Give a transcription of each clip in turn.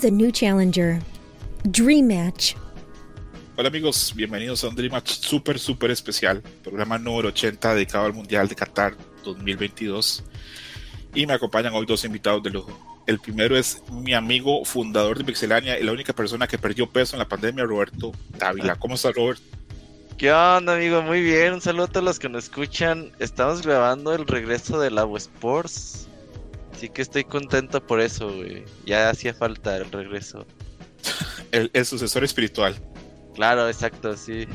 Comes a new challenger. Dream Match. Hola amigos, bienvenidos a un Dream Match súper, súper especial, programa número 80 dedicado al Mundial de Qatar 2022. Y me acompañan hoy dos invitados de lujo. El primero es mi amigo fundador de Pixelania y la única persona que perdió peso en la pandemia, Roberto Dávila. ¿Cómo estás, Robert? ¿Qué onda, amigo? Muy bien. Un saludo a todos los que nos escuchan. Estamos grabando el regreso de la Sports. Así que estoy contento por eso, güey. Ya hacía falta el regreso. el, el sucesor espiritual. Claro, exacto, sí.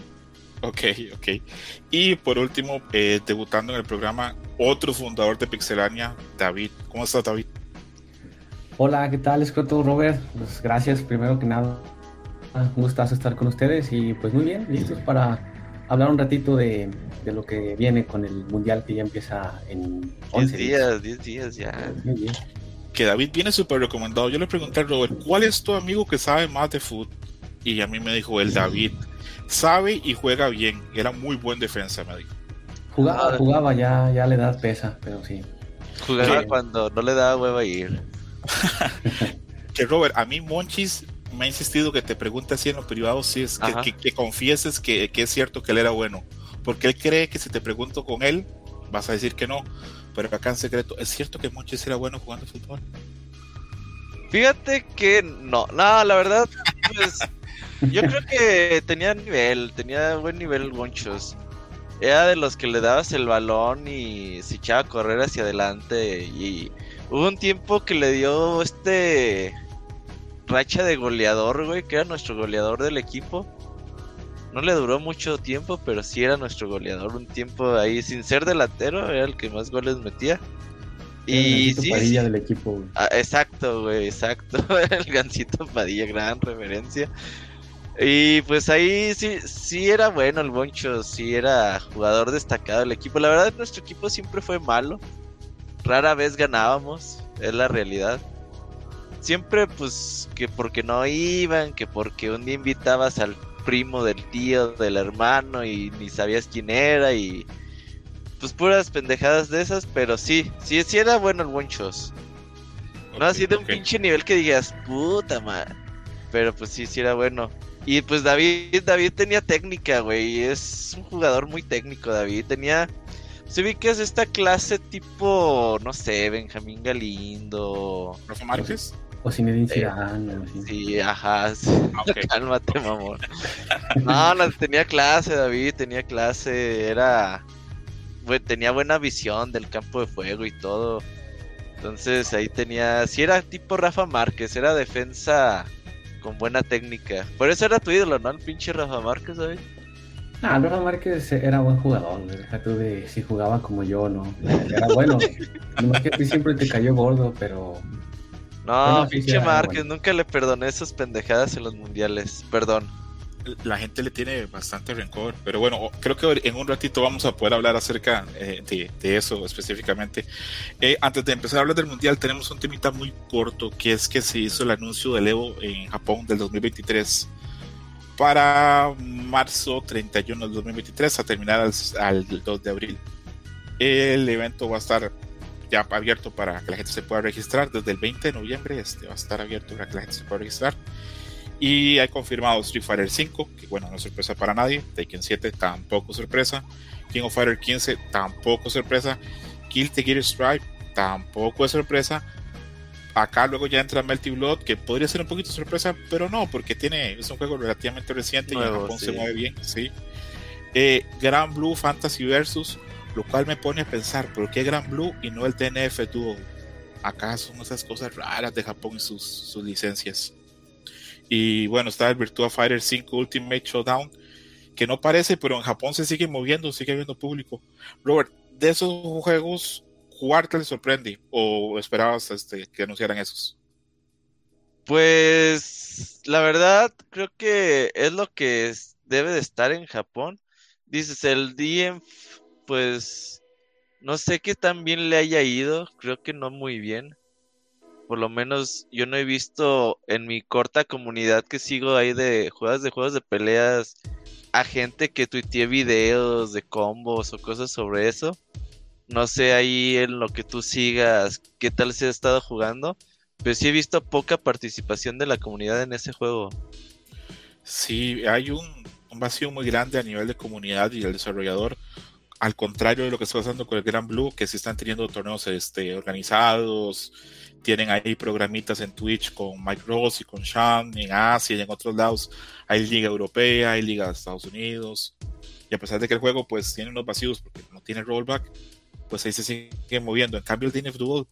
Ok, ok. Y por último, eh, debutando en el programa, otro fundador de Pixelania, David. ¿Cómo estás, David? Hola, ¿qué tal, Escroto Robert? Pues gracias, primero que nada. Un gustazo estar con ustedes y pues muy bien, listos para hablar un ratito de, de, lo que viene con el mundial que ya empieza en 11 días. 10 días ya. Muy bien. Que David viene súper recomendado. Yo le pregunté a Robert, ¿cuál es tu amigo que sabe más de fútbol? Y a mí me dijo el David. Sabe y juega bien. Era muy buen defensa, me dijo. Jugaba, ah, jugaba, ya, ya le da pesa, pero sí. Jugaba cuando no le daba hueva ir. que Robert, a mí Monchis me ha insistido que te pregunte así en lo privado si es que, que, confieses que, que, es cierto que él era bueno. Porque él cree que si te pregunto con él, vas a decir que no. Pero acá en secreto, ¿es cierto que Monchis era bueno jugando fútbol? Fíjate que no, no, la verdad, pues, yo creo que tenía nivel, tenía buen nivel Monchos. Era de los que le dabas el balón y se echaba a correr hacia adelante. Y hubo un tiempo que le dio este racha de goleador, güey, que era nuestro goleador del equipo. No le duró mucho tiempo, pero sí era nuestro goleador. Un tiempo ahí, sin ser delantero, era el que más goles metía. Y el sí, Padilla del equipo, ah, exacto, güey, exacto. el Gancito Padilla, gran referencia. Y pues ahí sí, sí era bueno el Boncho, sí era jugador destacado del equipo. La verdad, nuestro equipo siempre fue malo. Rara vez ganábamos, es la realidad siempre pues que porque no iban, que porque un día invitabas al primo del tío, del hermano y ni sabías quién era y pues puras pendejadas de esas, pero sí, sí, sí era bueno el buen shows. no así de un pinche nivel que digas, puta madre. Pero pues sí, sí era bueno. Y pues David, David tenía técnica, güey. Es un jugador muy técnico, David. Tenía. Se vi que es esta clase tipo, no sé, Benjamín Galindo. ¿Rafa Márquez? O Zinedine eh, Zidane. sí, ajá. Ah, Cálmate, mamón. No, no, tenía clase, David, tenía clase. Era. tenía buena visión del campo de fuego y todo. Entonces ahí tenía. Si era tipo Rafa Márquez, era defensa con buena técnica. Por eso era tu ídolo, ¿no? El pinche Rafa Márquez, David. Ah, Rafa Márquez era buen jugador, deja tú de si jugaba como yo, ¿no? Era bueno. Nomás que a ti siempre te cayó gordo, pero no, pinche Márquez, nunca le perdoné esas pendejadas en los mundiales. Perdón. La gente le tiene bastante rencor, pero bueno, creo que en un ratito vamos a poder hablar acerca eh, de, eso específicamente. Eh, antes de empezar a hablar del mundial, tenemos un temita muy corto, que es que se hizo el anuncio del Evo en Japón del 2023 para marzo 31 del 2023 a terminar al, al 2 de abril. El evento va a estar ya abierto para que la gente se pueda registrar. Desde el 20 de noviembre este, va a estar abierto para que la gente se pueda registrar. Y hay confirmado Street Fighter 5, que bueno, no es sorpresa para nadie. Taken 7 tampoco sorpresa. King of Fighter 15 tampoco sorpresa. Kill the Gear Stripe tampoco es sorpresa. Acá luego ya entra Melty Blood, que podría ser un poquito sorpresa, pero no, porque tiene, es un juego relativamente reciente y en Japón se mueve bien. Sí. Eh, Grand Blue Fantasy Versus lo cual me pone a pensar, ¿por qué Gran Blue y no el TNF Duo? Acá son esas cosas raras de Japón y sus, sus licencias. Y bueno, está el Virtua Fighter 5 Ultimate Showdown, que no parece, pero en Japón se sigue moviendo, sigue habiendo público. Robert, de esos juegos, ¿jugarte le sorprende? ¿O esperabas este, que anunciaran esos? Pues la verdad, creo que es lo que debe de estar en Japón. Dices, el DM pues no sé qué tan bien le haya ido, creo que no muy bien. Por lo menos yo no he visto en mi corta comunidad que sigo ahí de juegos de juegos de peleas a gente que tuitee videos de combos o cosas sobre eso. No sé ahí en lo que tú sigas qué tal se ha estado jugando, Pero sí he visto poca participación de la comunidad en ese juego. Sí, hay un, vacío muy grande a nivel de comunidad y el desarrollador. Al contrario de lo que está pasando con el Gran Blue, que sí están teniendo torneos este, organizados, tienen ahí programitas en Twitch con Mike Ross y con Sean en Asia y en otros lados. Hay liga europea, hay liga de Estados Unidos. Y a pesar de que el juego pues tiene unos vacíos porque no tiene rollback, pues ahí se sigue moviendo. En cambio el DNF Duel,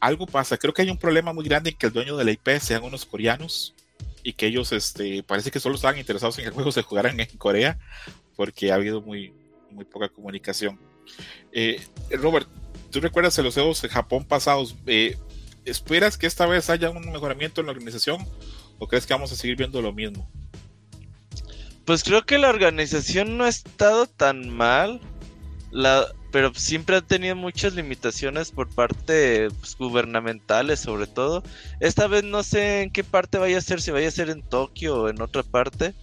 algo pasa. Creo que hay un problema muy grande en que el dueño de la IP sean unos coreanos y que ellos este, parece que solo estaban interesados en que el juego se jugara en Corea porque ha habido muy, muy poca comunicación. Eh, Robert, ¿tú recuerdas los juegos de Japón pasados? Eh, ¿Esperas que esta vez haya un mejoramiento en la organización o crees que vamos a seguir viendo lo mismo? Pues creo que la organización no ha estado tan mal, la, pero siempre ha tenido muchas limitaciones por parte pues, gubernamentales sobre todo. Esta vez no sé en qué parte vaya a ser, si vaya a ser en Tokio o en otra parte.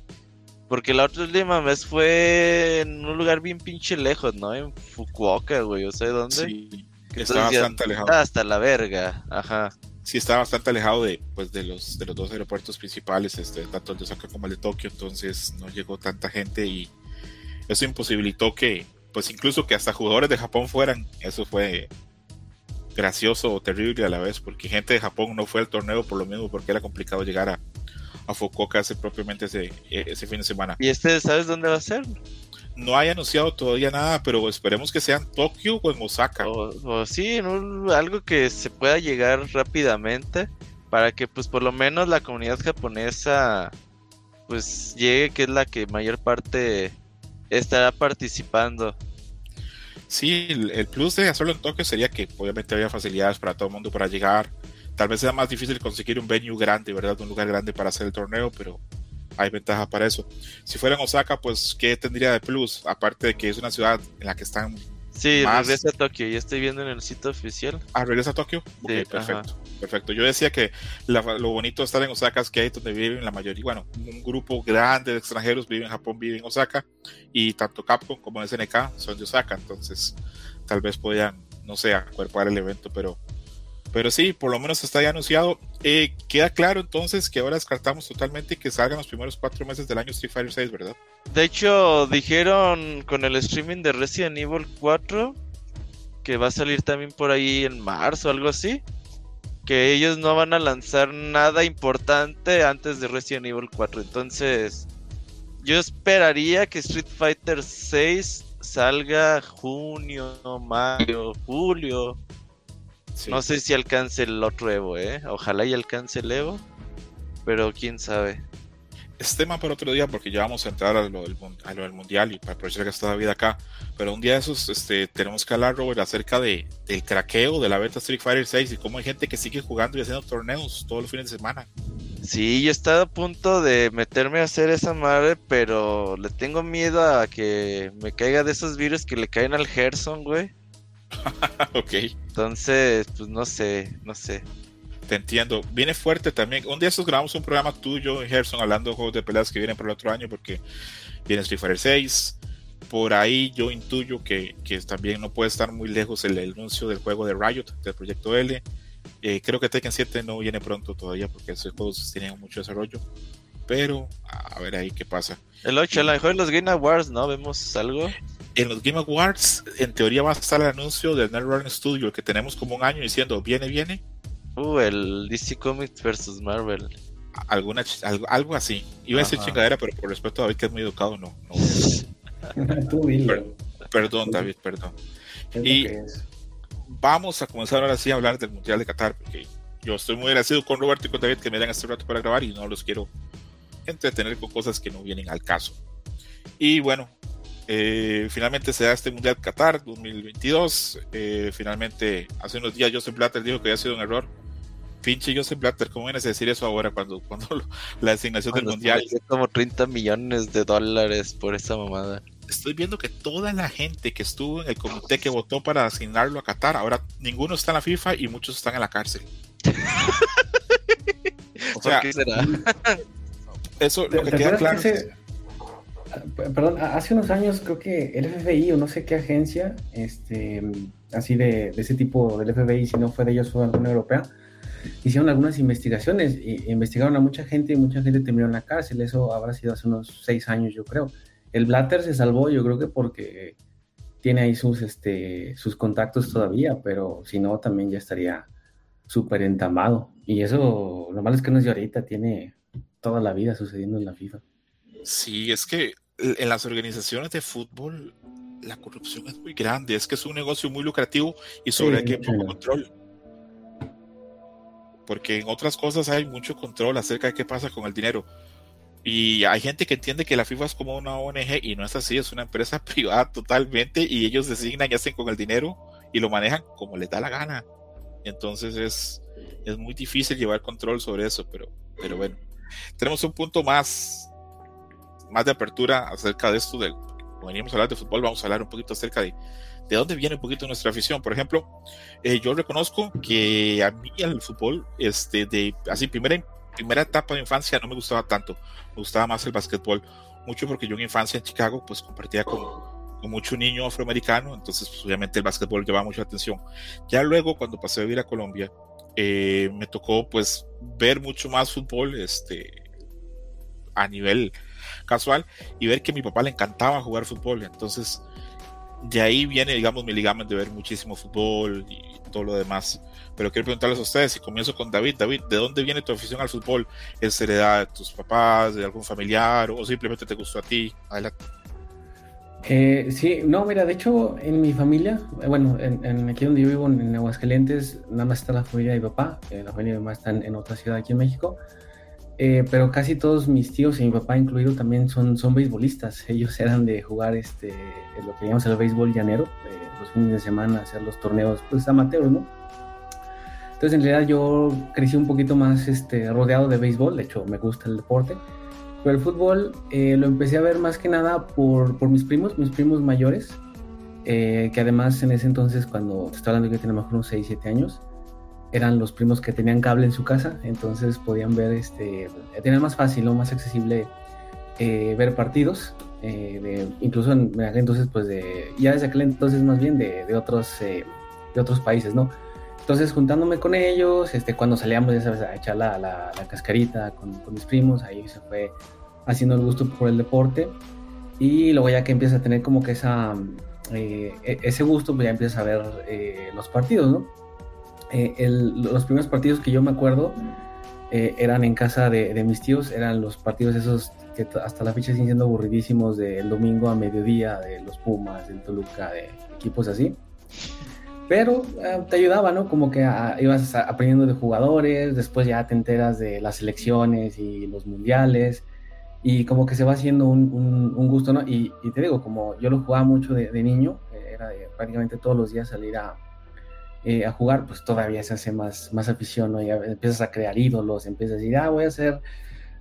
Porque la otra última vez fue en un lugar bien pinche lejos, ¿no? En Fukuoka, güey, o sea, ¿dónde? Sí, está bastante alejado. Hasta la verga, ajá sí está bastante alejado de, pues, de, los, de los dos aeropuertos principales, este, tanto el de Osaka como el de Tokio, entonces no llegó tanta gente y eso imposibilitó que, pues incluso que hasta jugadores de Japón fueran, eso fue gracioso o terrible a la vez, porque gente de Japón no fue al torneo por lo mismo, porque era complicado llegar a, a Fukuoka ese, propiamente ese, ese fin de semana. ¿Y este sabes dónde va a ser? no hay anunciado todavía nada, pero esperemos que sea en Tokio o en Osaka. O, sí, algo que se pueda llegar rápidamente para que pues por lo menos la comunidad japonesa pues llegue, que es la que mayor parte estará participando. Sí, el, plus de hacerlo en Tokio sería que obviamente había facilidades para todo el mundo para llegar. Tal vez sea más difícil conseguir un venue grande, ¿verdad? Un lugar grande para hacer el torneo, pero hay ventaja para eso. Si fuera en Osaka, pues, ¿qué tendría de plus? Aparte de que es una ciudad en la que están. Sí, regresa a Tokio, ya estoy viendo en el sitio oficial. Ah, regresa a Tokio. Sí, perfecto. Perfecto. Yo decía que lo bonito de estar en Osaka es que ahí donde viven la mayoría, bueno, un grupo grande de extranjeros vive en Japón, vive en Osaka, y tanto Capcom como SNK son de Osaka, entonces tal vez podían, no sé, acuerpar el evento, pero pero sí, por lo menos está ya anunciado. Eh, queda claro entonces que ahora descartamos totalmente que salgan los primeros cuatro meses del año Street Fighter 6, ¿verdad? De hecho, dijeron con el streaming de Resident Evil 4 que va a salir también por ahí en marzo algo así. Que ellos no van a lanzar nada importante antes de Resident Evil 4. Entonces, yo esperaría que Street Fighter 6 salga junio, mayo, julio no sé si alcance el otro Evo, ¿eh? Ojalá y alcance el Evo, pero quién sabe. Es tema para otro día porque ya vamos a entrar a lo del, mundial y para aprovechar que está David acá. Pero un día de esos este, tenemos que hablar, Robert, acerca de, del craqueo de la beta Street Fighter 6 y cómo hay gente que sigue jugando y haciendo torneos todos los fines de semana. Sí, yo estaba a punto de meterme a hacer esa madre, pero le tengo miedo a que me caiga de esos virus que le caen al Gerson, güey. ok. Entonces, pues no sé, no sé. Te entiendo. Viene fuerte también. Un día estos grabamos un programa tuyo y Gerson hablando de juegos de peleas que vienen para el otro año porque viene Street Fighter 6. Por ahí yo intuyo que, que también no puede estar muy lejos el, anuncio del juego de Riot, del proyecto L. Eh, creo que Tekken 7 no viene pronto todavía porque esos juegos tienen mucho desarrollo. Pero a ver ahí qué pasa. El 8, a lo mejor en los Game Awards, ¿no? ¿Vemos algo? En los Game Awards, en teoría va a estar el anuncio del NetherRealm Studio, que tenemos como un año diciendo, viene, viene. Uh, el DC Comics versus Marvel. Alguna, algo, así. Iba a decir chingadera, pero por respeto a David, que es muy educado, no. perdón, David, perdón. Y vamos a comenzar ahora sí a hablar del Mundial de Qatar, porque yo estoy muy agradecido con Roberto y con David que me dan este rato para grabar y no los quiero entretener con cosas que no vienen al caso. Y bueno, eh, finalmente se da este Mundial Qatar 2022. Eh, finalmente, hace unos días Joseph Blatter dijo que había sido un error. Pinche Joseph Blatter, ¿cómo vienes a decir eso ahora cuando, cuando la designación del Mundial? Como 30 millones de dólares por esa mamada. Estoy viendo que toda la gente que estuvo en el comité que votó para asignarlo a Qatar, ahora ninguno está en la FIFA y muchos están en la cárcel. o sea, qué será? Eso lo que queda claro. Perdón, hace unos años creo que el FBI o no sé qué agencia, este, así de, ese tipo del FBI, si no fue de ellos, fue alguna europea, hicieron algunas investigaciones, e investigaron a mucha gente y mucha gente terminó en la cárcel, eso habrá sido hace unos seis años yo creo. El Blatter se salvó yo creo que porque tiene ahí sus, este, sus contactos todavía, pero si no también ya estaría súper entamado. Y eso, lo malo es que no es de ahorita, tiene toda la vida sucediendo en la FIFA. Sí, es que en las organizaciones de fútbol la corrupción es muy grande, es que es un negocio muy lucrativo y sobre el que hay poco control. Porque en otras cosas hay mucho control acerca de qué pasa con el dinero. Y hay gente que entiende que la FIFA es como una ONG y no es así, es una empresa privada totalmente y ellos designan y hacen con el dinero y lo manejan como les da la gana. Entonces es, es muy difícil llevar control sobre eso, pero, pero bueno. Tenemos un punto más, más de apertura acerca de esto. De, venimos a hablar de fútbol, vamos a hablar un poquito acerca de, de dónde viene un poquito nuestra afición. Por ejemplo, eh, yo reconozco que a mí el fútbol, este, de así, primera, primera etapa de infancia no me gustaba tanto, me gustaba más el básquetbol, mucho porque yo en infancia en Chicago pues compartía con, con mucho niño afroamericano, entonces pues, obviamente el básquetbol llevaba mucha atención. Ya luego cuando pasé a vivir a Colombia, eh, me tocó pues ver mucho más fútbol, este, a nivel casual y ver que mi papá le encantaba jugar fútbol. Entonces, de ahí viene, digamos, mi ligamen de ver muchísimo fútbol y todo lo demás. Pero quiero preguntarles a ustedes, y comienzo con David. David, ¿de dónde viene tu afición al fútbol? ¿Es heredad de tus papás, de algún familiar o simplemente te gustó a ti? Adelante. Eh, sí, no, mira, de hecho, en mi familia, eh, bueno, en, aquí donde yo vivo, en, Aguascalientes, nada más está la familia de mi papá, eh, la familia de mi mamá está en, otra ciudad aquí en México, eh, pero casi todos mis tíos y mi papá incluido también son, son beisbolistas. Ellos eran de jugar este, lo que llamamos el béisbol llanero, eh, los fines de semana, hacer los torneos pues amateur, ¿no? Entonces en realidad yo crecí un poquito más este, rodeado de béisbol, de hecho me gusta el deporte, pero el fútbol eh, lo empecé a ver más que nada por, por mis primos, mis primos mayores, que además en ese entonces cuando te estoy hablando que tenía mejor unos 6, 7 años, eran los primos que tenían cable en su casa, entonces podían ver, este, tenían más fácil o más accesible eh, ver partidos, eh, incluso entonces, pues de, ya desde aquel entonces más bien de, otros, eh, de otros países, ¿no? Entonces juntándome con ellos, este, cuando salíamos, ya sabes, a echar la, cascarita con, con, mis primos, ahí se fue haciendo el gusto por el deporte y luego ya que empieza a tener como que esa, e, ese gusto, pues ya empiezas a ver los partidos, ¿no? Eh, los primeros partidos que yo me acuerdo eh, eran en casa de, mis tíos, eran los partidos esos que hasta la fecha siguen siendo aburridísimos del domingo a mediodía, de los Pumas, del Toluca, de equipos así. Pero eh, te ayudaba, ¿no? Como que ibas aprendiendo de jugadores, después ya te enteras de las selecciones y los mundiales, y como que se va haciendo un, gusto, ¿no? Y, te digo, como yo lo jugaba mucho de, niño, era de prácticamente todos los días salir a, eh, a jugar, pues todavía se hace más, más afición, ¿no? Empiezas a crear ídolos, empiezas a decir, ah, voy a hacer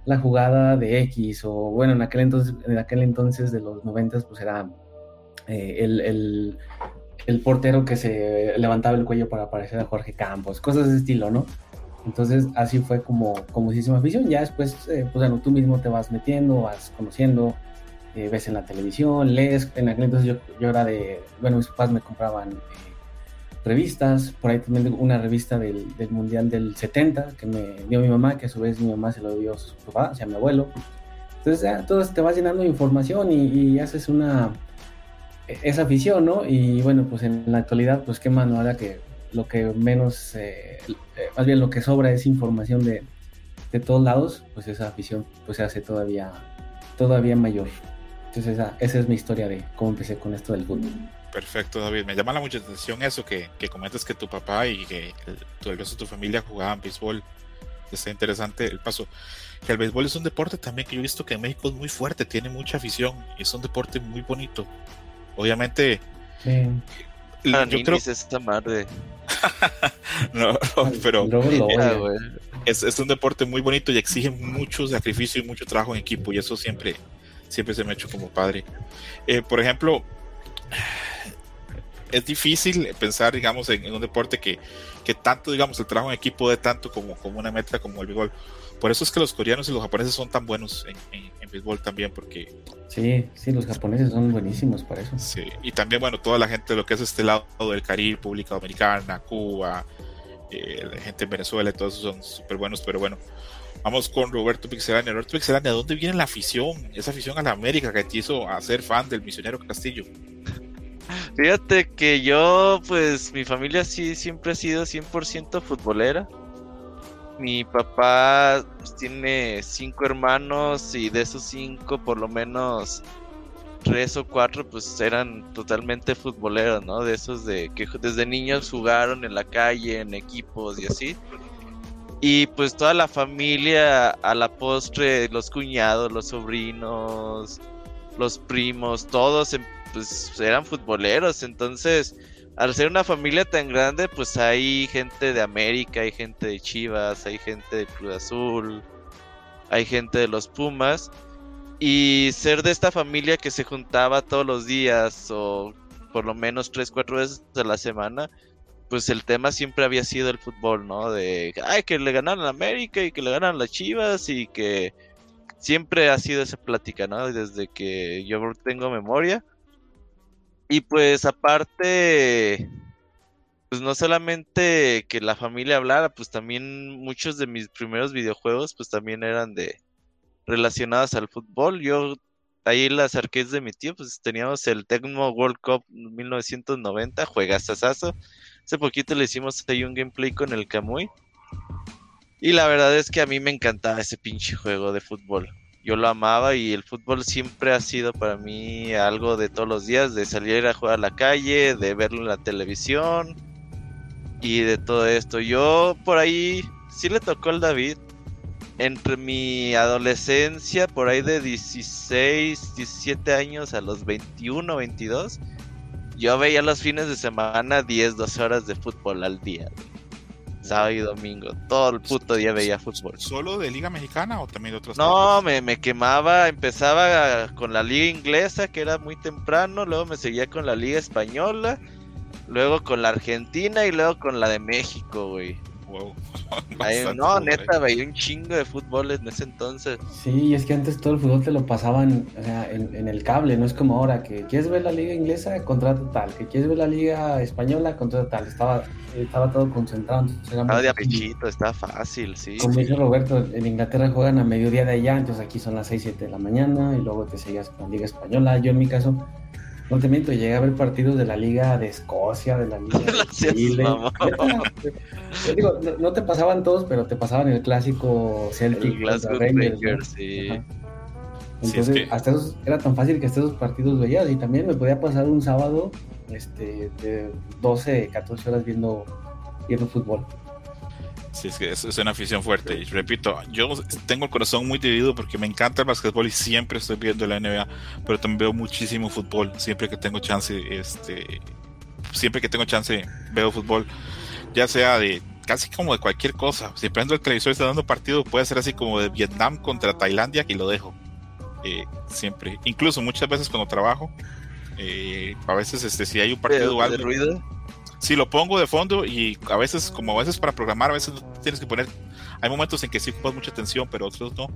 la jugada de X, o bueno, en aquel entonces, en aquel entonces de los noventas, pues era eh, el, el, portero que se levantaba el cuello para aparecer a Jorge Campos, cosas de estilo, ¿no? Entonces así fue como, como muchísima afición. Ya después, eh, pues bueno, tú mismo te vas metiendo, vas conociendo, ves en la televisión, lees. En aquel entonces yo, yo era de, bueno, mis papás me compraban revistas, por ahí también una revista del, Mundial del 70 que me dio mi mamá, que a su vez mi mamá se lo dio a su papá, o sea, a mi abuelo. Entonces ya todo te vas llenando de información y, haces una esa afición, ¿no? Y bueno, pues en la actualidad, pues qué mano, ahora que lo que menos, eh, eh, más bien lo que sobra es información de, de todos lados, pues esa afición pues se hace todavía, todavía mayor. Entonces esa, esa es mi historia de cómo empecé con esto del fútbol. Perfecto, David. Me llama la mucha atención eso que, que comentas que tu papá y que el, el resto de tu familia jugaban béisbol. Está interesante el paso. Que el béisbol es un deporte también que yo he visto que en México es muy fuerte, tiene mucha afición y es un deporte muy bonito. Obviamente, yo creo esta madre. no, pero es, es, un deporte muy bonito y exige mucho sacrificio y mucho trabajo en equipo y eso siempre, siempre se me ha hecho como padre. Eh, por ejemplo, es difícil pensar, digamos, en, un deporte que, que, tanto, digamos, el trabajo en equipo de tanto como, como una meta como el béisbol. Por eso es que los coreanos y los japoneses son tan buenos en, en, béisbol también, porque... Sí, sí, los japoneses son buenísimos para eso. Sí, y también, bueno, toda la gente de lo que es este lado del Caribe, República Dominicana, Cuba, eh, la gente en Venezuela y todos son súper buenos, pero bueno. Vamos con Roberto Pixelania. Roberto Pixelania, ¿de dónde viene la afición? Esa afición a la América que te hizo a ser fan del misionero Castillo. Fíjate que yo, pues, mi familia sí siempre ha sido 100% futbolera. Mi papá pues, tiene cinco hermanos y de esos cinco, por lo menos tres o cuatro, pues eran totalmente futboleros, ¿no? De esos de que desde niños jugaron en la calle, en equipos y así. Y pues toda la familia a la postre, los cuñados, los sobrinos, los primos, todos em, pues eran futboleros. Entonces, al ser una familia tan grande, pues hay gente de América, hay gente de Chivas, hay gente de Cruz Azul, hay gente de los Pumas. Y ser de esta familia que se juntaba todos los días o por lo menos tres, cuatro veces a la semana, pues el tema siempre había sido el fútbol, ¿no? De, ay, que le ganaron a América y que le ganaron las Chivas y que siempre ha sido esa plática, ¿no? Desde que yo tengo memoria. Y pues aparte, pues no solamente que la familia hablara, pues también muchos de mis primeros videojuegos pues también eran de relacionados al fútbol. Yo ahí las arcades de mi tío pues teníamos el Tecmo World Cup 1990, juegazazazo. Hace poquito le hicimos ahí un gameplay con el Kamui. Y la verdad es que a mí me encantaba ese pinche juego de fútbol yo lo amaba y el fútbol siempre ha sido para mí algo de todos los días, de salir a jugar a la calle, de verlo en la televisión y de todo esto. Yo por ahí sí le tocó al David. Entre mi adolescencia, por ahí de 16, 17 años a los 21, 22, yo veía los fines de semana 10, 12 horas de fútbol al día sábado y domingo. Todo el puto día veía fútbol. ¿Solo de Liga Mexicana o también de otros? No, me, me, quemaba. Empezaba con la Liga Inglesa, que era muy temprano. Luego me seguía con la Liga Española. Luego con la Argentina y luego con la de México, güey. Wow. no, neta, veía un chingo de fútbol en ese entonces. Sí, es que antes todo el fútbol te lo pasaban o sea, en, el cable, no es como ahora que quieres ver la liga inglesa, contrata tal, que quieres ver la liga española, contrata tal. Estaba, estaba todo concentrado. Estaba de apechito, está fácil, sí. Como dice Roberto, en Inglaterra juegan a mediodía de allá, entonces aquí son las 6, 7 de la mañana y luego te seguías con la liga española. Yo en mi caso no te miento, llegué a ver partidos de la Liga de Escocia, de la Liga de Chile. digo, no, te pasaban todos, pero te pasaban el clásico Celtic el Rangers. sí. Entonces, hasta eso era tan fácil que hasta esos partidos veías. Y también me podía pasar un sábado este, de 12, 14 horas viendo, viendo fútbol. Sí, es que es, una afición fuerte. Y repito, yo tengo el corazón muy dividido porque me encanta el básquetbol y siempre estoy viendo la NBA, pero también veo muchísimo fútbol. Siempre que tengo chance, este, siempre que tengo chance veo fútbol, ya sea de casi como de cualquier cosa. Si prendo el televisor y está dando partido, puede ser así como de Vietnam contra Tailandia y lo dejo. Eh, siempre. Incluso muchas veces cuando trabajo, eh, a veces este, si hay un partido o algo. ruido? Si lo pongo de fondo y a veces, como a veces para programar, a veces tienes que poner, hay momentos en que sí pones mucha atención, pero otros no.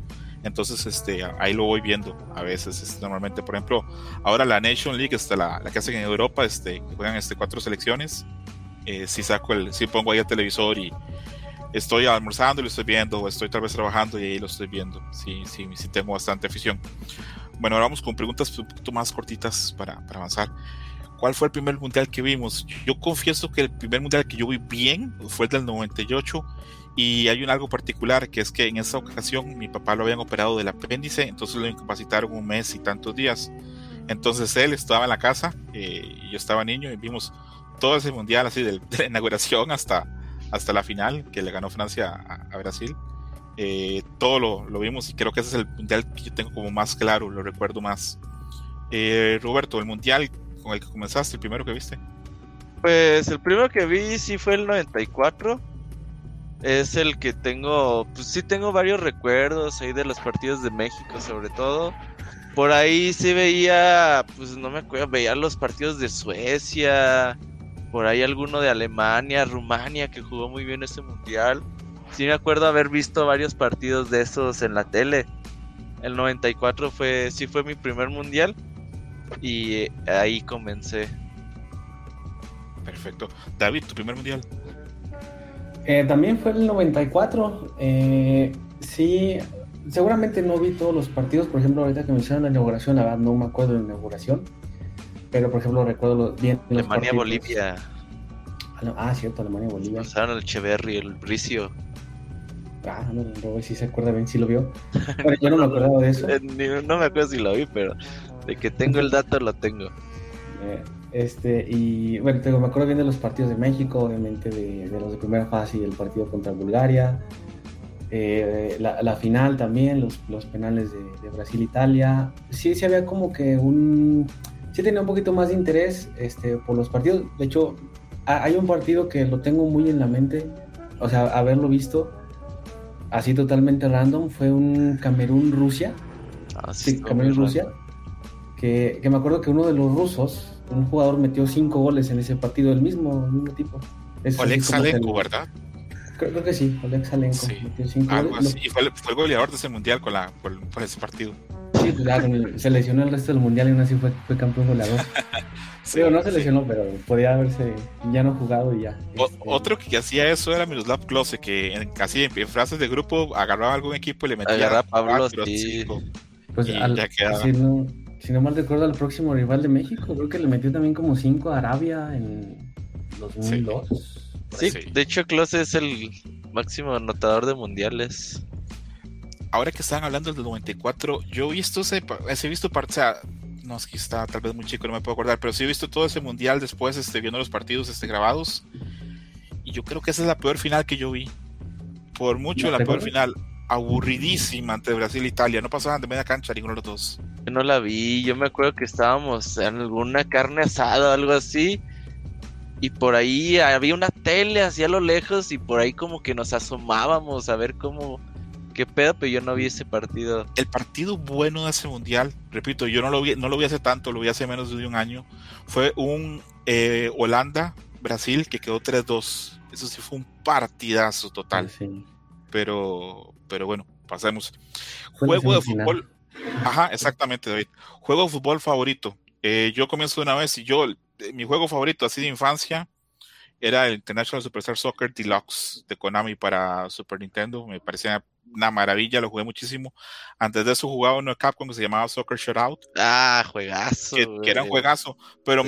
Entonces, este, ahí lo voy viendo a veces. Este, normalmente, por ejemplo, ahora la Nation League, está la, la que hacen en Europa, este, juegan este, cuatro selecciones. Eh, si saco el, si pongo ahí el televisor y estoy almorzando y lo estoy viendo, o estoy tal vez trabajando y ahí lo estoy viendo. Sí, sí, sí tengo bastante afición. Bueno, ahora vamos con preguntas un poquito más cortitas para, para avanzar. ¿Cuál fue el primer mundial que vimos? Yo confieso que el primer mundial que yo vi bien fue el del 98 y hay un algo particular que es que en esa ocasión mi papá lo habían operado del apéndice, entonces lo incapacitaron un mes y tantos días. Entonces él estaba en la casa eh, yo estaba niño y vimos todo ese mundial así de, la inauguración hasta, hasta la final que le ganó Francia a, Brasil. Eh, todo lo, lo, vimos y creo que ese es el mundial que yo tengo como más claro, lo recuerdo más. Eh, Roberto, el mundial con el que comenzaste, el primero que viste? Pues el primero que vi sí fue el 94. Es el que tengo, pues sí tengo varios recuerdos ahí de los partidos de México sobre todo. Por ahí sí veía, pues no me acuerdo, veía los partidos de Suecia, por ahí alguno de Alemania, Rumania que jugó muy bien ese mundial. Sí me acuerdo haber visto varios partidos de esos en la tele. El 94 fue, sí fue mi primer mundial y ahí comencé. Perfecto. David, tu primer mundial. Eh, también fue el 94. Eh, sí, seguramente no vi todos los partidos. Por ejemplo, ahorita que me hicieron la inauguración, la verdad no me acuerdo de la inauguración. Pero, por ejemplo, recuerdo bien. Alemania, Bolivia. Ah, cierto, Alemania, Bolivia. Pasaron el Cheverry, el Bricio. Ah, no, no, si se acuerda bien, si lo vio. Pero yo no me acordaba de eso. no me acuerdo si lo vi, pero de que tengo el dato lo tengo. Eh, este, y bueno, tengo, me acuerdo bien de los partidos de México, obviamente de, los de primera fase y el partido contra Bulgaria. Eh, la, final también, los, los penales de, Brasil-Italia. Sí, sí había como que un... Sí tenía un poquito más de interés este, por los partidos. De hecho, hay un partido que lo tengo muy en la mente, o sea, haberlo visto así totalmente random, fue un Camerún-Rusia. Ah, sí, Camerún-Rusia. Que, que, me acuerdo que uno de los rusos, un jugador metió cinco goles en ese partido, el mismo, el mismo tipo. Oleg Salenko, ¿verdad? Creo, que sí, Oleg Salenko metió cinco goles. Y fue, fue, el goleador de ese mundial con la, por, ese partido. Sí, claro, se lesionó el resto del mundial y aún así fue, fue campeón goleador. Sí, no se lesionó, pero podía haberse ya no jugado y ya. Este, otro que hacía eso era Miroslav Klose, que en, casi en, frases de grupo agarraba a algún equipo y le metía a Pablo. Sí. Pues si, no, si no mal recuerdo, al próximo rival de México, creo que le metió también como 5 a Arabia en 2002. Sí, sí, de hecho Klose es el máximo anotador de mundiales. Ahora que estaban hablando del 94, yo he visto ese, he visto parte, no, es que está tal vez muy chico, no me puedo acordar, pero sí he visto todo ese mundial después, este, viendo los partidos este, grabados. Y yo creo que esa es la peor final que yo vi. Por mucho la peor final. Aburridísima ante Brasil e Italia. No pasaban de media cancha ninguno de los dos. Yo no la vi. Yo me acuerdo que estábamos en alguna carne asada o algo así. Y por ahí había una tele así a lo lejos y por ahí como que nos asomábamos a ver cómo, qué pedo, pero yo no vi ese partido. El partido bueno de ese mundial, repito, yo no lo vi, no lo vi hace tanto, lo vi hace menos de un año, fue un eh, Holanda-Brasil que quedó 3-2. Eso sí fue un partidazo total. Pero, pero bueno, pasemos. Juego de fútbol. Ajá, exactamente, David. Juego de fútbol favorito. Eh, yo comienzo de una vez y yo, eh, mi juego favorito así de infancia era el International Superstar Soccer Deluxe de Konami para Super Nintendo. Me parecía una maravilla, lo jugué muchísimo. Antes de eso jugaba uno de Capcom que se llamaba Soccer Shutout. Ah, juegazo. Que, era un juegazo, pero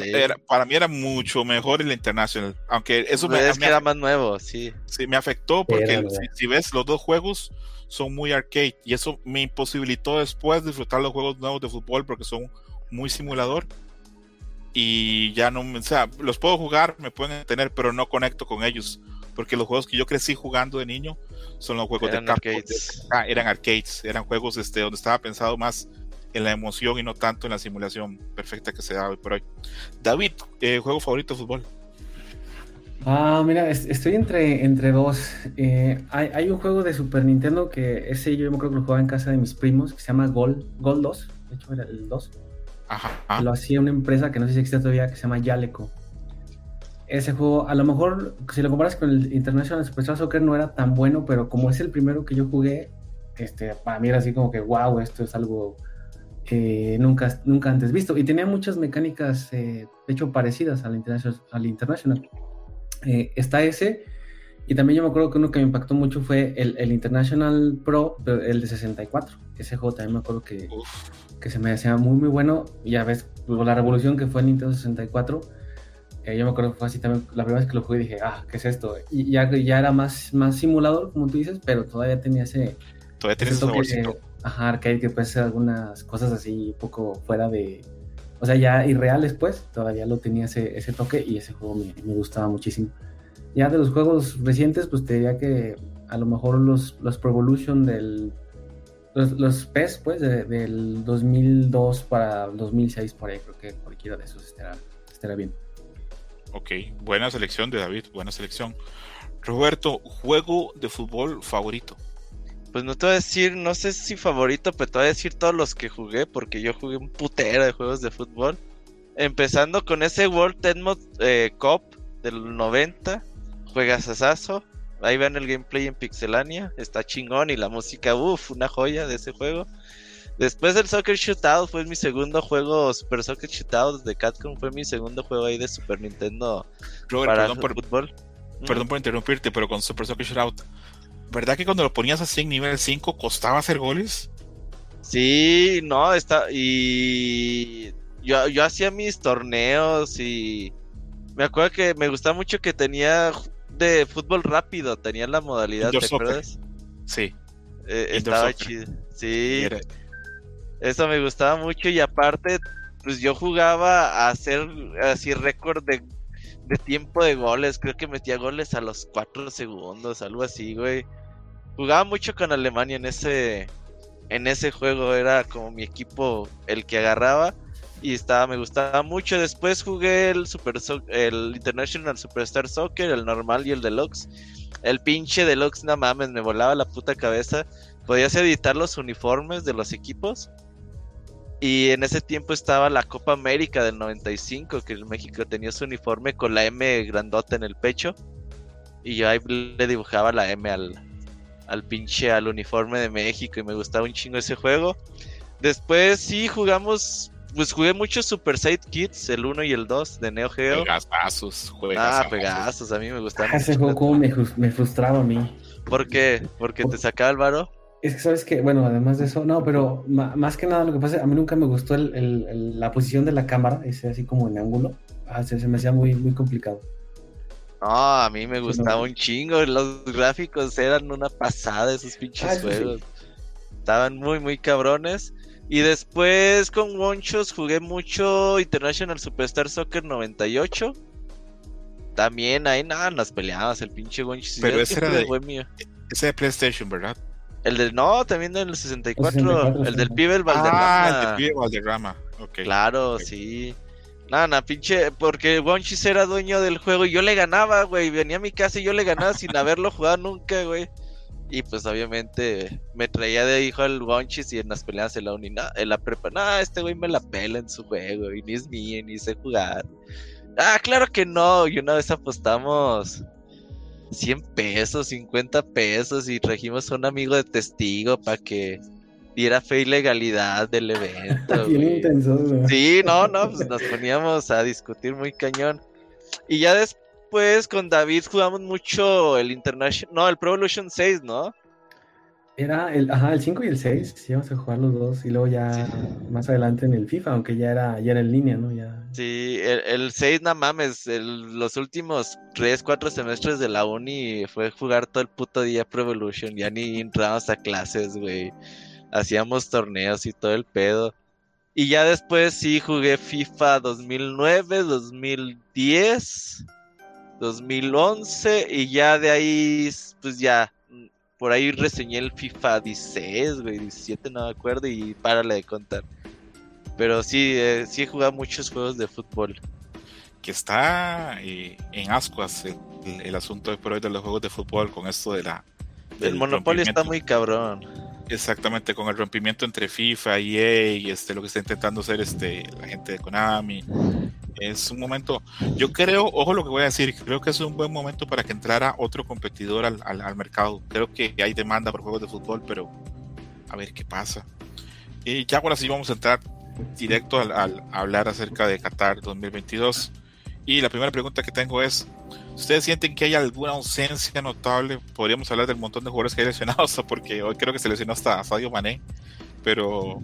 para mí era mucho mejor el International. Aunque eso me, es que era más nuevo, sí. Sí, me afectó porque si, ves los dos juegos son muy arcade y eso me imposibilitó después disfrutar los juegos nuevos de fútbol porque son muy simulador y ya no, o sea, los puedo jugar, me pueden tener, pero no conecto con ellos porque los juegos que yo crecí jugando de niño son los juegos de Arcades. Ah, eran arcades, eran juegos este, donde estaba pensado más en la emoción y no tanto en la simulación perfecta que se da hoy por hoy. David, eh, juego favorito de fútbol. Ah, mira, estoy entre, entre dos. Eh, hay, un juego de Super Nintendo que ese yo me acuerdo que lo jugaba en casa de mis primos, que se llama Gol, Gol 2. De hecho, era el 2. Ajá. Lo hacía una empresa que no sé si existe todavía, que se llama Yaleco ese juego, a lo mejor, si lo comparas con el International Superstar Soccer, no era tan bueno, pero como es el primero que yo jugué, este, para mí era así como que, wow, esto es algo que nunca, nunca antes visto. Y tenía muchas mecánicas, eh, de hecho, parecidas al International. Al International. Eh, está ese, y también yo me acuerdo que uno que me impactó mucho fue el, International Pro, el de 64. Ese juego también me acuerdo que, que se me hacía muy, muy bueno. Ya ves, la revolución que fue el Nintendo 64 eh, yo me acuerdo que fue así también, la primera vez que lo jugué dije, ah, ¿qué es esto? Y ya, ya era más, más simulador, como tú dices, pero todavía tenía ese... Todavía tenía ese toque, Ajá, arcade que puede ser algunas cosas así un poco fuera de... O sea, ya irreales pues, todavía lo tenía ese, ese toque y ese juego me, me, gustaba muchísimo. Ya de los juegos recientes, pues te diría que a lo mejor los, los Pro Evolution del... Los, los PES, pues, del 2002 para 2006, por ahí, creo que cualquiera de esos estará, estará bien. Ok, buena selección de David, buena selección. Roberto, juego de fútbol favorito. Pues no te voy a decir, no sé si favorito, pero te voy a decir todos los que jugué, porque yo jugué un putero de juegos de fútbol. Empezando con ese World Tenmod eh, Cup del 90, juegas asazo. Ahí ven el gameplay en Pixelania, está chingón y la música, uff, una joya de ese juego. Después del Soccer Shootout fue mi segundo juego, Super Soccer Shootout de Capcom fue mi segundo juego ahí de Super Nintendo Robert, para perdón por, fútbol. perdón por interrumpirte, pero con Super Soccer Shootout, ¿verdad que cuando lo ponías así en nivel 5 costaba hacer goles? Sí, no, está. Y yo, yo hacía mis torneos y me acuerdo que me gustaba mucho que tenía de fútbol rápido, tenía la modalidad, ¿te acuerdas? Sí. Eh, estaba chido. Sí. Eso me gustaba mucho y aparte, pues yo jugaba a hacer así récord de, de tiempo de goles. Creo que metía goles a los 4 segundos, algo así, güey. Jugaba mucho con Alemania en ese en ese juego era como mi equipo el que agarraba y estaba me gustaba mucho. Después jugué el Super el International Superstar Soccer, el normal y el deluxe. El pinche deluxe, no mames, me volaba la puta cabeza. Podías editar los uniformes de los equipos. Y en ese tiempo estaba la Copa América del 95, que el México tenía su uniforme con la M grandota en el pecho. Y yo ahí le dibujaba la M al, al pinche al uniforme de México y me gustaba un chingo ese juego. Después sí jugamos pues jugué mucho Super Side Kids, el 1 y el 2 de Neo Geo. Pegazos, Ah, Pegazos, a mí me gustaban. Ah, ese juego me, me, frustraba a mí. ¿Por qué? ¿Porque te sacaba el varo? Es que sabes que, bueno, además de eso, no, pero más que nada lo que pasa, a mí nunca me gustó el, el, la posición de la cámara, ese así como en ángulo. Ah, se, me hacía muy, muy complicado. No, a mí me gustaba un chingo. Los gráficos eran una pasada esos pinches ah, juegos. Estaban muy, muy cabrones. Y después con Wonchos jugué mucho International Superstar Soccer 98. También ahí nada, las peleabas, el pinche Wonchos. Pero ese era de, mío. ese de PlayStation, ¿verdad? El del, no, también del 64, el, del pibe el Valderrama. Ah, el del pibe Valderrama, ok. Claro, sí. Nada, nada, pinche, porque Wonchis era dueño del juego y yo le ganaba, güey. Venía a mi casa y yo le ganaba sin haberlo jugado nunca, güey. Y pues obviamente me traía de hijo al Wonchis y en las peleas en la uni, en la prepa, no, este güey me la pela en su juego y ni es mío, ni sé jugar. Ah, claro que no, y una vez apostamos 100 pesos, 50 pesos y trajimos a un amigo de testigo para que diera fe y legalidad del evento. Sí, no, no, pues nos poníamos a discutir muy cañón. Y ya después con David jugamos mucho el International, no, el Pro Evolution 6, ¿no? Era el, ajá, el 5 y el 6, sí, íbamos a jugar los dos y luego ya más adelante en el FIFA, aunque ya era, ya era en línea, ¿no? Ya... Sí, el, el 6, no mames, los últimos 3, 4 semestres de la uni fue jugar todo el puto día Pro Evolution, ya ni entrábamos a clases, güey. Hacíamos torneos y todo el pedo. Y ya después sí jugué FIFA 2009, 2010 2011 y ya de ahí, pues ya, por ahí reseñé el FIFA 16, güey, 17, no me acuerdo y párale de contar. Pero sí, eh, sí he jugado muchos juegos de fútbol. Que está eh, en ascuas el, asunto de por hoy de los juegos de fútbol con esto de la... El monopolio está muy cabrón. Exactamente, con el rompimiento entre FIFA EA y este, lo que está intentando hacer este, la gente de Konami es un momento, yo creo, ojo lo que voy a decir, creo que es un buen momento para que entrara otro competidor al, al, mercado. Creo que hay demanda por juegos de fútbol, pero a ver qué pasa. Y ya ahora sí vamos a entrar directo al, al hablar acerca de Qatar 2022. Y la primera pregunta que tengo es, ¿ustedes sienten que hay alguna ausencia notable? Podríamos hablar del montón de jugadores que hay lesionados, porque hoy creo que se lesionó hasta Sadio Mané, pero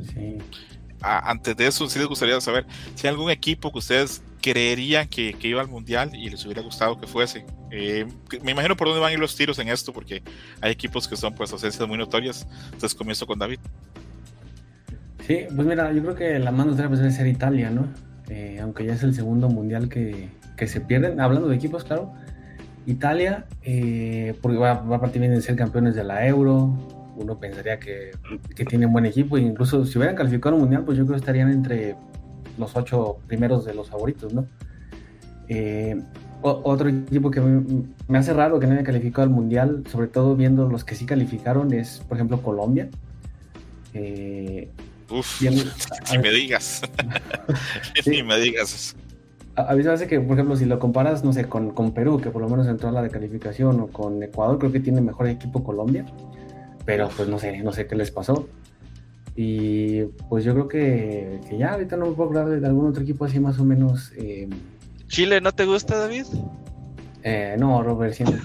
antes de eso sí les gustaría saber si hay algún equipo que ustedes creerían que, iba al mundial y les hubiera gustado que fuese. Eh, me imagino por dónde van a ir los tiros en esto, porque hay equipos que son pues ausencias muy notorias. Entonces comienzo con David. Sí, pues mira, yo creo que la más notoria debe ser Italia, ¿no? Eh, aunque ya es el segundo mundial que, se pierden, hablando de equipos, claro. Italia, eh, porque va, a partir bien de ser campeones de la Euro, uno pensaría que, que tienen buen equipo, e incluso si hubieran calificado al mundial, pues yo creo que estarían entre los ocho primeros de los favoritos, ¿no? Eh, otro equipo que me, hace raro que no haya calificado al Mundial, sobre todo viendo los que sí calificaron, es, por ejemplo, Colombia. Eh, Uf, si me digas. si me digas A, mí me hace que, por ejemplo, si lo comparas, no sé, con, con, Perú, que por lo menos entró a la de calificación, o con Ecuador, creo que tiene mejor equipo Colombia. Pero pues no sé, no sé qué les pasó. Y pues yo creo que, ya ahorita no me puedo hablar de algún otro equipo así más o menos. Eh... ¿Chile no te gusta, David? Eh, no, Robert, siempre.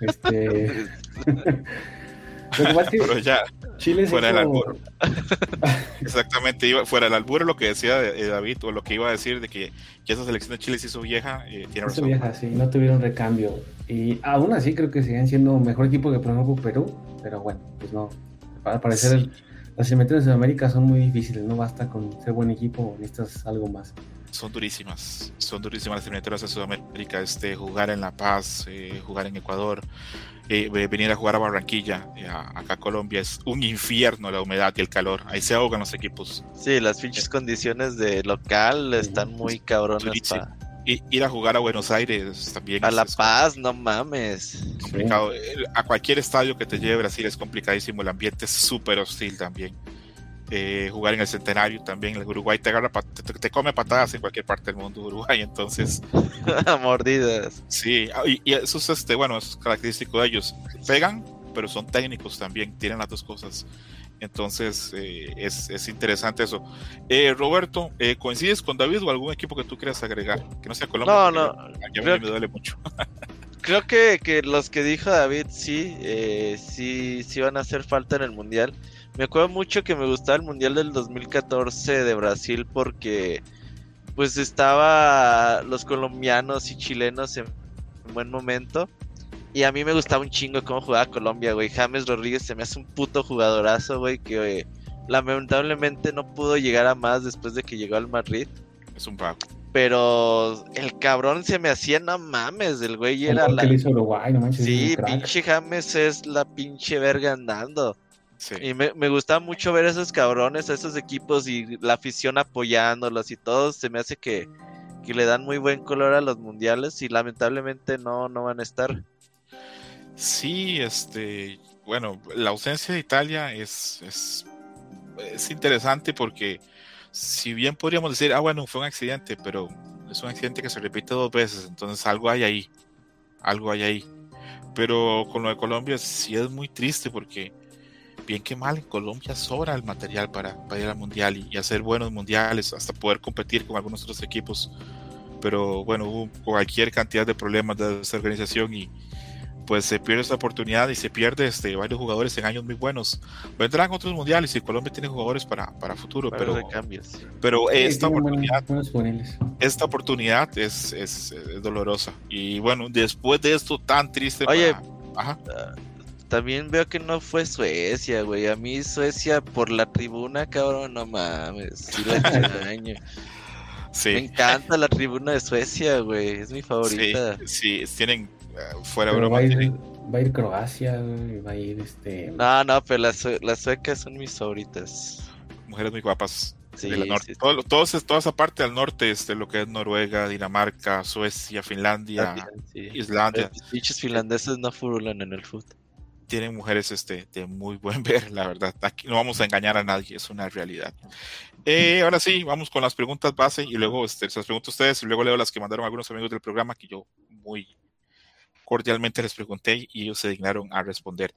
este... Pero ya, Chile fuera del albur. Exactamente, iba, fuera del albur lo que decía David, o lo que iba a decir de que, esa selección de Chile se hizo vieja, eh, tiene razón. vieja, sí, no tuvieron recambio. Y aún así creo que siguen siendo mejor equipo que por ejemplo Perú, pero bueno, pues no. Para parecer las eliminatorias de Sudamérica son muy difíciles, no basta con ser buen equipo, necesitas algo más. Son durísimas, son durísimas las eliminatorias de Sudamérica, este, jugar en La Paz, eh, jugar en Ecuador, eh, venir a jugar a Barranquilla, eh, acá a Colombia, es un infierno la humedad y el calor. Ahí se ahogan los equipos. Sí, las pinches condiciones de local están muy cabronas. Ir a jugar a Buenos Aires también. A La Paz, no mames. Complicado. A cualquier estadio que te lleve Brasil es complicadísimo. El ambiente es súper hostil también. Eh, jugar en el centenario también. El Uruguay te agarra, te, come patadas en cualquier parte del mundo, Uruguay, entonces. Mordidas. Sí, ah, y, eso es este, bueno, es característico de ellos. Pegan, pero son técnicos también, tienen las dos cosas. Entonces eh, es, interesante eso. Eh, Roberto, ¿coincides con David o algún equipo que tú quieras agregar? Que no sea Colombia. No, no. A mí me duele mucho. creo que, que, los que dijo David sí, sí, sí van a hacer falta en el Mundial. Me acuerdo mucho que me gustaba el Mundial del 2014 de Brasil porque pues estaba los colombianos y chilenos en buen momento. Y a mí me gustaba un chingo cómo jugaba Colombia, güey. James Rodríguez se me hace un puto jugadorazo, güey, que lamentablemente no pudo llegar a más después de que llegó al Madrid. Es un pago. Pero el cabrón se me hacía, no mames, el güey era la... sí, pinche James es la pinche verga andando. Y me, me gustaba mucho ver esos cabrones, esos equipos y la afición apoyándolos y todo. Se me hace que, le dan muy buen color a los mundiales y lamentablemente no, no van a estar. Sí, este, bueno, la ausencia de Italia es, es, es interesante porque si bien podríamos decir, ah, bueno, fue un accidente, pero es un accidente que se repite dos veces, entonces algo hay ahí, algo hay ahí. Pero con lo de Colombia sí es muy triste porque bien que mal, en Colombia sobra el material para, ir al mundial y, hacer buenos mundiales, hasta poder competir con algunos otros equipos. Pero bueno, hubo cualquier cantidad de problemas de esta organización y pues se pierde esta oportunidad y se pierde este, varios jugadores en años muy buenos. Vendrán otros mundiales y Colombia tiene jugadores para, para futuro, pero, pero esta, oportunidad, esta oportunidad es, es, dolorosa. Y bueno, después de esto tan triste, Oye, Ajá. Ah, también veo que no fue Suecia, güey. A mí Suecia por la tribuna, cabrón, no mames. Sí la extraño. Sí. Me encanta la tribuna de Suecia, güey. Es mi favorita. Sí, tienen uh, fuera broma. Va a, ir, va a ir Croacia. Va a ir este. No, no, pero las, las suecas son mis favoritas. Mujeres muy guapas. Sí, norte. Todo, toda esa parte del norte, este, lo que es Noruega, Dinamarca, Suecia, Finlandia, Islandia. Los bichos finlandeses no furulan en el fútbol tienen mujeres este, de muy buen ver, la verdad. Aquí no vamos a engañar a nadie, es una realidad. Eh, ahora sí, vamos con las preguntas base y luego este, se las pregunto a ustedes y luego leo las que mandaron algunos amigos del programa que yo muy cordialmente les pregunté y ellos se dignaron a responder.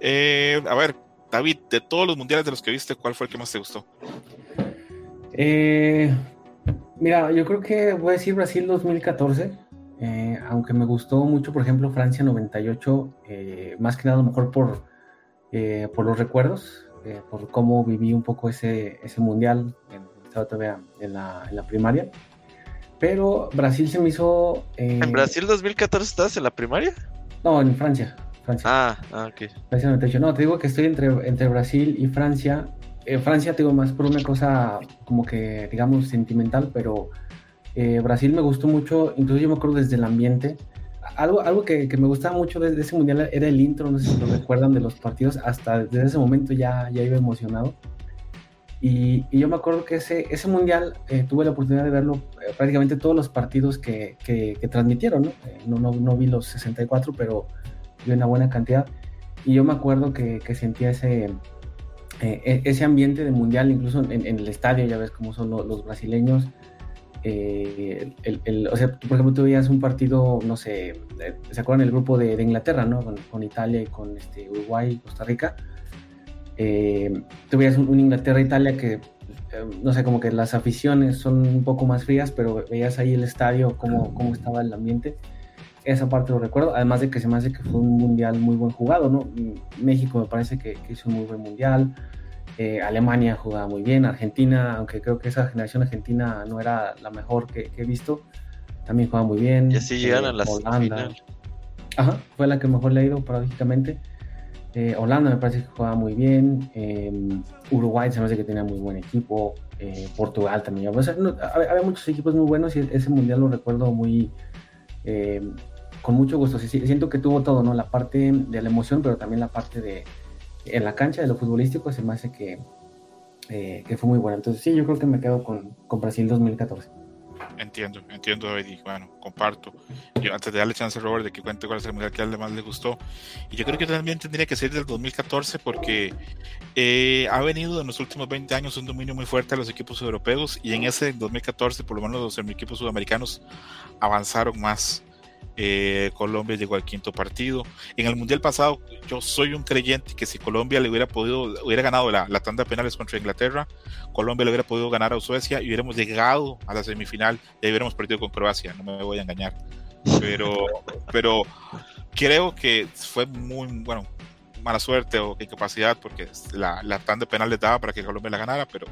Eh, a ver, David, de todos los mundiales de los que viste, ¿cuál fue el que más te gustó? Eh, mira, yo creo que voy a decir Brasil 2014 eh, aunque me gustó mucho, por ejemplo, Francia 98, eh, más que nada a lo mejor por, por los recuerdos, por cómo viví un poco ese, ese mundial, estaba todavía en la, en la, primaria. Pero Brasil se me hizo... ¿En Brasil 2014 estabas en la primaria? No, en Francia. Francia. Ah, ah, ok. Francia 98. No, te digo que estoy entre, entre Brasil y Francia. Francia, te digo, más por una cosa como que, digamos, sentimental, pero eh, Brasil me gustó mucho, incluso yo me acuerdo desde el ambiente. Algo, algo que, me gustaba mucho de, ese mundial era el intro, no sé si lo recuerdan de los partidos, hasta desde ese momento ya, ya iba emocionado. Y, yo me acuerdo que ese, ese mundial eh, tuve la oportunidad de verlo eh, prácticamente todos los partidos que, que, transmitieron, ¿no? ¿no? ¿no? vi los 64, pero vi una buena cantidad. Y yo me acuerdo que, sentía ese, e, ese ambiente de mundial, incluso en, el estadio, ya ves cómo son los brasileños eh, el, o sea, por ejemplo, tú veías un partido, no sé, eh, ¿se acuerdan el grupo de, Inglaterra, ¿no? Con, Italia y con este, Uruguay y Costa Rica. Eh, tú veías un, Inglaterra-Italia que, no sé, como que las aficiones son un poco más frías, pero veías ahí el estadio, cómo, cómo estaba el ambiente. esa parte lo recuerdo, además de que se me hace que fue un mundial muy buen jugado, ¿no? México me parece que, hizo un muy buen mundial, eh, Alemania jugaba muy bien, Argentina, aunque creo que esa generación argentina no era la mejor que, he visto, también jugaba muy bien. Y así llegaron a la Holanda. Ajá, fue la que mejor le ha ido paradójicamente. Eh, Holanda me parece que jugaba muy bien. Em, Uruguay se me hace que tenía muy buen equipo. Eh, Portugal también. había, muchos equipos muy buenos y ese mundial lo recuerdo muy. Em, con mucho gusto. siento que tuvo todo, ¿no? La parte de la emoción, pero también la parte de. En la cancha de lo futbolístico se me hace que, eh, que fue muy buena. Entonces, sí, yo creo que me quedo con, con Brasil 2014. Entiendo, entiendo, David, bueno, comparto. Yo, antes de darle chance a Robert de que cuente cuál es el mundial que más le gustó, y yo creo que también tendría que ser del 2014 porque eh, ha venido en los últimos 20 años un dominio muy fuerte a los equipos europeos y en ese 2014 por lo menos los equipos sudamericanos avanzaron más. Eh, Colombia llegó al quinto partido. En el mundial pasado, yo soy un creyente que si Colombia le hubiera podido, hubiera ganado la, tanda de penales contra Inglaterra, Colombia le hubiera podido ganar a Suecia y hubiéramos llegado a la semifinal y hubiéramos perdido con Croacia. No me voy a engañar, pero, pero creo que fue muy bueno mala suerte o incapacidad porque la, la tanda de penales daba para que Colombia la ganara, pero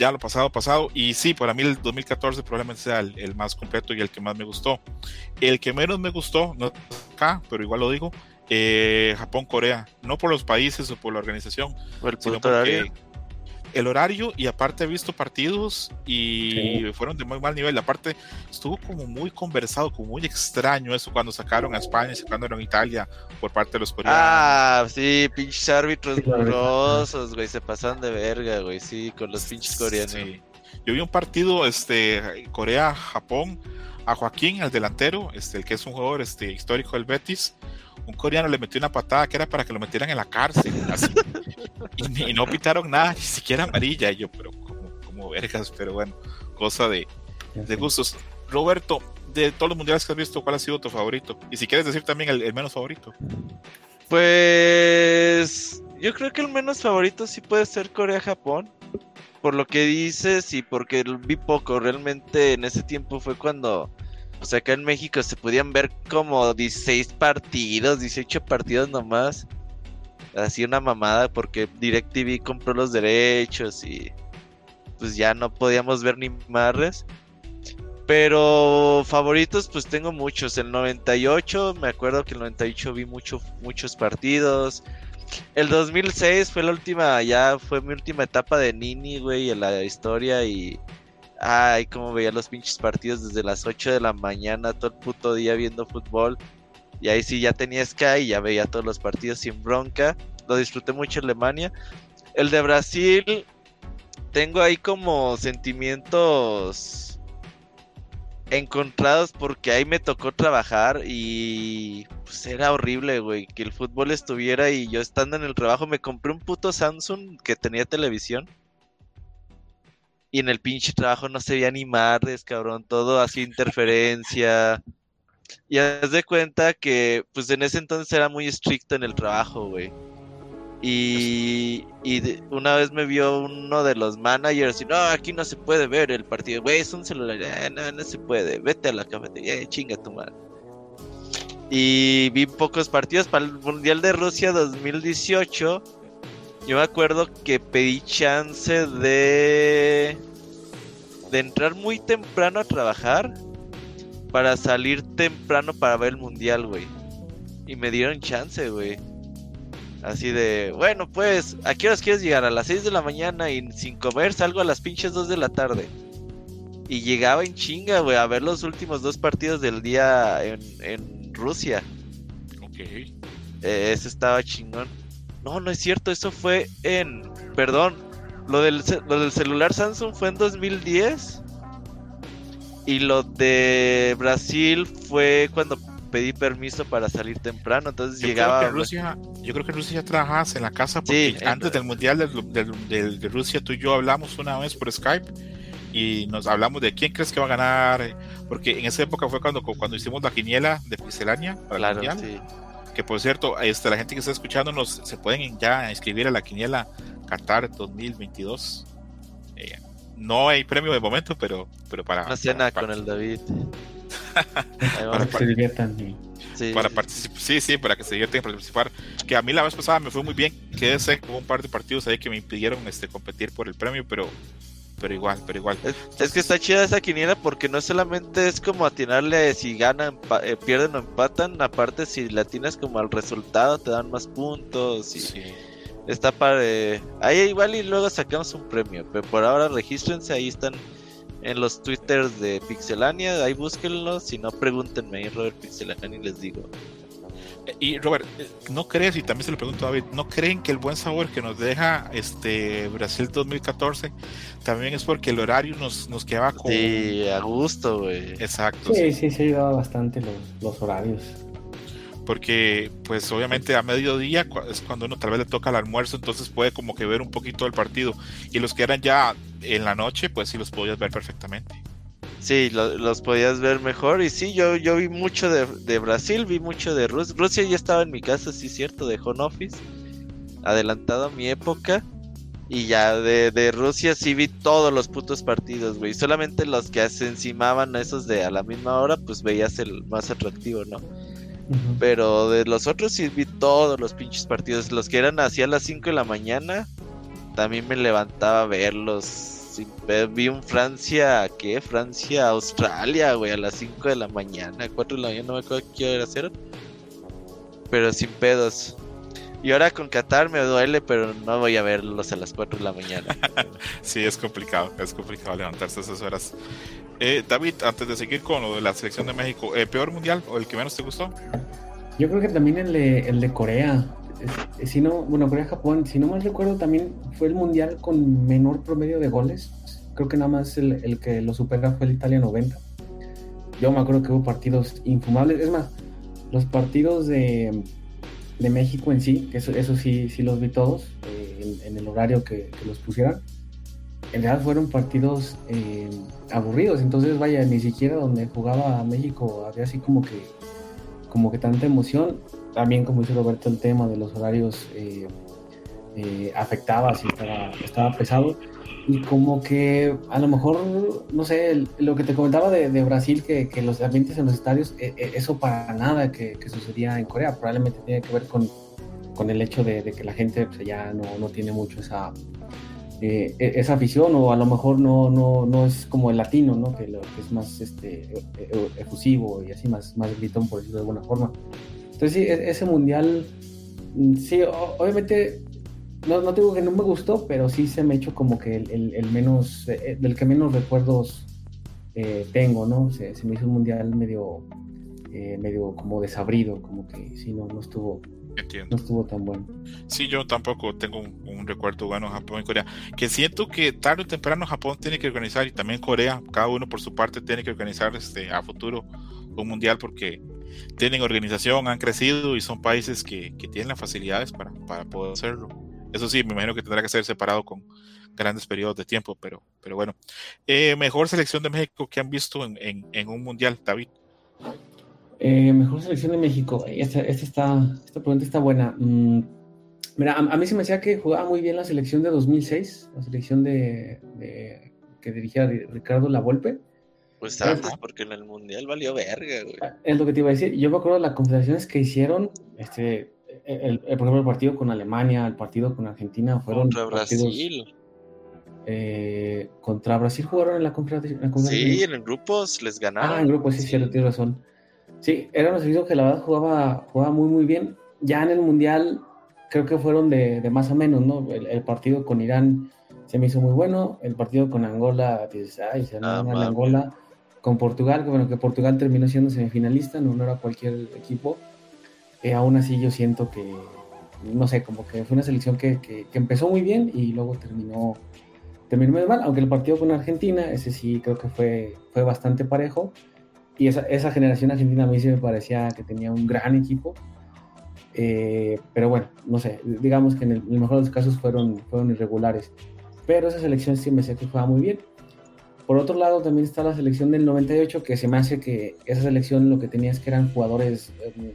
ya lo pasado, pasado. Y sí, para mí el 2014 probablemente sea el, más completo y el que más me gustó. El que menos me gustó, no acá, pero igual lo digo, eh, Japón-Corea. No por los países o por la organización, sino porque el horario y aparte he visto partidos y fueron de muy mal nivel. Aparte estuvo como muy conversado, como muy extraño eso cuando sacaron a España y sacaron a Italia por parte de los coreanos. Ah, sí, pinches árbitros grosos, güey, se pasan de verga, güey, sí, con los pinches coreanos. Yo vi un partido, este, Corea-Japón, a Joaquín, el delantero, este, el que es un jugador este, histórico del Betis un coreano le metió una patada que era para que lo metieran en la cárcel. y, no pitaron nada, ni siquiera amarilla. Y yo, pero como, como vergas, pero bueno, cosa de, de gustos. Roberto, de todos los mundiales que has visto, ¿cuál ha sido tu favorito? Y si quieres decir también el, menos favorito. Pues yo creo que el menos favorito sí puede ser Corea-Japón. Por lo que dices y porque vi poco, realmente en ese tiempo fue cuando sea, acá en México se podían ver como 16 partidos, 18 partidos nomás. Así una mamada porque DirecTV compró los derechos y pues ya no podíamos ver ni marres. Pero favoritos pues tengo muchos. El 98, me acuerdo que el 98 vi mucho, muchos partidos. El 2006 fue la última, ya fue mi última etapa de Nini, güey, en la historia y Ay, como veía los pinches partidos desde las 8 de la mañana, todo el puto día viendo fútbol. Y ahí sí ya tenía Sky y ya veía todos los partidos sin bronca. Lo disfruté mucho en Alemania. El de Brasil, tengo ahí como sentimientos encontrados porque ahí me tocó trabajar y pues era horrible, güey, que el fútbol estuviera y yo estando en el trabajo me compré un puto Samsung que tenía televisión y en el pinche trabajo no se veía ni madres, cabrón, todo así interferencia. Y haz de cuenta que, pues en ese entonces era muy estricto en el trabajo, güey. Y, y una vez me vio uno de los managers y no, aquí no se puede ver el partido, güey, es un celular, eh, no, no se puede, vete a la cafetería, eh, chinga tu madre. Y vi pocos partidos para el Mundial de Rusia 2018 yo me acuerdo que pedí chance de. de entrar muy temprano a trabajar para salir temprano para ver el mundial, güey. Y me dieron chance, güey. Así de, bueno, pues, ¿a qué horas quieres llegar? A las 6 de la mañana y sin comer salgo a las pinches 2 de la tarde. Y llegaba en chinga, güey, a ver los últimos dos partidos del día en, en Rusia. Ok. Eh, ese estaba chingón. No, no es cierto, eso fue en. Perdón, lo del, lo del celular Samsung fue en 2010. Y lo de Brasil fue cuando pedí permiso para salir temprano, entonces llegaba. Rusia, yo creo que Rusia ya trabajabas en la casa porque antes del mundial de Rusia tú y yo hablamos una vez por Skype y nos hablamos de quién crees que va a ganar, porque en esa época fue cuando, cuando hicimos la quiniela de Pixelania para el mundial. Sí. Que por cierto, este, la gente que está escuchándonos se pueden ya inscribir a la quiniela Qatar 2022. Eh, no hay premio de momento, pero, pero para. Una cena con el David. para que se diviertan. Sí. Para participar, sí, sí, para que se diviertan y participar. Que a mí la vez pasada me fue muy bien. Quedé seco un par de partidos ahí que me impidieron este, competir por el premio, pero pero igual, pero igual. Es, que está chida esa quiniela porque no solamente es como atinarle si ganan, eh, pierden o empatan, aparte si le atinas como al resultado te dan más puntos y sí. está para ahí igual y luego sacamos un premio, pero por ahora regístrense, ahí están en los twitters de Pixelania, ahí búsquenlos, si no pregúntenme ahí Robert Pixelania y les digo. Y Robert, ¿no crees, y también se lo pregunto a David, ¿no creen que el buen sabor que nos deja este Brasil 2014 también es porque el horario nos, nos quedaba como... Sí, a gusto, güey. Exacto. Sí, sí, se ayudaba bastante los, los horarios. Porque, pues obviamente a mediodía es cuando uno tal vez le toca el almuerzo, entonces puede como que ver un poquito del partido. Y los que eran ya en la noche, pues sí los podías ver perfectamente. Sí, los podías ver mejor. Y sí, yo, yo vi mucho de, Brasil, vi mucho de Rusia. Rusia ya estaba en mi casa, sí, cierto, de home office. Adelantado a mi época. Y ya de, Rusia sí vi todos los putos partidos, güey. Solamente los que se encimaban a esos de a la misma hora, pues veías el más atractivo, ¿no? Pero de los otros sí vi todos los pinches partidos. Los que eran hacia las 5 de la mañana, también me levantaba a verlos vi un Francia, ¿qué? Francia, Australia, güey, a las 5 de la mañana, 4 de la mañana, no me acuerdo qué hora hacer. Pero sin pedos. Y ahora con Qatar me duele, pero no voy a verlos a las 4 de la mañana. sí, es complicado, es complicado levantarse a esas horas. Eh, David, antes de seguir con lo de la selección de México, ¿el peor mundial o el que menos te gustó? Yo creo que también el de, el de Corea si no, bueno, Corea-Japón, si no mal recuerdo, también fue el mundial con menor promedio de goles. Creo que nada más el, que lo supera fue el Italia 90. Yo me acuerdo que hubo partidos infumables. Es más, los partidos de, de México en sí, que eso, eso sí, sí los vi todos, eh, en, el horario que, los pusieran. En realidad fueron partidos eh, aburridos. Entonces, vaya, ni siquiera donde jugaba México había así como que, como que tanta emoción también, como dice Roberto, el tema de los horarios eh, eh, afectaba, si estaba, pesado. Y como que a lo mejor, no sé, lo que te comentaba de, Brasil, que, los ambientes en los estadios, e, e, eso para nada que, sucedía en Corea, probablemente tiene que ver con, con el hecho de, que la gente pues, ya no, no tiene mucho esa, eh, e, esa afición o a lo mejor no, no, no es como el latino, ¿no? que, lo, que es más este, efusivo y así más, más gritón, por decirlo de alguna forma. Entonces sí, e-, ese mundial, mm, sí, obviamente, no, no digo que no me gustó, pero sí se me echó como que el, menos, eh, eh, del que menos recuerdos eh, tengo, ¿no? Se, me hizo un mundial medio, medio como desabrido, como que sí, no, no estuvo, No estuvo tan bueno. Sí, yo tampoco tengo un, recuerdo bueno Japón y Corea. Que siento que tarde o temprano Japón tiene que organizar y también Corea, cada uno por su parte tiene que organizar este, a futuro un mundial porque tienen organización, han crecido y son países que, tienen las facilidades para, poder hacerlo. Eso sí, me imagino que tendrá que ser separado con grandes periodos de tiempo, pero, pero bueno. Eh, mejor selección de México que han visto en, un mundial, David. Eh, mejor selección de México. Esta, está, esta pregunta está buena. Mm, mira, a, mí se me decía que jugaba muy bien la selección de 2006, la selección de, que dirigía Ricardo Lavolpe. Pues antes, porque en el mundial valió verga, güey. Ah, es lo que te iba a decir. Yo me acuerdo de las confederaciones que hicieron, este, el, por ejemplo, el partido con Alemania, el partido con Argentina, fueron. Contra Brasil. Eh, contra Brasil jugaron en la confederación. Sí, en grupos les ganaron. Ah, en grupos, sí, sí. cierto, tienes razón. Sí, era una selección que la verdad jugaba, jugaba muy, muy bien. Ya en el mundial, creo que fueron de, de más a menos, ¿no? El, partido con Irán se me hizo muy bueno. El partido con Angola, dices, ay, se ah, Angola con Portugal, que bueno, que Portugal terminó siendo semifinalista, no, no era cualquier equipo. Eh, aún así yo siento que, no sé, como que fue una selección que, que, empezó muy bien y luego terminó, terminó muy mal, aunque el partido con Argentina, ese sí creo que fue, fue bastante parejo. Y esa, esa generación argentina a mí sí me parecía que tenía un gran equipo. Eh, pero bueno, no sé, digamos que en el, mejor de los casos fueron, fueron irregulares. Pero esa selección sí me sé que jugaba muy bien. Por otro lado, también está la selección del 98, que se me hace que esa selección lo que tenía es que eran jugadores, em,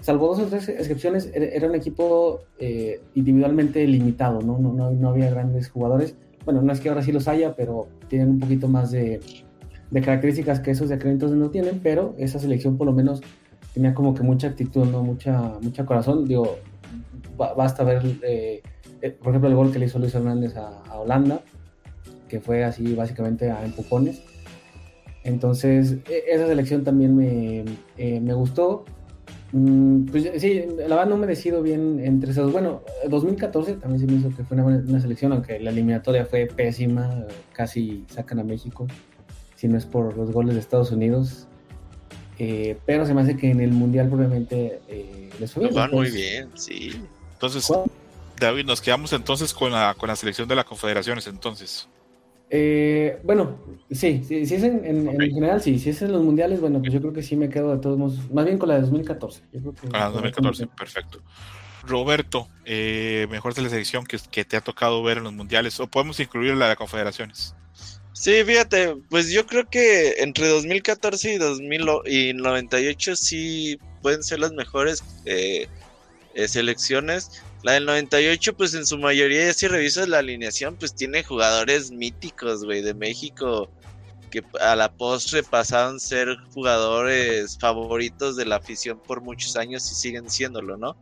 salvo dos o tres excepciones, era un equipo eh, individualmente limitado, ¿no? No, ¿no? no, había grandes jugadores. Bueno, no es que ahora sí los haya, pero tienen un poquito más de, de características que esos de aquel entonces no tienen, pero esa selección por lo menos tenía como que mucha actitud, ¿no? Mucha, mucha corazón. Digo, basta ver, eh, eh, por ejemplo, el gol que le hizo Luis Hernández a, Holanda, que fue así básicamente a empujones. Entonces, e, esa selección también me, eh, me gustó. Mm, pues sí, la verdad no me decido bien entre esos. Bueno, 2014 también se me hizo que fue una, una selección, aunque la eliminatoria fue pésima, casi sacan a México, si no es por los goles de Estados Unidos. Eh, pero se me hace que en el Mundial probablemente eh, les fue van muy bien, sí. Entonces, David, nos quedamos entonces con la, con la selección de las confederaciones, entonces. Eh, bueno, sí, si es en, general, sí, si es en los mundiales, bueno, pues yo creo que sí me quedo de todos modos, más bien con la de 2014. Yo creo con la de 2014, perfecto. Roberto, eh, mejor selección que, que te ha tocado ver en los mundiales, o podemos incluir la de confederaciones. Sí, fíjate, pues yo creo que entre 2014 y 2098 sí pueden ser las mejores eh, eh, selecciones. La del 98, pues en su mayoría, si revisas la alineación, pues tiene jugadores míticos, güey, de México, que a la postre pasaron a ser jugadores favoritos de la afición por muchos años y siguen siéndolo, ¿no?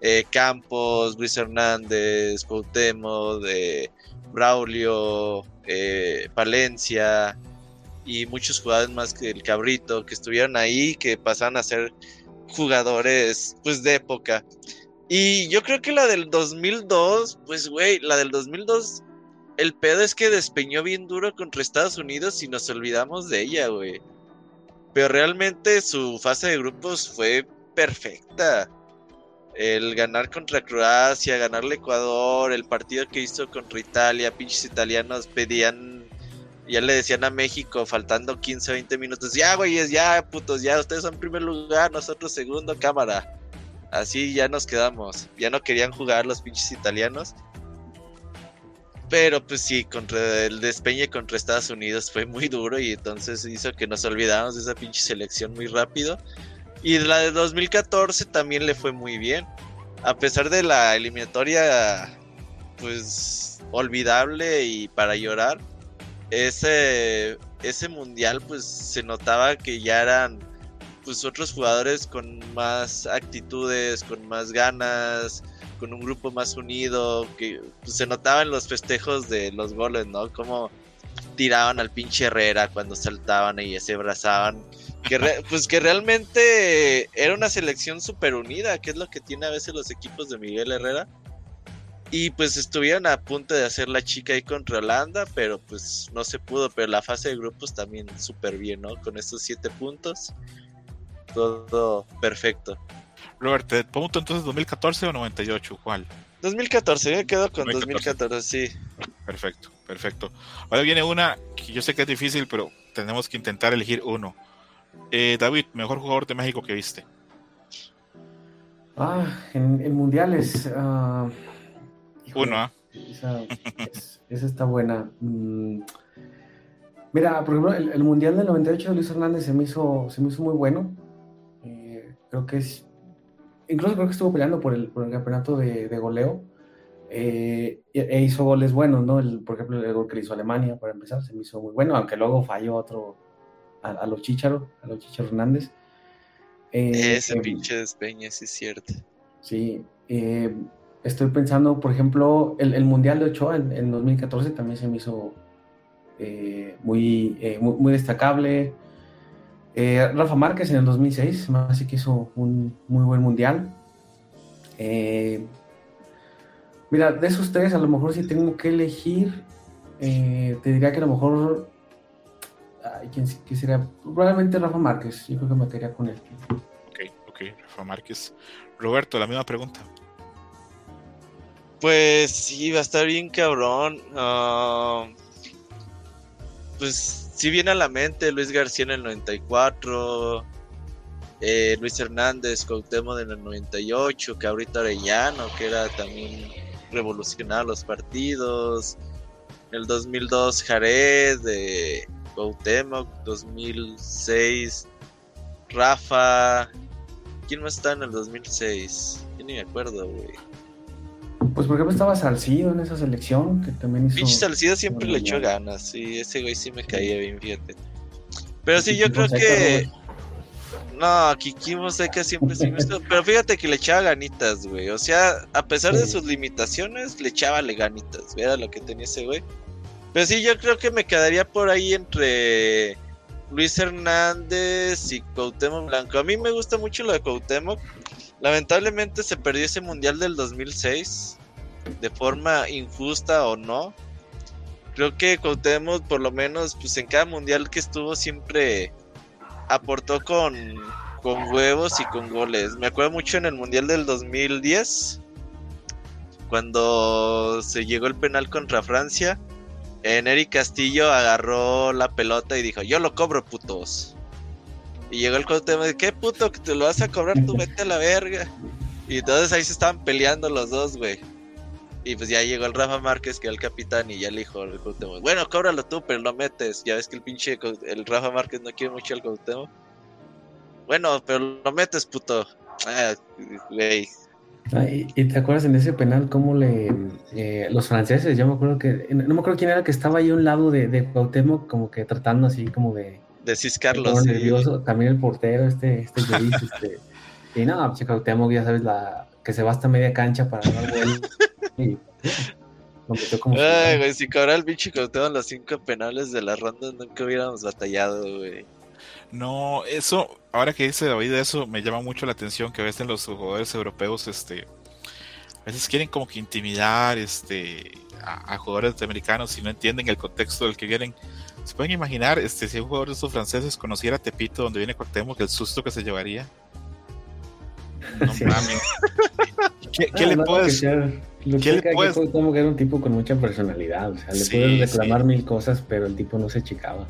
Eh, Campos, Luis Hernández, Cuauhtémoc, de Braulio, eh, Palencia y muchos jugadores más que el Cabrito que estuvieron ahí, que pasaron a ser jugadores pues de época. Y yo creo que la del 2002, pues güey, la del 2002, el pedo es que despeñó bien duro contra Estados Unidos y nos olvidamos de ella, güey. Pero realmente su fase de grupos fue perfecta el ganar contra Croacia, ganarle Ecuador, el partido que hizo contra Italia, pinches italianos pedían, ya le decían a México, faltando 15, 20 minutos, ya güeyes, ya putos, ya ustedes son primer lugar, nosotros segundo, cámara. Así ya nos quedamos, ya no querían jugar los pinches italianos. Pero pues sí, contra el despeñe contra Estados Unidos fue muy duro y entonces hizo que nos olvidáramos de esa pinche selección muy rápido. Y la de 2014 también le fue muy bien. A pesar de la eliminatoria, pues olvidable y para llorar, ese, ese mundial, pues se notaba que ya eran pues otros jugadores con más actitudes, con más ganas, con un grupo más unido, que pues, se notaba en los festejos de los goles, ¿no? Como tiraban al pinche Herrera cuando saltaban y se abrazaban que pues que realmente era una selección súper unida, que es lo que tiene a veces los equipos de Miguel Herrera. Y pues estuvieron a punto de hacer la chica ahí contra Holanda, pero pues no se pudo. Pero la fase de grupos también súper bien, ¿no? Con estos siete puntos, todo perfecto. Robert, ¿te punto entonces 2014 o 98? ¿Cuál? 2014, me quedo con 2014, sí. Perfecto, perfecto. Ahora viene una que yo sé que es difícil, pero tenemos que intentar elegir uno. Eh, David, mejor jugador de México que viste. Ah, en, mundiales. Uh, Uno, ¿ah? esa, está buena. Mm, mira, por ejemplo, el, mundial del 98 de Luis Hernández se me hizo, se me hizo muy bueno. Creo que es. Incluso creo que estuvo peleando por el, por el campeonato de, goleo. Eh, e, hizo goles buenos, ¿no? El, por ejemplo, el gol que hizo Alemania, para empezar, se me hizo muy bueno, aunque luego falló otro, a, los Chicharo, a los Chicharo Hernández. Eh, Ese em, pinche despeñe, sí es cierto. Sí, eh, estoy pensando, por ejemplo, el, Mundial de Ochoa en, 2014 también se me hizo eh, muy, muy, destacable. Rafa Márquez en el 2006, así que hizo un muy buen Mundial. mira, de esos tres, a lo mejor si tengo que elegir, te diría que a lo mejor ¿quién, sería? Probablemente Rafa Márquez, yo creo que me quedaría con él. Ok, ok, Rafa Márquez. Roberto, la misma pregunta. Pues sí, va a estar bien cabrón. Ah, pues sí viene a la mente Luis García en el 94, eh, Luis Hernández, Cuauhtémoc en el 98, que ahorita Arellano, que era también revolucionar los partidos. En el 2002 Jared, de Cuauhtémoc, 2006, Rafa. ¿Quién más está en el 2006? Yo ni me acuerdo, güey. Pues por ejemplo estaba Salcido en esa selección, que también hizo... Pinche Salcido siempre le echó ganas, sí, ese güey sí me caía bien, fíjate. Pero sí, yo creo que. No, Kiki Fonseca siempre sí me Pero fíjate que le echaba ganitas, güey. O sea, a pesar de sus limitaciones, le echaba le ganitas. Era lo que tenía ese güey. Pero sí, yo creo que me quedaría por ahí entre Luis Hernández y Cuauhtémoc Blanco. A mí me gusta mucho lo de Cuauhtémoc. Lamentablemente se perdió ese mundial del 2006 de forma injusta o no. Creo que Cuauhtémoc por lo menos pues en cada mundial que estuvo siempre aportó con, con huevos y con goles. Me acuerdo mucho en el mundial del 2010 cuando se llegó el penal contra Francia Neri Castillo agarró la pelota y dijo, yo lo cobro, putos. Y llegó el tema de, ¿qué puto que te lo vas a cobrar tú? Vete a la verga. Y entonces ahí se estaban peleando los dos, güey. Y pues ya llegó el Rafa Márquez, que era el capitán, y ya le dijo el bueno, cóbralo tú, pero lo metes. Ya ves que el pinche, el Rafa Márquez no quiere mucho al Cuauhtémoc. Bueno, pero lo metes, puto. Ah, güey, y, te acuerdas en ese penal cómo le eh, los franceses, yo me acuerdo que no me acuerdo quién era que estaba ahí a un lado de, de Cuauhtémoc como que tratando así como de de ciscarlos nervioso, también el portero este este, este y no, pues Cuauhtémoc ya sabes la que se va hasta media cancha para dar gol y como Ay, güey, si cobrara el bicho Cuauhtémoc los cinco penales de la ronda nunca hubiéramos batallado, güey. No, eso, ahora que dice David eso, me llama mucho la atención que a veces los jugadores europeos, este, a veces quieren como que intimidar, este, a, jugadores americanos y no entienden el contexto del que vienen. ¿Se pueden imaginar, este, si un jugador de estos franceses conociera a Tepito, donde viene que el susto que se llevaría? No mames. ¿Qué, ¿qué le puedes...? Lo que le puedes... que era un tipo con mucha personalidad, o sea, le puedes reclamar mil cosas, pero el tipo no se chicaba.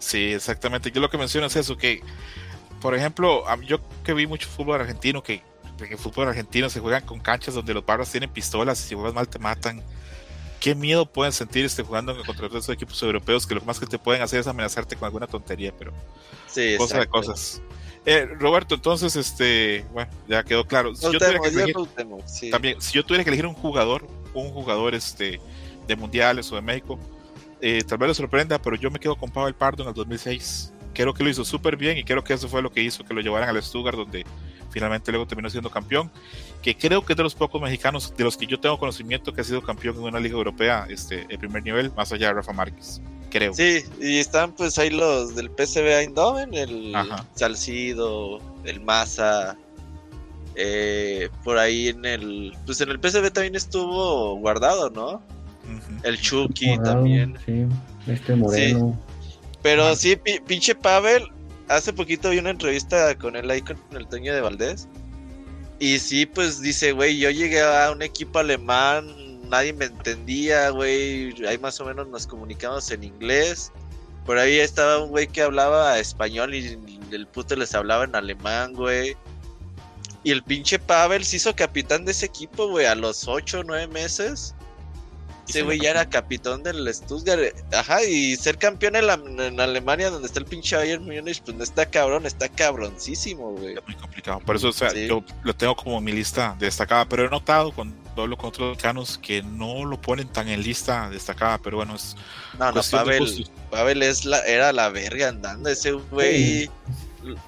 Sí, exactamente. Yo lo que menciono es eso, que, por ejemplo, yo que vi mucho fútbol argentino, que en el fútbol argentino se juegan con canchas donde los barras tienen pistolas y si juegas mal te matan. ¿Qué miedo pueden sentir este, jugando contra otros equipos europeos que lo más que te pueden hacer es amenazarte con alguna tontería, pero sí, cosa de cosas. Eh, Roberto, entonces, este, bueno, ya quedó claro. Si yo tuviera que elegir, también, si yo tuviera que elegir un jugador, un jugador este, de mundiales o de México, eh, tal vez lo sorprenda, pero yo me quedo con Pavel Pardo en el 2006. Creo que lo hizo súper bien y creo que eso fue lo que hizo que lo llevaran al Stuttgart, donde finalmente luego terminó siendo campeón. Que creo que es de los pocos mexicanos de los que yo tengo conocimiento que ha sido campeón en una liga europea, este, el primer nivel, más allá de Rafa Márquez. Creo. Sí, y están pues ahí los del PSV Eindhoven, el Salcido, el Massa, eh, por ahí en el pues en el PSV también estuvo guardado, ¿no? El Chucky también. Sí, este Moreno. Pero sí, pinche Pavel, hace poquito vi una entrevista con él ahí con el Toño de Valdés. Y sí, pues dice, güey, yo llegué a un equipo alemán, nadie me entendía, güey. Ahí más o menos nos comunicamos en inglés. Por ahí estaba un güey que hablaba español y el puto les hablaba en alemán, güey. Y el pinche Pavel se hizo capitán de ese equipo, güey, a los 8 o 9 meses. Ese güey ya era capitán del Stuttgart. Ajá, y ser campeón en, Alemania, donde está el pinche Bayern Munich, pues no está cabrón, está cabroncísimo, güey. Muy complicado. Por eso, o sea, yo lo tengo como mi lista destacada, pero he notado con todo lo con otros canos que no lo ponen tan en lista destacada, pero bueno, es. No, no, Pavel, Pavel es la, era la verga andando. Ese güey.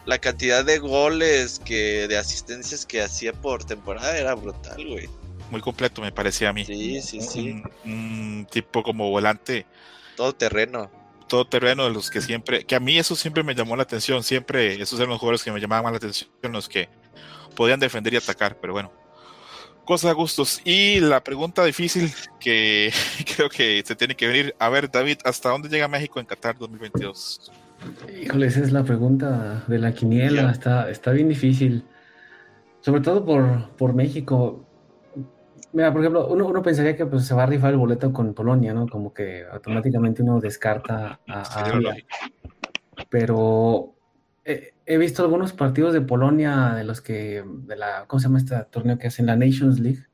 La cantidad de goles que de asistencias que hacía por temporada era brutal, güey muy completo, me parecía a mí. Sí, sí, sí. Un, tipo como volante. Todo terreno. Todo terreno de los que siempre, que a mí eso siempre me llamó la atención, siempre esos eran los jugadores que me llamaban la atención, los que podían defender y atacar, pero bueno, cosas a gustos. Y la pregunta difícil que creo que se tiene que venir, a ver David, ¿hasta dónde llega México en Qatar 2022? Híjole, esa es la pregunta de la quiniela, está, está bien difícil, sobre todo por, por México. Mira, por ejemplo, uno, pensaría que pues, se va a rifar el boleto con Polonia, ¿no? Como que automáticamente uno descarta a, Pero he visto algunos partidos de Polonia, de los que, de la, ¿cómo se llama este torneo que hacen? La Nations League.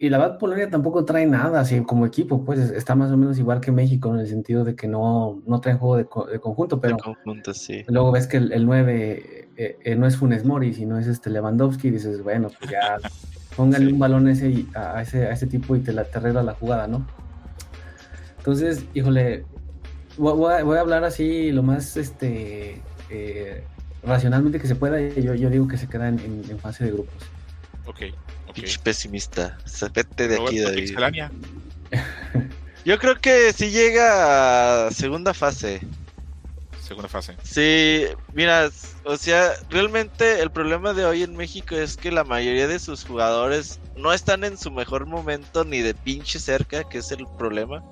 Y la verdad, Polonia tampoco trae nada así como equipo, pues está más o menos igual que México en el sentido de que no, no trae juego de, conjunto, pero conjunto, sí. luego ves que el, 9 eh, eh, no es Funes Mori, sino es este Lewandowski, y dices, bueno, pues ya póngale un balón ese, a, ese, a ese tipo y te, la, te arregla la jugada, ¿no? Entonces, híjole, voy, a, hablar así lo más este eh, racionalmente que se pueda. Yo, yo digo que se queda en, fase de grupos. Ok, ok. pesimista. Vete de aquí, David. Yo creo que si llega a segunda fase. Segunda fase. Sí, mira, o sea, realmente el problema de hoy en México es que la mayoría de sus jugadores no están en su mejor momento ni de pinche cerca, que es el problema.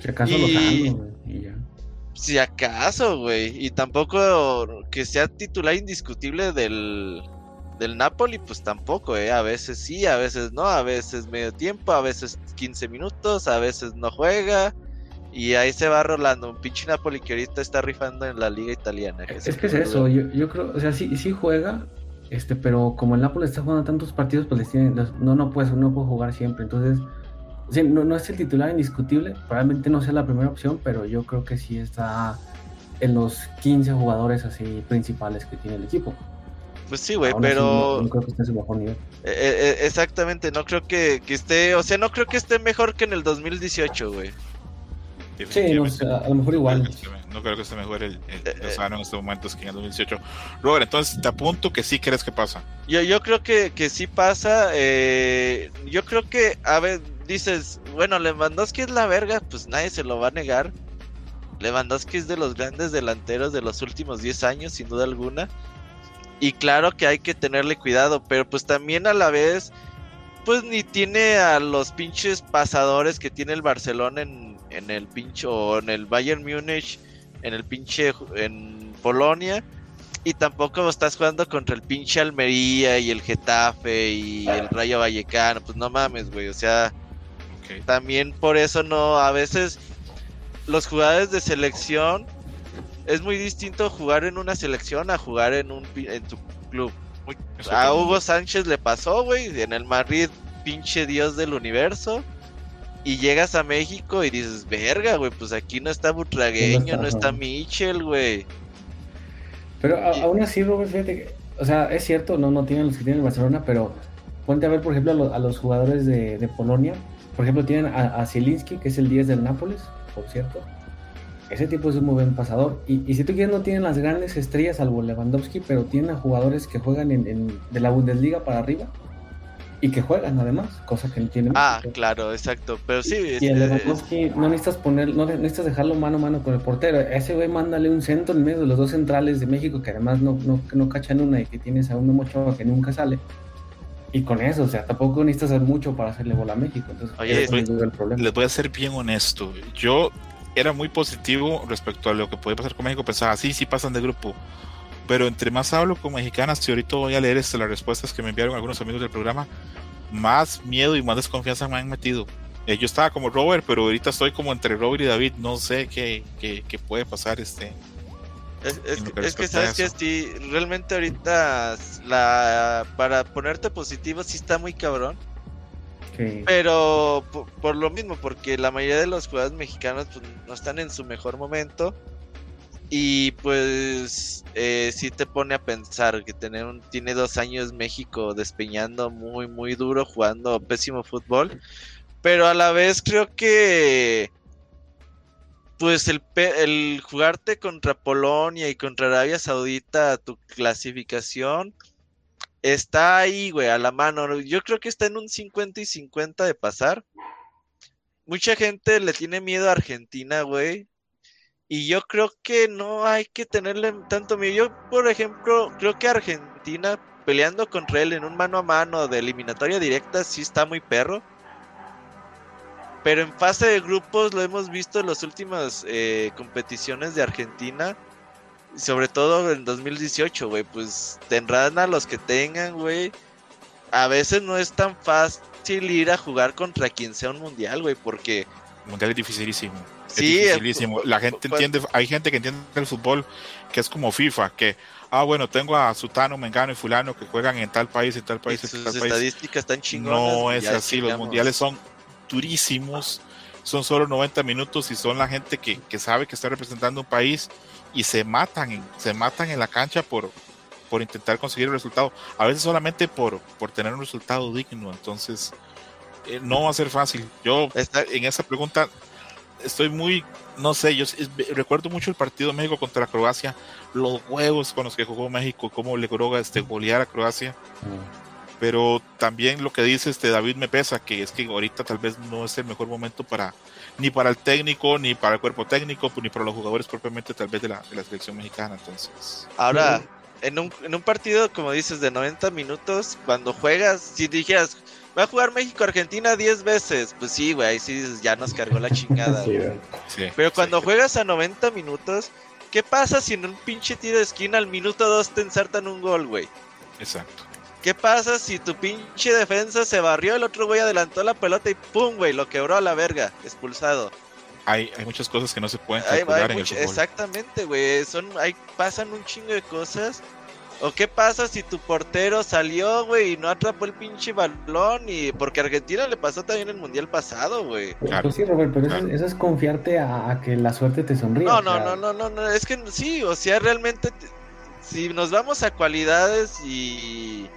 Si acaso y... ya. Si acaso, güey. Y tampoco que sea titular indiscutible del, del Napoli, pues tampoco, ¿eh? A veces sí, a veces no, a veces medio tiempo, a veces 15 minutos, a veces no juega. Y ahí se va rolando un pinche Napoli que ahorita está rifando en la liga italiana. es, que es eso, yo, yo, creo, o sea, sí, sí juega, este, pero como el Napoli está jugando tantos partidos, pues les tiene, no, no puede, no puede jugar siempre. Entonces, no, no es el titular indiscutible, probablemente no sea la primera opción, pero yo creo que sí está en los 15 jugadores así principales que tiene el equipo. Pues sí, güey, pero. No, creo que esté en su mejor nivel. Eh, eh, eh, exactamente, no creo que, que, esté. O sea, no creo que esté mejor que en el 2018, güey. Sí, no, a lo mejor igual. No creo que esté mejor el, el, en estos momentos que en el 2018. Robert, entonces te apunto que sí crees que pasa. Yo, yo creo que, que sí pasa. yo creo que, a ver, dices, bueno, Lewandowski es la verga, pues nadie se lo va a negar. Lewandowski es de los grandes delanteros de los últimos 10 años, sin duda alguna. Y claro que hay que tenerle cuidado, pero pues también a la vez, pues ni tiene a los pinches pasadores que tiene el Barcelona en, en el pincho, o en el Bayern Múnich, en el pinche, en Polonia. Y tampoco estás jugando contra el pinche Almería y el Getafe y el Rayo Vallecano. Pues no mames, güey. O sea, también por eso no, a veces los jugadores de selección es muy distinto jugar en una selección a jugar en un en tu club. a Hugo Sánchez le pasó, güey, en el Madrid, pinche dios del universo. Y llegas a México y dices, verga, güey, pues aquí no está Butragueño, no está, Michel, güey. Pero aún así, Robert, fíjate o sea, es cierto, no, no tienen los que tienen Barcelona, pero ponte a ver, por ejemplo, a, los jugadores de, de, Polonia. Por ejemplo, tienen a, a Zielinski, que es el 10 del Nápoles, por cierto ese tipo es un muy buen pasador. Y, si tú quieres, no tienen las grandes estrellas, salvo Lewandowski, pero tienen a jugadores que juegan en, de la Bundesliga para arriba y que juegan además, cosa que no tienen. Ah, claro, exacto. Pero sí. Y el Lewandowski no necesitas poner, no necesitas dejarlo mano a mano con el portero. ese güey, mándale un centro en medio de los dos centrales de México que además no, no, no cachan una y que tienes a un Mochoa que nunca sale. Y con eso, o sea, tampoco necesitas hacer mucho para hacerle bola a México. Entonces, Oye, les voy a ser bien honesto. Yo era muy positivo respecto a lo que puede pasar con México. Pensaba, sí, sí pasan de grupo. Pero entre más hablo con mexicanas, y ahorita voy a leer este, las respuestas que me enviaron algunos amigos del programa, más miedo y más desconfianza me han metido. Eh, yo estaba como Robert, pero ahorita estoy como entre Robert y David. No sé qué, qué, qué puede pasar. este Es, que sabes que realmente ahorita la para ponerte positivo sí está muy cabrón pero por, lo mismo, porque la mayoría de los jugadores mexicanos pues, no están en su mejor momento. Y pues eh, sí te pone a pensar que tener un, tiene dos años México despeñando muy, muy duro, jugando pésimo fútbol. Pero a la vez creo que pues el, el jugarte contra Polonia y contra Arabia Saudita, tu clasificación, está ahí, güey, a la mano. Yo creo que está en un 50 y 50 de pasar. Mucha gente le tiene miedo a Argentina, güey. Y yo creo que no hay que tenerle tanto miedo. Yo, por ejemplo, creo que Argentina peleando contra él en un mano a mano de eliminatoria directa sí está muy perro. Pero en fase de grupos lo hemos visto en las últimas eh, competiciones de Argentina sobre todo en 2018, güey, pues tendrán a los que tengan, güey. A veces no es tan fácil ir a jugar contra quien sea un mundial, güey, porque... Mundial es dificilísimo. Sí, es dificilísimo. La gente entiende, hay gente que entiende el fútbol que es como FIFA, que, ah, bueno, tengo a Sutano, Mengano y Fulano que juegan en tal país, en tal país, en tal país. estadísticas están chingonas. No es así, los mundiales son durísimos, son solo 90 minutos y son la gente que, que sabe que está representando un país y se matan, se matan en la cancha por, por intentar conseguir el resultado. A veces solamente por, por tener un resultado digno. Entonces, eh, no va a ser fácil. Yo en esa pregunta estoy muy, no sé, yo recuerdo mucho el partido de México contra Croacia, los huevos con los que jugó México, cómo le logró este, golear a Croacia. Pero también lo que dice este David me pesa, que es que ahorita tal vez no es el mejor momento para ni para el técnico, ni para el cuerpo técnico, ni para los jugadores propiamente tal vez de la, de la selección mexicana. Entonces. Ahora, en un, en un partido, como dices, de 90 minutos, cuando juegas, si dijeras, va a jugar México-Argentina 10 veces. Pues sí, güey, ahí sí ya nos cargó la chingada. Pero cuando juegas a 90 minutos, ¿qué pasa si en un pinche tiro de esquina al minuto 2 te ensartan un gol, güey? Exacto. ¿Qué pasa si tu pinche defensa se barrió, el otro güey adelantó la pelota y pum, güey, lo quebró a la verga, expulsado? Hay, hay muchas cosas que no se pueden calcular en el fútbol. Exactamente, güey, son, hay, pasan un chingo de cosas ¿O qué pasa si tu portero salió, güey, y no atrapó el pinche balón? y Porque a Argentina le pasó también el Mundial pasado, güey. Pues sí, Robert, pero eso, es confiarte a, que la suerte te sonríe. No, no, no, no, no, no, es que sí, o sea, realmente, si nos vamos a cualidades y...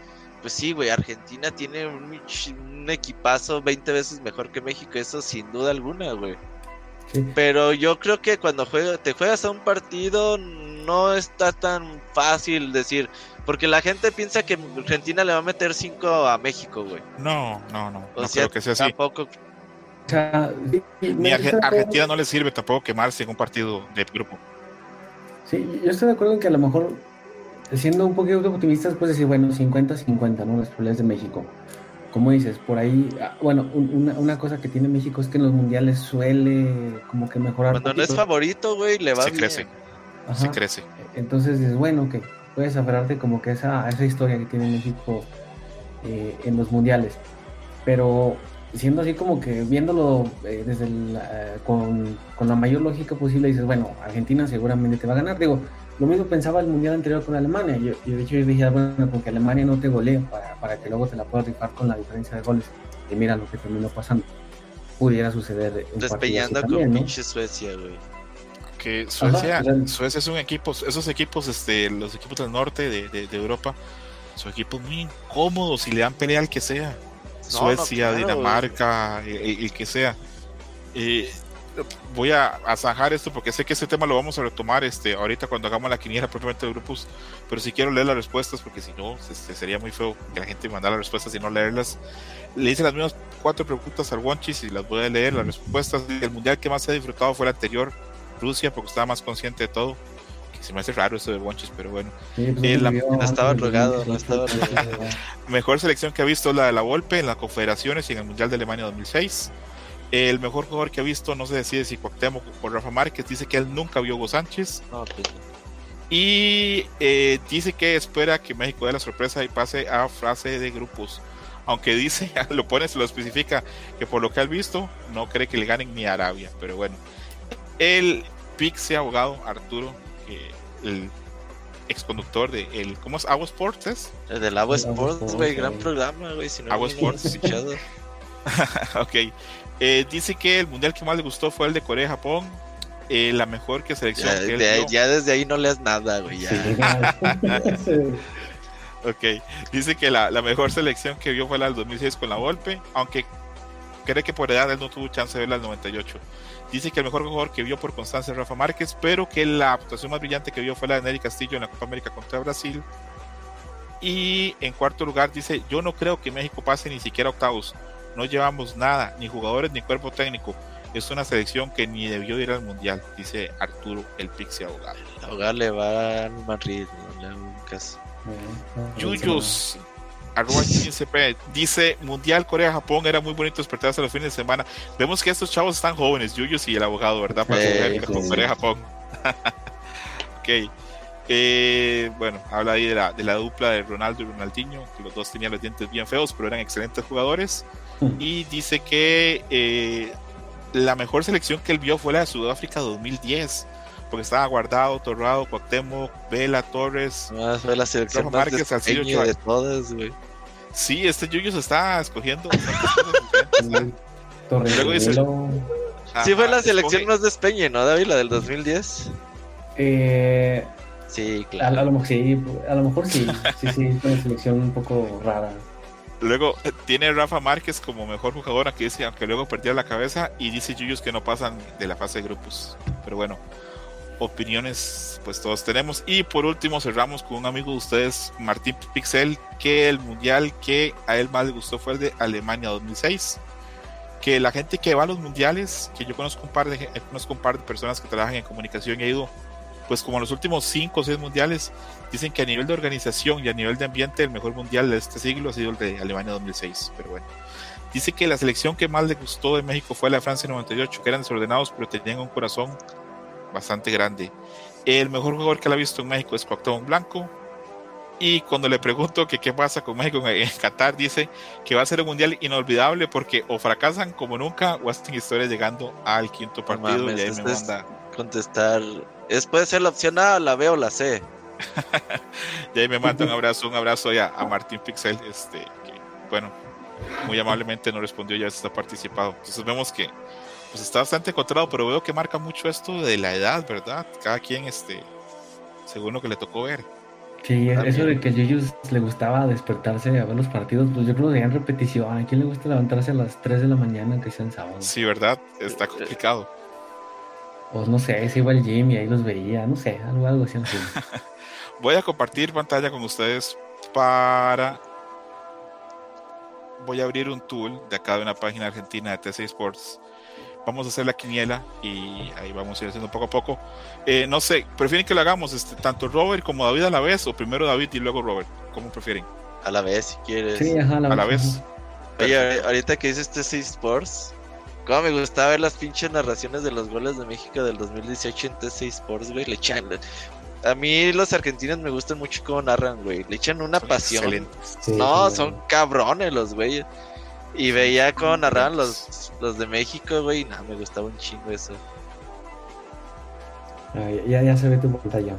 Pues sí, güey, Argentina tiene un, un equipazo 20 veces mejor que México, eso sin duda alguna, güey. Pero yo creo que cuando juega, te juegas a un partido no está tan fácil decir, porque la gente piensa que Argentina le va a meter 5 a México, güey. No, no, no, no creo que sea así. Tampoco. Ni a Argentina no le sirve tampoco quemarse en un partido de grupo. Sí, yo estoy de acuerdo en que a lo mejor, siendo un poquito optimistas, puedes decir, bueno, 50-50, ¿no? Las probabilidades de México como dices, por ahí, ah, bueno, una, una, cosa que tiene México es que en los mundiales suele como que mejorar. Cuando no es favorito, güey, le va Se bien. crece. Se crece. Entonces es bueno que puedes aferrarte como que esa, esa historia que tiene México eh, en los mundiales. Pero siendo así como que viéndolo eh, desde eh, con, con, la mayor lógica posible, dices, bueno, Argentina seguramente te va a ganar. Digo, lo mismo pensaba el mundial anterior con Alemania. Yo, de hecho yo dije, ah, bueno, porque Alemania no te golea para, para, que luego te la puedas rifar con la diferencia de goles. Y mira lo que terminó pasando. Pudiera suceder. Despeñando con pinche Suecia, güey. Que Suecia, Suecia es un equipo, esos equipos, este, los equipos del norte de, de, Europa, son equipos muy incómodos y le dan pelea al que sea. Suecia, Dinamarca, el, que sea. Eh, voy a, a esto porque sé que ese tema lo vamos a retomar este, ahorita cuando hagamos la quiniela propiamente de grupos, pero si quiero leer las respuestas porque si no este, sería muy feo que la gente mandara las respuestas y no leerlas. Le hice las mismas cuatro preguntas al Wonchis y las voy a leer. Las respuestas del mundial que más he disfrutado fue el anterior, Rusia, porque estaba más consciente de todo. Que se me hace raro eso de Wonchis, pero bueno. Pues eh, no estaba rogado, no estaba Mejor selección que ha visto la de la Volpe en las confederaciones y en el mundial de Alemania 2006 el mejor jugador que ha visto, no se decide si Cuauhtémoc o Rafa Márquez, dice que él nunca vio a Hugo Sánchez. Pues y eh, dice que espera que México dé la sorpresa y pase a frase de grupos. Aunque dice, lo pone, se lo especifica, que por lo que ha visto, no cree que le ganen ni a Arabia. Pero bueno, el Pixie abogado Arturo, el exconductor de el, ¿cómo es? Agua Sports, El del Agua Sports, güey, gran programa, güey. Si no Agua Sports. ok. Eh, dice que el mundial que más le gustó fue el de Corea-Japón. Eh, la mejor que selección. Ya, desde ahí no leas nada, güey. Ya. ok. Dice que la, mejor selección que vio fue la del 2006 con la Volpe, aunque cree que por edad él no tuvo chance de verla al 98. Dice que el mejor jugador que vio por constancia es Rafa Márquez, pero que la actuación más brillante que vio fue la de Nery Castillo en la Copa América contra Brasil. Y en cuarto lugar dice, yo no creo que México pase ni siquiera octavos no llevamos nada, ni jugadores ni cuerpo técnico. Es una selección que ni debió ir al mundial, dice Arturo el Pixie Abogado. Ahogar le va al Madrid, Yuyos, arroba 15p, dice Mundial Corea-Japón era muy bonito despertarse los fines de semana. Vemos que estos chavos están jóvenes, Yuyos y el abogado, ¿verdad? Para Corea-Japón. ok. Eh, bueno, habla ahí de la, de la dupla de Ronaldo y Ronaldinho, que los dos tenían los dientes bien feos, pero eran excelentes jugadores y dice que eh, la mejor selección que él vio fue la de Sudáfrica 2010 porque estaba guardado, Torrado, Cuauhtémoc, Vela, Torres. Ah, fue la selección más de todas, güey. Sí, este Yuyo se está escogiendo. Luego dice, sí fue la selección más despeñe, ¿no, David? La del 2010. Eh, sí, claro. A, lo, sí, a lo mejor sí. Sí, sí, fue una selección un poco rara. Luego eh, tiene Rafa Márquez como mejor jugador, aquí dice, aunque luego perdió la cabeza, y dice Yuyos que no pasan de la fase de grupos. Pero bueno, opiniones pues todos tenemos. Y por último cerramos con un amigo de ustedes, Martín Pixel, que el mundial que a él más le gustó fue el de Alemania 2006. Que la gente que va a los mundiales, que yo conozco un par de, conozco un par de personas que trabajan en comunicación y ha ido, pues como los últimos 5 o 6 mundiales, dicen que a nivel de organización y a nivel de ambiente el mejor mundial de este siglo ha sido el de Alemania 2006. Pero bueno, dice que la selección que más le gustó de México fue la de Francia 98, que eran desordenados pero tenían un corazón bastante grande. El mejor jugador que la ha visto en México es Cuauhtémoc Blanco. Y cuando le pregunto que qué pasa con México en, Qatar, dice que va a ser un mundial inolvidable porque o fracasan como nunca o hacen historia llegando al quinto partido. y ahí me manda. Contestar. Es, puede ser la opción A, la B o la C. y ahí me manda un abrazo, un abrazo ya a Martín Pixel, este, que, bueno, muy amablemente no respondió, ya está participado. Entonces vemos que pues está bastante encontrado, pero veo que marca mucho esto de la edad, ¿verdad? Cada quien, este, según lo que le tocó ver. Sí, eso de que a ellos le gustaba despertarse a ver los partidos, pues yo creo que en repetición. ¿A quién le gusta levantarse a las 3 de la mañana que sean sábados? Sí, ¿verdad? Está complicado. Pues no sé, se iba al gym y ahí los veía, no sé, algo, algo así. Voy a compartir pantalla con ustedes para. Voy a abrir un tool de acá de una página argentina de TC Sports vamos a hacer la quiniela y ahí vamos a ir haciendo poco a poco. Eh, no sé, ¿prefieren que lo hagamos este, tanto Robert como David a la vez o primero David y luego Robert? ¿Cómo prefieren? A la vez, si quieres. Sí, a la, vez. Oye, ahorita que dices este Sports, cómo me gustaba ver las pinches narraciones de los goles de México del 2018 en TC Sports, güey, le echan... A mí los argentinos me gustan mucho cómo narran, güey. Le echan una pasión. no, son cabrones los güeyes. Y veía cómo narraban los, los de México, güey. No, me gustaba un chingo eso. ya, ya se ve tu pantalla.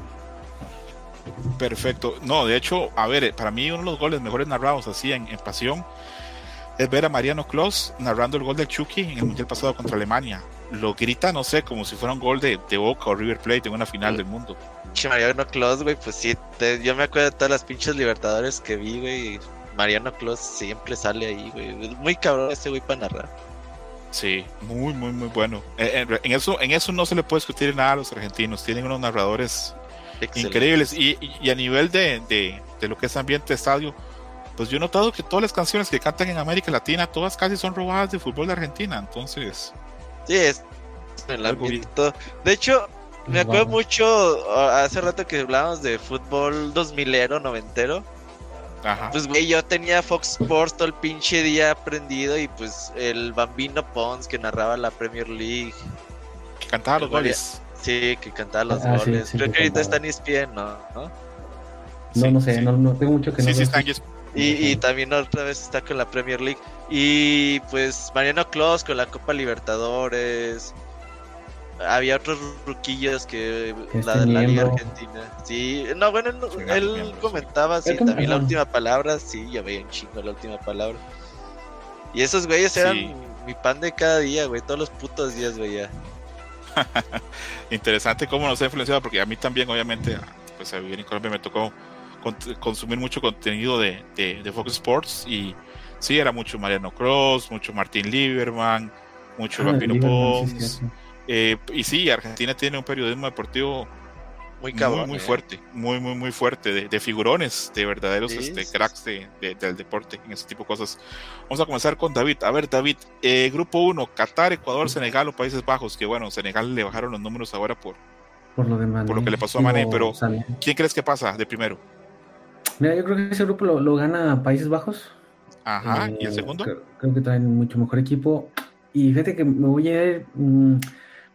Perfecto. No, de hecho, a ver, para mí uno de los goles mejores narrados así en, pasión es ver a Mariano Kloss narrando el gol del Chucky en el Mundial pasado contra Alemania. Lo grita, no sé, como si fuera un gol de, de Boca o River Plate en una final del mundo. Mariano Kloss, güey, pues sí, yo me acuerdo de todas las pinches libertadores que vi, güey. Mariano Clos siempre sale ahí, güey. Muy cabrón ese güey para narrar. Sí, muy, muy, muy bueno. Eh, en, eso, en eso no se le puede discutir nada a los argentinos. Tienen unos narradores increíbles. Y, a nivel de, de, lo que es ambiente estadio, pues yo he notado que todas las canciones que cantan en América Latina, todas casi son robadas de fútbol de Argentina. Entonces. Sí, es el De hecho, me acuerdo mucho hace rato que hablábamos de fútbol 2000ero, noventero pues, güey, yo tenía Fox Sports todo el pinche día aprendido y pues el Bambino Pons que narraba la Premier League. Que cantaba los goles. Sí, que cantaba los ah, goles. Creo que ahorita está en ESPN, ¿no? No, no, sé, no, no, tengo mucho que no. Sí, está en y, y, también otra vez está con la Premier League. Y pues Mariano Clos con la Copa Libertadores había otros ruquillos que la de la Liga Argentina. Sí, no, bueno, él, comentaba, sí, también la última palabra, sí, ya veía un chingo la última palabra. Y esos güeyes eran mi pan de cada día, güey, todos los putos días veía. Interesante cómo nos ha influenciado, porque a mí también, obviamente, pues a vivir en Colombia me tocó consumir mucho contenido de, de, Fox Sports y sí, era mucho Mariano Cross, mucho Martín Lieberman, mucho ah, Pons. Eh, y sí, Argentina tiene un periodismo deportivo muy, muy, eh. fuerte, muy, muy, muy fuerte, de, figurones, de verdaderos este, cracks de, del deporte, en ese tipo de cosas. Vamos a comenzar con David. A ver, David, eh, grupo 1, Qatar, Ecuador, Senegal o Países Bajos, que bueno, Senegal le bajaron los números ahora por, por, lo, de por lo que le pasó a Mané, pero ¿quién crees que pasa de primero? Mira, yo creo que ese grupo lo, gana Países Bajos. Ajá, ¿y el segundo? Creo, que traen mucho mejor equipo. Y fíjate que me voy a ir. Mm,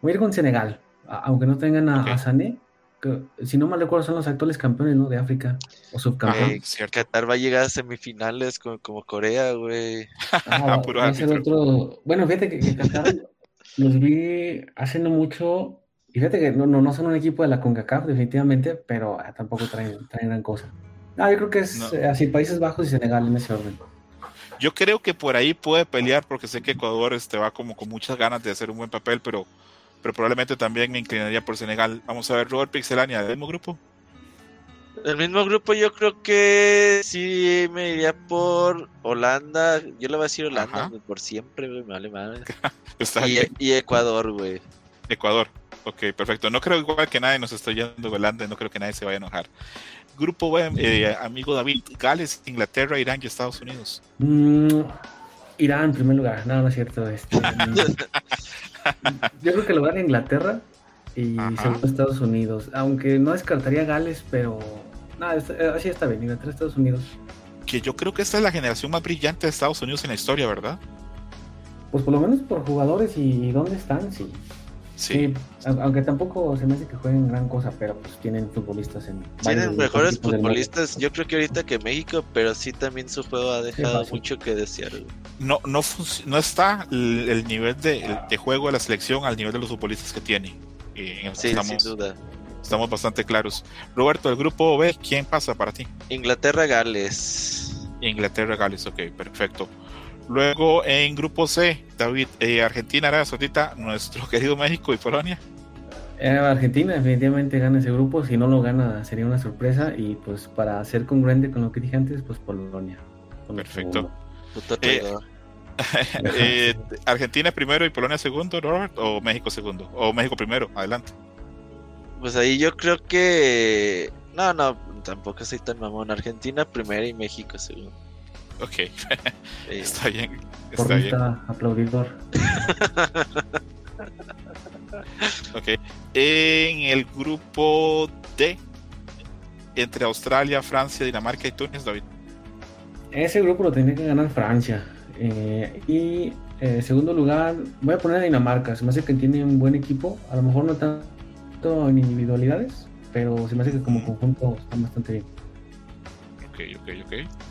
Voy a ir con Senegal, aunque no tengan a, Sané, que, si no mal recuerdo son los actuales campeones ¿no? de África o subcampeones. Qatar va a llegar a semifinales como, como Corea, güey. Ah, Bueno, fíjate que, Qatar los vi hace no mucho. Y fíjate que no, no, no son un equipo de la CONCACAF, definitivamente, pero ah, tampoco traen, traen gran cosa. Ah, yo creo que es eh, así, Países Bajos y Senegal en ese orden. Yo creo que por ahí puede pelear, porque sé que Ecuador este, va como con muchas ganas de hacer un buen papel, pero pero probablemente también me inclinaría por Senegal. Vamos a ver, Robert Pixelania, ¿del mismo grupo? El mismo grupo yo creo que sí me iría por Holanda. Yo le voy a decir Holanda por siempre, güey, me vale madre. y, y, Ecuador, güey. Ecuador. Ok, perfecto. No creo igual que nadie nos está yendo Holanda, no creo que nadie se vaya a enojar. Grupo B, eh, amigo David, Gales, Inglaterra, Irán y Estados Unidos. Mm, Irán en primer lugar, no, no es cierto. Este, yo creo que lo gana Inglaterra y segundo Estados Unidos, aunque no descartaría Gales, pero nada, eh, así está bien, Inglaterra, Estados Unidos. Que yo creo que esta es la generación más brillante de Estados Unidos en la historia, ¿verdad? Pues por lo menos por jugadores y dónde están, sí. Sí. aunque tampoco se me hace que jueguen gran cosa, pero pues tienen futbolistas en. Tienen mejores futbolistas, yo creo que ahorita que México, pero sí también su juego ha dejado mucho que desear. No, no, no está el, nivel de, juego de la selección al nivel de los futbolistas que tiene. sí, sin duda. Estamos bastante claros. Roberto, el grupo B, ¿quién pasa para ti? Inglaterra-Gales. Inglaterra-Gales, ok, perfecto. Luego en grupo C, David, eh, Argentina, Arabia Saudita, nuestro querido México y Polonia. Eh, Argentina definitivamente gana ese grupo, si no lo gana sería una sorpresa y pues para ser congruente con lo que dije antes, pues Polonia. Perfecto. Eh, Argentina primero y Polonia segundo, Robert, o México segundo, o México primero, adelante. Pues ahí yo creo que... No, no, tampoco soy tan mamón. Argentina primero y México segundo. Ok, está bien. Está bien. aplaudidor. ok. En el grupo D, entre Australia, Francia, Dinamarca y Túnez, David. Ese grupo lo tenía que ganar Francia. Eh, y en eh, segundo lugar, voy a poner a Dinamarca. Se me hace que tiene un buen equipo. A lo mejor no tanto en individualidades, pero se me hace que como conjunto están bastante bien. Ok, ok, ok.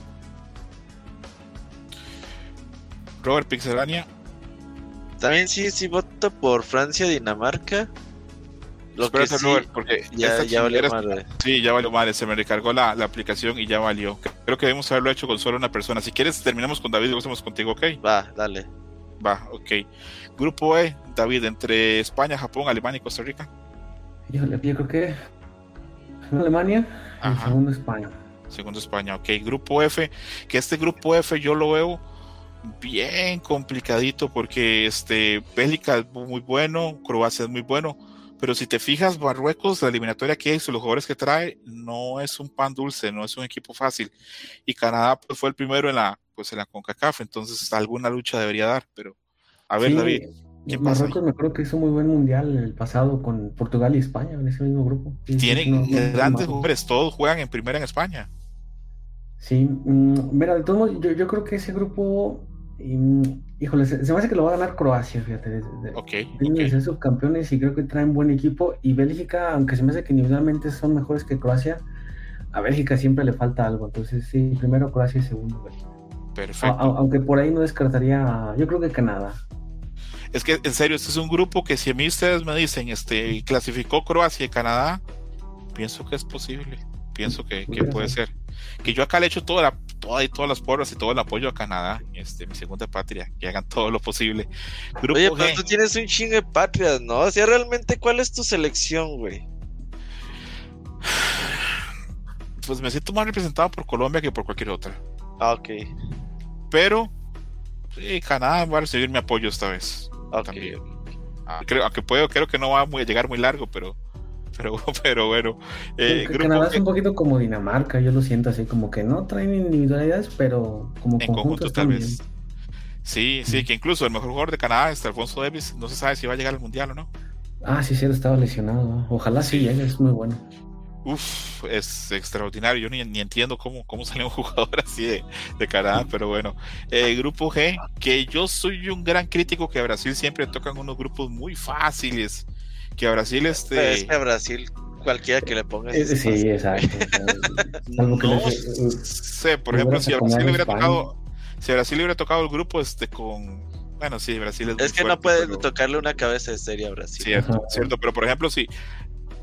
Robert Pixelania. También sí, sí voto por Francia, Dinamarca. Lo que sí, Robert, porque ya, ya valió mal. Sí, ya valió mal. Se me recargó la, la, aplicación y ya valió. Creo que debemos haberlo hecho con solo una persona. Si quieres, terminamos con David y hacemos contigo, ¿ok? Va, dale. Va, ok. Grupo E, David, entre España, Japón, Alemania y Costa Rica. Yo, yo creo que Alemania y segundo España. Segundo España, ok. Grupo F, que este grupo F yo lo veo bien complicadito porque este Bélgica es muy bueno, Croacia es muy bueno, pero si te fijas, Marruecos, la eliminatoria que hizo, los jugadores que trae, no es un pan dulce, no es un equipo fácil. Y Canadá pues, fue el primero en la, pues, en la CONCACAF, entonces alguna lucha debería dar, pero a ver, David. Marruecos me acuerdo que hizo muy buen mundial el pasado con Portugal y España en ese mismo grupo. Tienen grandes jugadores, todos juegan en primera en España. Sí, mm, mira, de todos modos, yo, yo creo que ese grupo híjole, se, me hace que lo va a ganar Croacia, fíjate. Ok. Tienen ser subcampeones y creo que traen buen equipo. Y Bélgica, aunque se me hace que individualmente son mejores que Croacia, a Bélgica siempre le falta algo. Entonces, sí, primero Croacia y segundo Bélgica. Perfecto. aunque por ahí no descartaría, yo creo que Canadá. Es que, en serio, este es un grupo que si a mí ustedes me dicen, este, clasificó Croacia y Canadá, pienso que es posible. Pienso que, que puede ser. Que yo acá le echo toda la todas todas las porras y todo el apoyo a Canadá, este, mi segunda patria, que hagan todo lo posible. Oye, pero tú tienes un chingo de patrias, ¿no? O sea, realmente, ¿cuál es tu selección, güey? Pues me siento más representado por Colombia que por cualquier otra. Ah, ok. Pero, sí, Canadá va a recibir mi apoyo esta vez. También. Ah, creo, aunque puedo, creo que no va a llegar muy largo, pero pero, pero bueno. Eh, Canadá es un poquito como Dinamarca, yo lo siento así, como que no traen individualidades, pero como en conjunto tal vez. Sí, sí, que incluso el mejor jugador de Canadá, este Alfonso Davis, no se sabe si va a llegar al mundial o no. Ah, sí, sí, estaba lesionado. Ojalá sí, es muy bueno. Uf, es extraordinario. Yo ni, ni, entiendo cómo, cómo sale un jugador así de, de Canadá, pero bueno. Eh, grupo G, que yo soy un gran crítico que a Brasil siempre tocan unos grupos muy fáciles que a Brasil este es que a Brasil cualquiera que le ponga eh, sí exacto no sé por ejemplo si a Brasil le hubiera tocado si a Brasil le hubiera tocado el grupo este con bueno sí Brasil es, es que no puede tocarle una cabeza de serie a Brasil cierto cierto pero por ejemplo si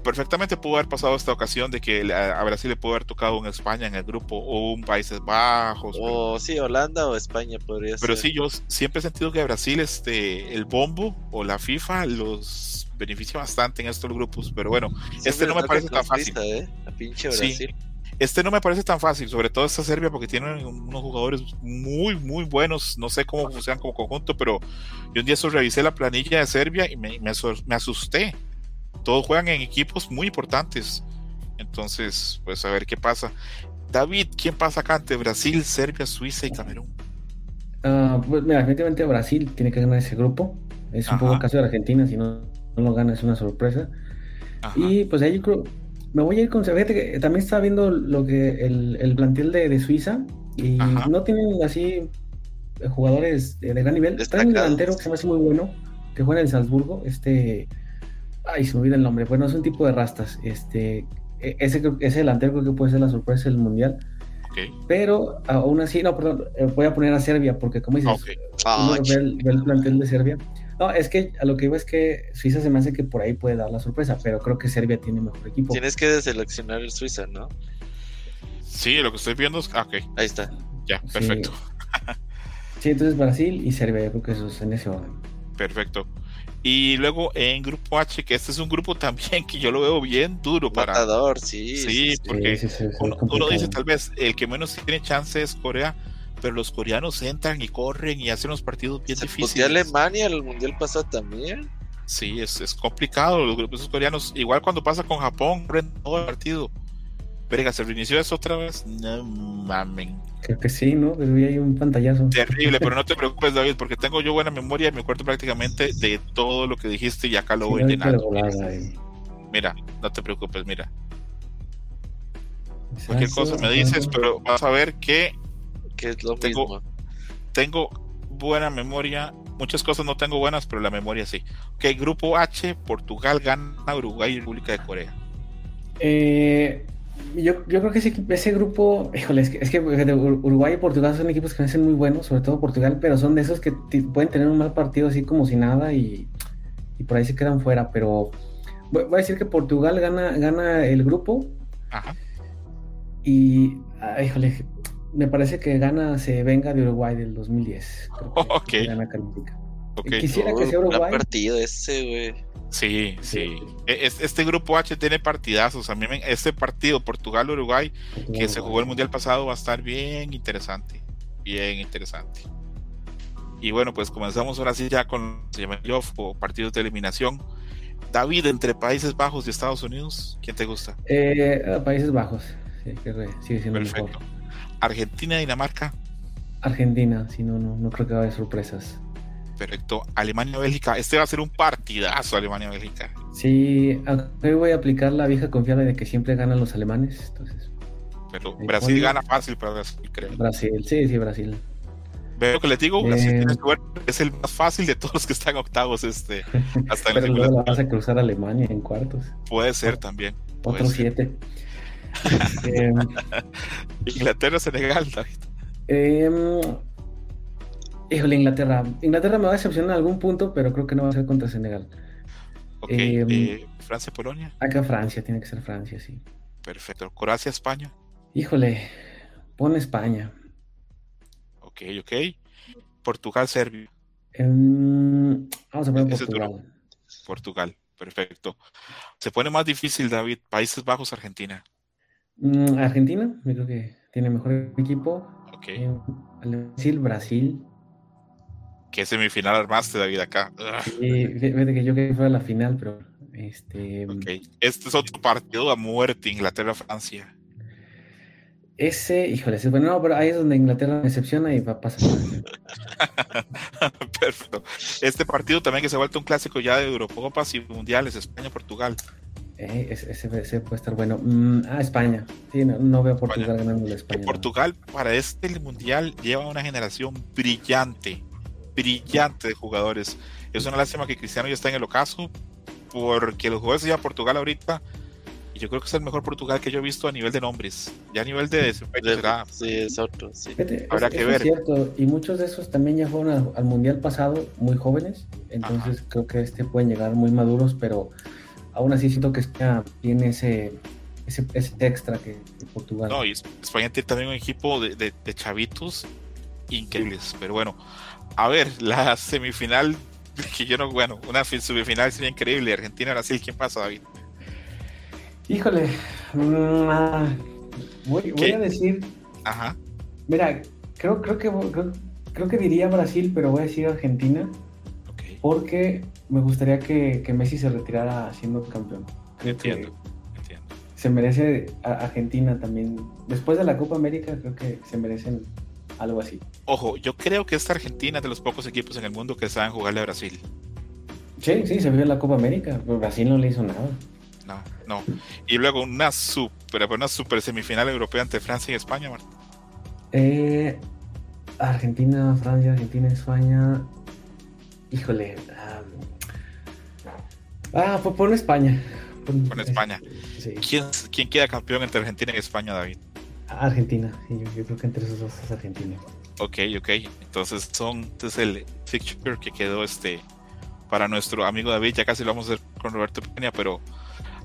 perfectamente pudo haber pasado esta ocasión de que a Brasil le pudo haber tocado en España en el grupo o un Países Bajos. O sí, Holanda o España podría ser. Pero sí, yo siempre he sentido que a Brasil este, el bombo o la FIFA los beneficia bastante en estos grupos, pero bueno, este no me parece tan fácil. ¿eh? pinche Brasil. Este no me parece tan fácil, sobre todo esta Serbia, porque tiene unos jugadores muy, muy buenos. No sé cómo funcionan como conjunto, pero yo un día eso revisé la planilla de Serbia y me, me, me asusté. Todos juegan en equipos muy importantes. Entonces, pues a ver qué pasa. David, ¿quién pasa acá ante Brasil, Serbia, Suiza y Camerún? Uh, pues mira, definitivamente Brasil tiene que ganar ese grupo. Es un poco el caso de Argentina, si no, no lo gana es una sorpresa. Ajá. Y pues ahí yo creo, me voy a ir con. Fíjate que también estaba viendo lo que el, el plantel de, de, Suiza y Ajá. no tienen así jugadores de, de gran nivel. Traen un delantero que se me hace muy bueno, que juega en el Salzburgo. Este. Ay, se me olvida el nombre. Bueno, es un tipo de rastas. Este. Ese, ese delantero creo que puede ser la sorpresa del mundial. Okay. Pero aún así, no, perdón, voy a poner a Serbia, porque como dices, okay. uno ve, el, ve, el, plantel de Serbia. No, es que a lo que iba es que Suiza se me hace que por ahí puede dar la sorpresa, pero creo que Serbia tiene mejor equipo. Tienes que deseleccionar el Suiza, ¿no? Sí, lo que estoy viendo es. Ah, ok. Ahí está. Ya, perfecto. Sí, sí entonces Brasil y Serbia, yo creo que eso es en ese orden. Perfecto. Y luego en grupo H, que este es un grupo también que yo lo veo bien duro para. Matador, sí. Sí, porque sí, sí, uno, uno, dice tal vez el que menos tiene chance es Corea, pero los coreanos entran y corren y hacen unos partidos bien Se difíciles. Alemania el mundial pasado también. Sí, es, es complicado. Los grupos coreanos, igual cuando pasa con Japón, corren todo el partido. Verga, ¿se reinició eso otra vez? No mamen. Creo que sí, ¿no? Pero hay un pantallazo. Terrible, pero no te preocupes, David, porque tengo yo buena memoria y me acuerdo prácticamente de todo lo que dijiste y acá lo voy sí, llenando. Mira, no te preocupes, mira. Cualquier cosa me dices, pero vas a ver que, que es lo tengo, mismo. tengo buena memoria. Muchas cosas no tengo buenas, pero la memoria sí. Ok, grupo H, Portugal gana Uruguay y República de Corea. Eh, yo, yo creo que ese, ese grupo, híjole, es que, es que, Uruguay y Portugal son equipos que me hacen muy buenos, sobre todo Portugal, pero son de esos que pueden tener un mal partido así como si nada y, y por ahí se quedan fuera. Pero voy, voy, a decir que Portugal gana, gana el grupo. Ajá. Y, ah, híjole, me parece que gana se venga de Uruguay del 2010. Creo que ok. Gana califica. Okay. Quisiera que sea Uruguay. partido ese, güey. Sí, sí. Este grupo H tiene partidazos. A mí me, este partido Portugal-Uruguay que se jugó el mundial pasado va a estar bien interesante. Bien interesante. Y bueno, pues comenzamos ahora sí ya con se llama o partidos de eliminación. David, entre Países Bajos y Estados Unidos, ¿quién te gusta? Eh, Países Bajos. Sí, que sigue siendo Perfecto. Mejor. Argentina, Dinamarca. Argentina, si no, no, creo que va a haber sorpresas. Perfecto. Alemania-Bélgica. Este va a ser un partidazo, Alemania-Bélgica. Sí, hoy voy a aplicar la vieja confiable de que siempre ganan los alemanes. Entonces, pero eh, Brasil gana fácil para Brasil, creo. Brasil, sí, sí, Brasil. Veo que les digo, Brasil eh, Es el más fácil de todos los que están octavos. Este, hasta pero en luego vas a cruzar Alemania en cuartos. Puede ser también. Otro siete. Em, Inglaterra Senegal, David. Em, híjole, Inglaterra. Inglaterra me va a decepcionar en algún punto, pero creo que no va a ser contra Senegal. Okay, em, eh, Francia, Polonia. Acá Francia, tiene que ser Francia, sí. Perfecto. Croacia, España. Híjole, pon España. Ok, ok. Portugal, Serbia. Vamos a poner Portugal. Portugal, perfecto. Se pone más difícil, David. Países Bajos, Argentina. Mm, Argentina, yo creo que tiene mejor equipo. Ok. Eh, Brasil, Brasil. ¿Qué semifinal armaste, David, acá? Sí, fíjate que yo quería fuera la final, pero este. Este es otro partido a muerte, Inglaterra-Francia. Ese, híjole, bueno, no, pero ahí es donde Inglaterra me decepciona y va a pasar. Perfecto. Este partido también que se ha vuelto un clásico ya de Eurocopas y Mundiales, España-Portugal. Eh, ese, ese, ese, puede estar bueno. Mm, ah, España. Sí, no, no veo a Portugal bueno, ganando la España. Portugal para este mundial lleva una generación brillante, brillante de jugadores. Es una lástima que Cristiano ya está en el ocaso, porque los jugadores de Portugal ahorita, y yo creo que es el mejor Portugal que yo he visto a nivel de nombres. Ya a nivel de desempeño De- será. Sí, es otro. Sí. Fíjate, Habrá es- que ver. Es cierto, y muchos de esos también ya fueron al, al mundial pasado muy jóvenes, entonces creo que este pueden llegar muy maduros, pero aún así siento que España tiene ese, ese, ese extra que, que Portugal. No, y España tiene también un equipo de, de- de chavitos increíbles. Pero bueno, a ver, la semifinal, que yo no, bueno, una fi- semifinal sería increíble. Argentina-Brasil, ¿quién pasa, David? Híjole, mm, ah, Voy, voy a decir. Ajá. Mira, creo, creo, que, creo, que diría Brasil, pero voy a decir Argentina. Porque me gustaría que, que, Messi se retirara siendo campeón. entiendo, entiendo. Se merece Argentina también. Después de la Copa América, creo que se merecen algo así. Ojo, yo creo que esta Argentina es de los pocos equipos en el mundo que saben jugarle a Brasil. Sí, sí, se vio en la Copa América, pero Brasil no le hizo nada. No, no. Y luego una super, una super semifinal europea ante Francia y España, Eh, Argentina, Francia, Argentina, España. Híjole. Ah, por, por España. Por, España. ¿Quién, ¿Quién queda campeón entre Argentina y España, David? Argentina, sí, yo, creo que entre esos dos es Argentina. Ok, ok. Entonces son, entonces el fixture que quedó este para nuestro amigo David, ya casi lo vamos a hacer con Roberto Peña, pero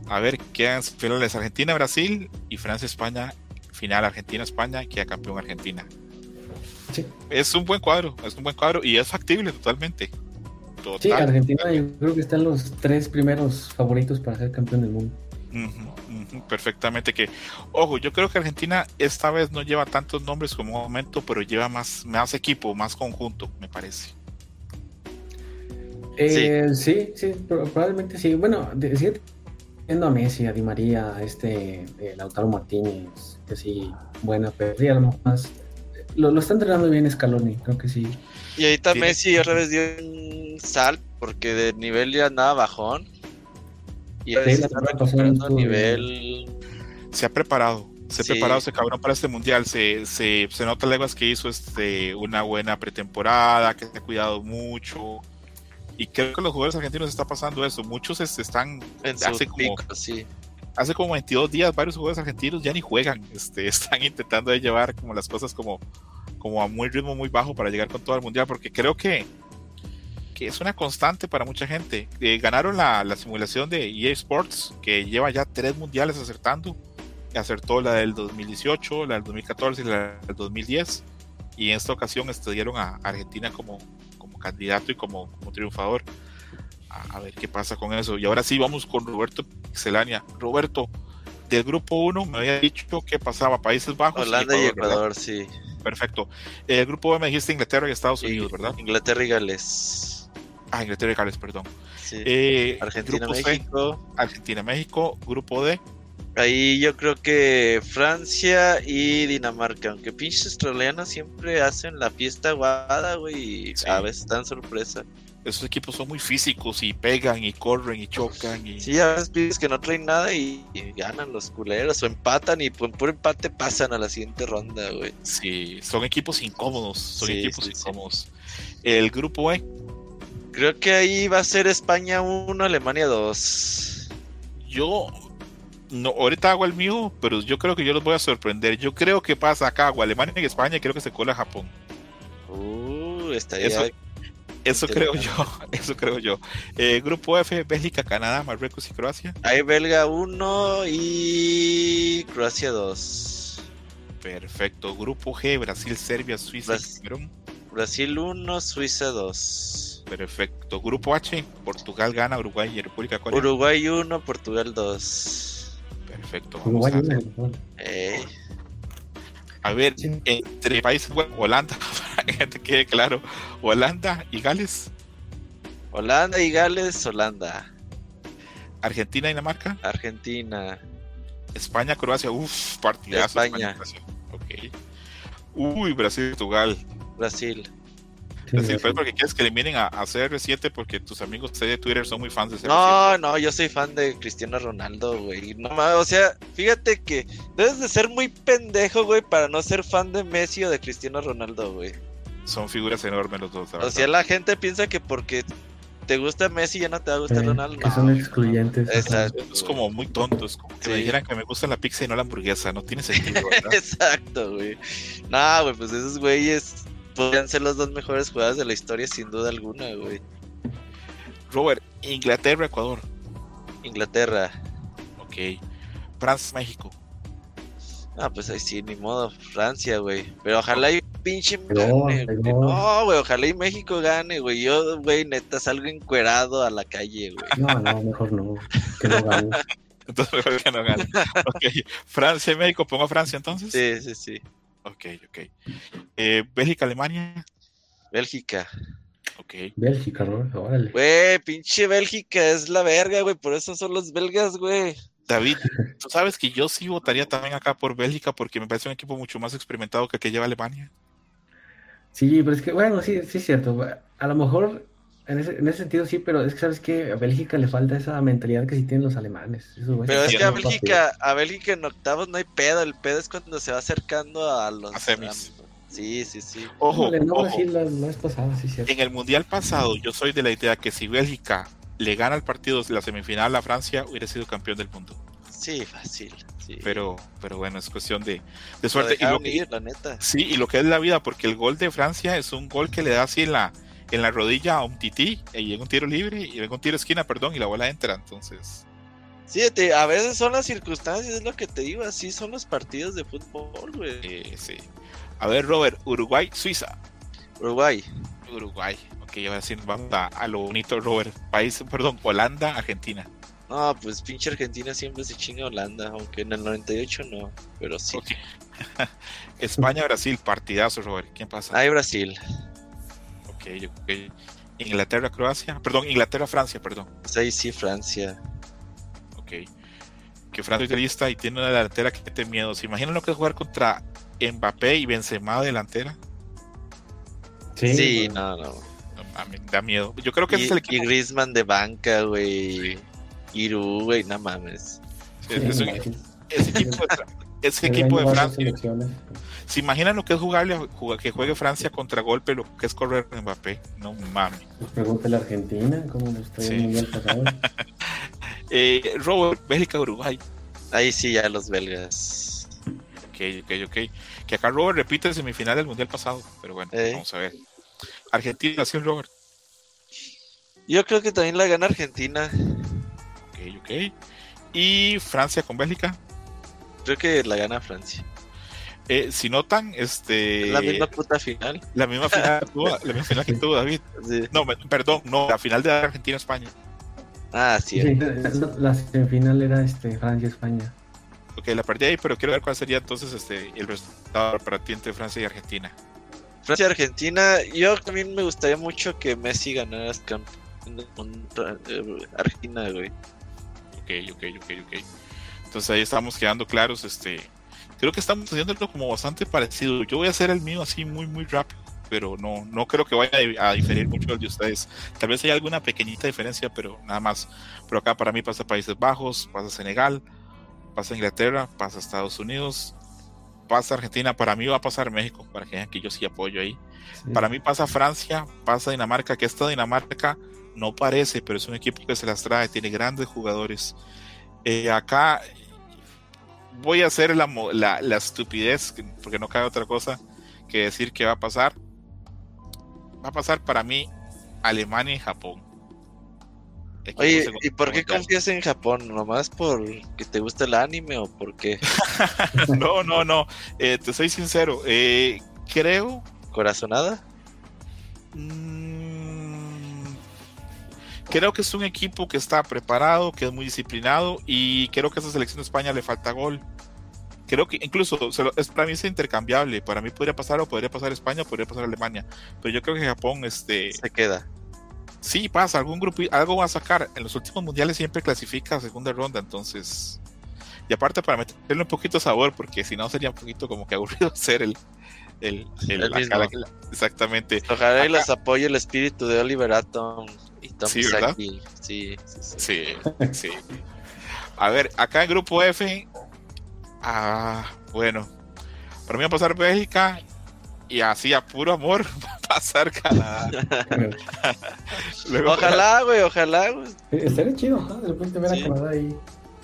a ver, quedan finales Argentina-Brasil y Francia-España, final Argentina-España, queda campeón Argentina. Sí. Es un buen cuadro, es un buen cuadro y es factible totalmente. Sí, Argentina yo creo que están los tres primeros favoritos para ser campeón del mundo perfectamente que, ojo, yo creo que Argentina esta vez no lleva tantos nombres como un momento, pero lleva más, más equipo, más conjunto, me parece. Eh, sí. sí, probablemente sí. Bueno, decir viendo a Messi, a Di María, a este eh, Lautaro Martínez, que sí, buena, pero a lo mejor más. Lo, lo está entrenando bien Scaloni, creo que sí. Y ahorita Messi otra vez dio un sal porque de nivel ya andaba bajón y nivel. Se ha preparado. Se ha preparado ese cabrón para este mundial. Se, se, se nota leguas que hizo este, una buena pretemporada, que se ha cuidado mucho. Y creo que los jugadores argentinos está pasando eso. Muchos este, están. hace, como, hace como 22 días, varios jugadores argentinos ya ni juegan. Este, están intentando llevar como las cosas como, como a muy ritmo muy bajo para llegar con todo el mundial. Porque creo que que es una constante para mucha gente. Eh, ganaron la, simulación de EA Sports, que lleva ya tres mundiales acertando. Acertó la del 2018, la del 2014 y la del 2010. Y en esta ocasión estudiaron a Argentina como, como candidato y como, como triunfador. A, ver qué pasa con eso. Y ahora sí vamos con Roberto Pixelania. Roberto, del grupo 1 me había dicho que pasaba Países Bajos. Holanda y Ecuador, sí. Perfecto. El grupo B me dijiste Inglaterra y Estados Unidos, ¿verdad? Inglaterra y Gales. Ah, Inglaterra y Gales, perdón. Eh, Argentina, México. Argentina, México, grupo D. Ahí yo creo que Francia y Dinamarca, aunque pinches australianos siempre hacen la fiesta guada, güey, y a veces dan sorpresa. Esos equipos son muy físicos y pegan y corren y chocan. Y... Sí, a veces que no traen nada y, ganan los culeros o empatan y por puro empate pasan a la siguiente ronda, güey. Sí, son equipos incómodos, son equipos incómodos. El grupo E, Creo que ahí va a ser España 1, Alemania 2. Yo no, ahorita hago el mío, pero yo creo que yo los voy a sorprender. Yo creo que pasa acá, Alemania y España, y creo que se cola Japón. Uh, estaría eso, eso creo yo, eso creo yo. Eh, grupo F, Bélgica, Canadá, Marruecos y Croacia. Hay Belga 1 y Croacia 2. Perfecto. Grupo G, Brasil, Serbia, Suiza, Brasil, Brasil 1, Suiza 2. Perfecto. Grupo H, Portugal gana, Uruguay y República Corea. Uruguay 1, Portugal 2. Perfecto. Uruguay eh. A ver, entre países, Holanda, para que te quede claro, Holanda y Gales. Holanda y Gales, Holanda. Argentina y Dinamarca. Argentina. España, Croacia, uff, partidazo. España. ok. Uy, Brasil, Portugal. Brasil. Sí, porque quieres que eliminen a, a, CR7 porque tus amigos de Twitter son muy fans de CR7. No, no, yo soy fan de Cristiano Ronaldo, güey. No o sea, fíjate que debes de ser muy pendejo, güey, para no ser fan de Messi o de Cristiano Ronaldo, güey. Son figuras enormes los dos. O sea, la gente piensa que porque te gusta Messi ya no te va a gustar Ronaldo. Que son excluyentes. Exacto. Es como muy tonto, es como que me dijeran que me gusta la pizza y no la hamburguesa, no tiene sentido, ¿verdad? Exacto, güey. Nah, güey, pues esos güeyes podrían ser los dos mejores jugadores de la historia, sin duda alguna, güey. Robert, Inglaterra, Ecuador. Inglaterra. Ok. Francia, México. Ah, pues ahí sí, ni modo. Francia, güey. Pero ojalá y pinche gane, No, güey, ojalá y México gane, güey. Yo, güey, neta, salgo encuerado a la calle, güey. No, no, mejor no. Que no gane. Entonces mejor que no gane. Ok, Francia y México, pongo a Francia entonces. Sí, sí, sí. Ok, ok. Eh, Bélgica, Alemania. Bélgica. Ok. Bélgica, Robert, órale. Güey, pinche Bélgica es la verga, güey. Por eso son los belgas, güey. David, tú sabes que yo sí votaría también acá por Bélgica porque me parece un equipo mucho más experimentado que el que lleva Alemania. Sí, pero es que, bueno, sí, sí es cierto. A lo mejor en ese, en ese sentido sí, pero es que sabes que a Bélgica le falta esa mentalidad que sí tienen los alemanes. Eso, güey, Pero es que a. Bélgica, a Bélgica en octavos no hay pedo. El pedo es cuando se va acercando a los. A semis. Sí, sí, sí. Ojo, ojo. Brasil la, la vez pasada, sí, cierto. En el mundial pasado, yo soy de la idea que si Bélgica le gana el partido de la semifinal a Francia, hubiera sido campeón del mundo. Sí, fácil. Sí. Pero, pero bueno, es cuestión de, de Lo suerte. Y lo dejaron que- ir, la neta. sí, y lo que es la vida, porque el gol de Francia es un gol que le da así en la, en la rodilla a un tití, y en un tiro libre, y en un tiro esquina, perdón, y la bola entra. Entonces, Sí, te- a veces son las circunstancias, es lo que te digo. Así son los partidos de fútbol, güey. eh, sí. A ver, Robert, Uruguay, Suiza. Uruguay. Uruguay. Ok, ahora sí vamos a, a lo bonito, Robert. País, perdón, Holanda, Argentina. No, pues pinche Argentina siempre se chinga Holanda, aunque en el 98 no, pero sí. España, Brasil, partidazo, Robert. ¿Quién pasa? Hay Brasil, Ok, ok. Inglaterra, Croacia. Perdón, Inglaterra, Francia, perdón. pues ahí sí Francia. Ok. Que Francia es lista y tiene una delantera que te miedo. ¿Se imaginan lo que es jugar contra Mbappé y Benzema delantera? Sí, bueno. no, no. No mames, da miedo. Yo creo que ese Y, es el y equipo. Griezmann de banca, güey. Iru, güey, no mames. es- es un- Sí, ese equipo de, ese el equipo de a Francia. ¿Se imaginan lo que es jugarle, jugar- que juegue Francia contra golpe, lo que es correr a Mbappé? No mames. Pregúntale a Argentina, cómo le está Sí. el mundial pasado. Eh, Robert, Bélgica, Uruguay. Ahí sí ya los belgas. Ok, ok, ok. Que acá Robert repite el semifinal del mundial pasado. Pero bueno, Eh. vamos a ver. Argentina, sí, Robert. Yo creo que también la gana Argentina. Ok, ok. Y Francia con Bélgica. Creo que la gana Francia. Eh, si notan, este. Es la misma puta final. la misma final, que tuvo- la misma final que tuvo David. Sí. No, me- perdón, no, la final de Argentina-España. Ah, sí. Sí, la, semifinal era este, Francia-España. Ok, la perdí ahí, pero quiero ver cuál sería entonces este, el resultado para ti entre Francia y Argentina. Francia Argentina, yo también me gustaría mucho que Messi ganara el campeón mundo, eh, Argentina, güey. Ok, ok, ok, ok. Entonces ahí estamos quedando claros. Este, creo que estamos haciéndolo como bastante parecido. Yo voy a hacer el mío así muy, muy rápido, pero no, no creo que vaya a diferir mucho del de ustedes. Tal vez haya alguna pequeñita diferencia, pero nada más. Pero acá para mí pasa Países Bajos, pasa Senegal, pasa Inglaterra, pasa Estados Unidos, pasa Argentina. Para mí va a pasar México, para que vean que yo sí apoyo ahí. Sí. Para mí pasa Francia, pasa Dinamarca, que esta Dinamarca no parece, pero es un equipo que se las trae, tiene grandes jugadores. Eh, acá voy a hacer la, la, la estupidez, que- porque no cabe otra cosa que decir que va a pasar. Va a pasar para mí Alemania y Japón. Oye, ¿y por qué confías en Japón? ¿Nomás por que te gusta el anime o por qué? No, no, no. eh, te soy sincero. eh, creo ¿Corazonada? Mm, Creo que es un equipo que está preparado, que es muy disciplinado y creo que a esa selección de España le falta gol. Creo que incluso se lo- es, para mí es intercambiable. Para mí podría pasar o podría pasar España o podría pasar Alemania. Pero yo creo que Japón, este, Se queda. sí pasa, algún grupo, algo va a sacar. En los últimos mundiales siempre clasifica a segunda ronda, entonces. Y aparte para meterle un poquito de sabor, porque si no sería un poquito como que aburrido ser el, el, el- El la- mismo. la- la- exactamente. Ojalá y les apoye el espíritu de Oliver Atom Sí, ¿verdad? Sí, sí, sí. Sí, sí. A ver, acá en grupo F, ah, bueno, para mí va a pasar Bélgica y así a puro amor va a pasar Canadá. Luego, Ojalá, güey, ojalá, güey. Estaría chido, ¿no? De repente ver Sí. a Canadá ahí.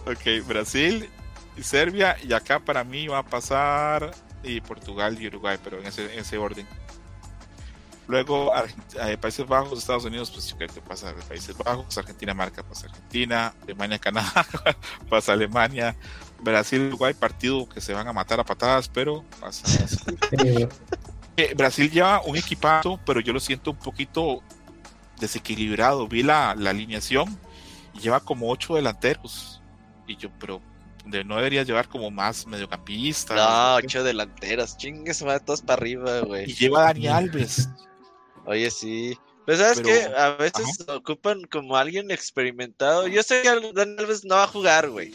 Ok, Brasil y Serbia y acá para mí va a pasar y Portugal y Uruguay, pero en ese, en ese orden. Luego eh, Países Bajos, Estados Unidos, pues yo creo que pasa de Países Bajos, Argentina marca, pasa Argentina, Alemania, Canadá, pasa Alemania, Brasil, Uruguay, partido que se van a matar a patadas, pero pasa. Eh, Brasil lleva un equipazo, pero yo lo siento un poquito desequilibrado. Vi la, la alineación y lleva como ocho delanteros. Y yo, pero de, no debería llevar como más mediocampistas. No, ocho delanteras, chingues, va todos para arriba, güey. Y lleva a Dani Alves. Oye, sí. Pero sabes que a veces ocupan como alguien experimentado. Yo sé que Dani Alves no va a jugar, güey.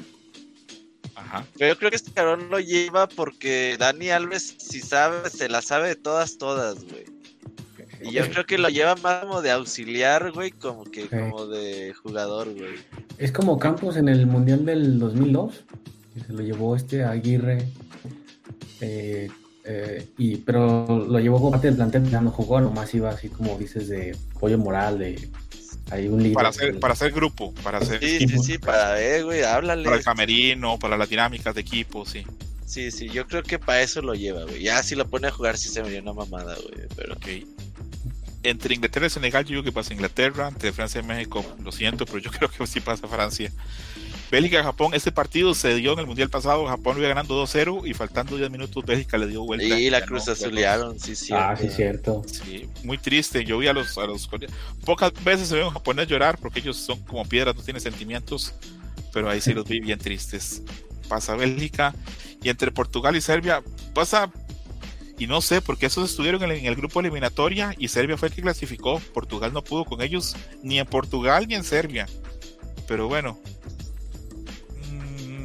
Ajá. Pero yo creo que este cabrón lo lleva porque Dani Alves, si sabe, se la sabe de todas, todas, güey. Y yo creo que lo lleva más como de auxiliar, güey, como que como de jugador, güey. Es como Campos en el Mundial del 2002, que se lo llevó este Aguirre. Eh, eh, y, pero lo llevó como parte del plantel, ya no jugó, nomás iba así como dices de pollo moral, de hay un líder. Para hacer, para hacer grupo, para hacer. Sí, sí, sí, para ver, güey, háblale. Para el camerino, para las dinámicas de equipo, sí. Sí, sí, yo creo que para eso lo lleva, güey. Ya si lo pone a jugar, sí se me dio una mamada, güey. Pero. Ok entre Inglaterra y Senegal, yo digo que pasa Inglaterra, entre Francia y México, lo siento, pero yo creo que sí pasa Francia. Bélgica Japón, este partido se dio en el Mundial pasado, Japón iba ganando 2-0 y faltando 10 minutos Bélgica le dio vuelta. Y la cruz azulearon, sí, sí. Ah, sí, cierto. Sí, muy triste. Yo vi a los, a los pocas veces se ven a japonés llorar porque ellos son como piedras, no tienen sentimientos, pero ahí sí los vi bien tristes. Pasa Bélgica y entre Portugal y Serbia pasa y no sé, porque esos estuvieron en el, grupo eliminatoria y Serbia fue el que clasificó. Portugal no pudo con ellos, ni en Portugal ni en Serbia. Pero bueno.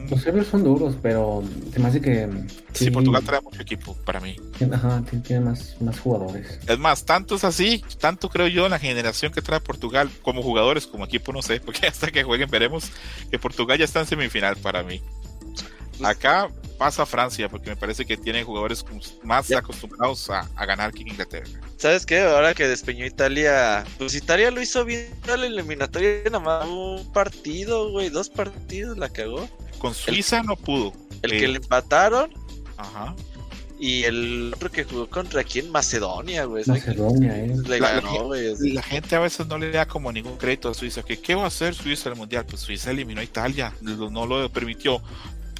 Mm, Los serbios son duros, pero se me hace que. Sí, Portugal trae mucho equipo para mí. Ajá, tiene más, más jugadores. Es más, tanto es así, tanto creo yo en la generación que trae Portugal, como jugadores, como equipo, no sé, porque hasta que jueguen veremos que Portugal ya está en semifinal para mí. Acá pasa Francia, porque me parece que tiene jugadores más acostumbrados a, ganar que Inglaterra. ¿Sabes qué? Ahora que despeñó Italia, pues Italia lo hizo bien en la eliminatoria, nada más un partido, güey, dos partidos la cagó. Con Suiza no pudo. El que eh, le empataron. Ajá. Y el otro que jugó contra quién? Macedonia, güey. Macedonia, eh. Le ganó, güey. La, gente a veces no le da como ningún crédito a Suiza. que ¿Qué va a hacer Suiza en el mundial? Pues Suiza eliminó a Italia, no lo permitió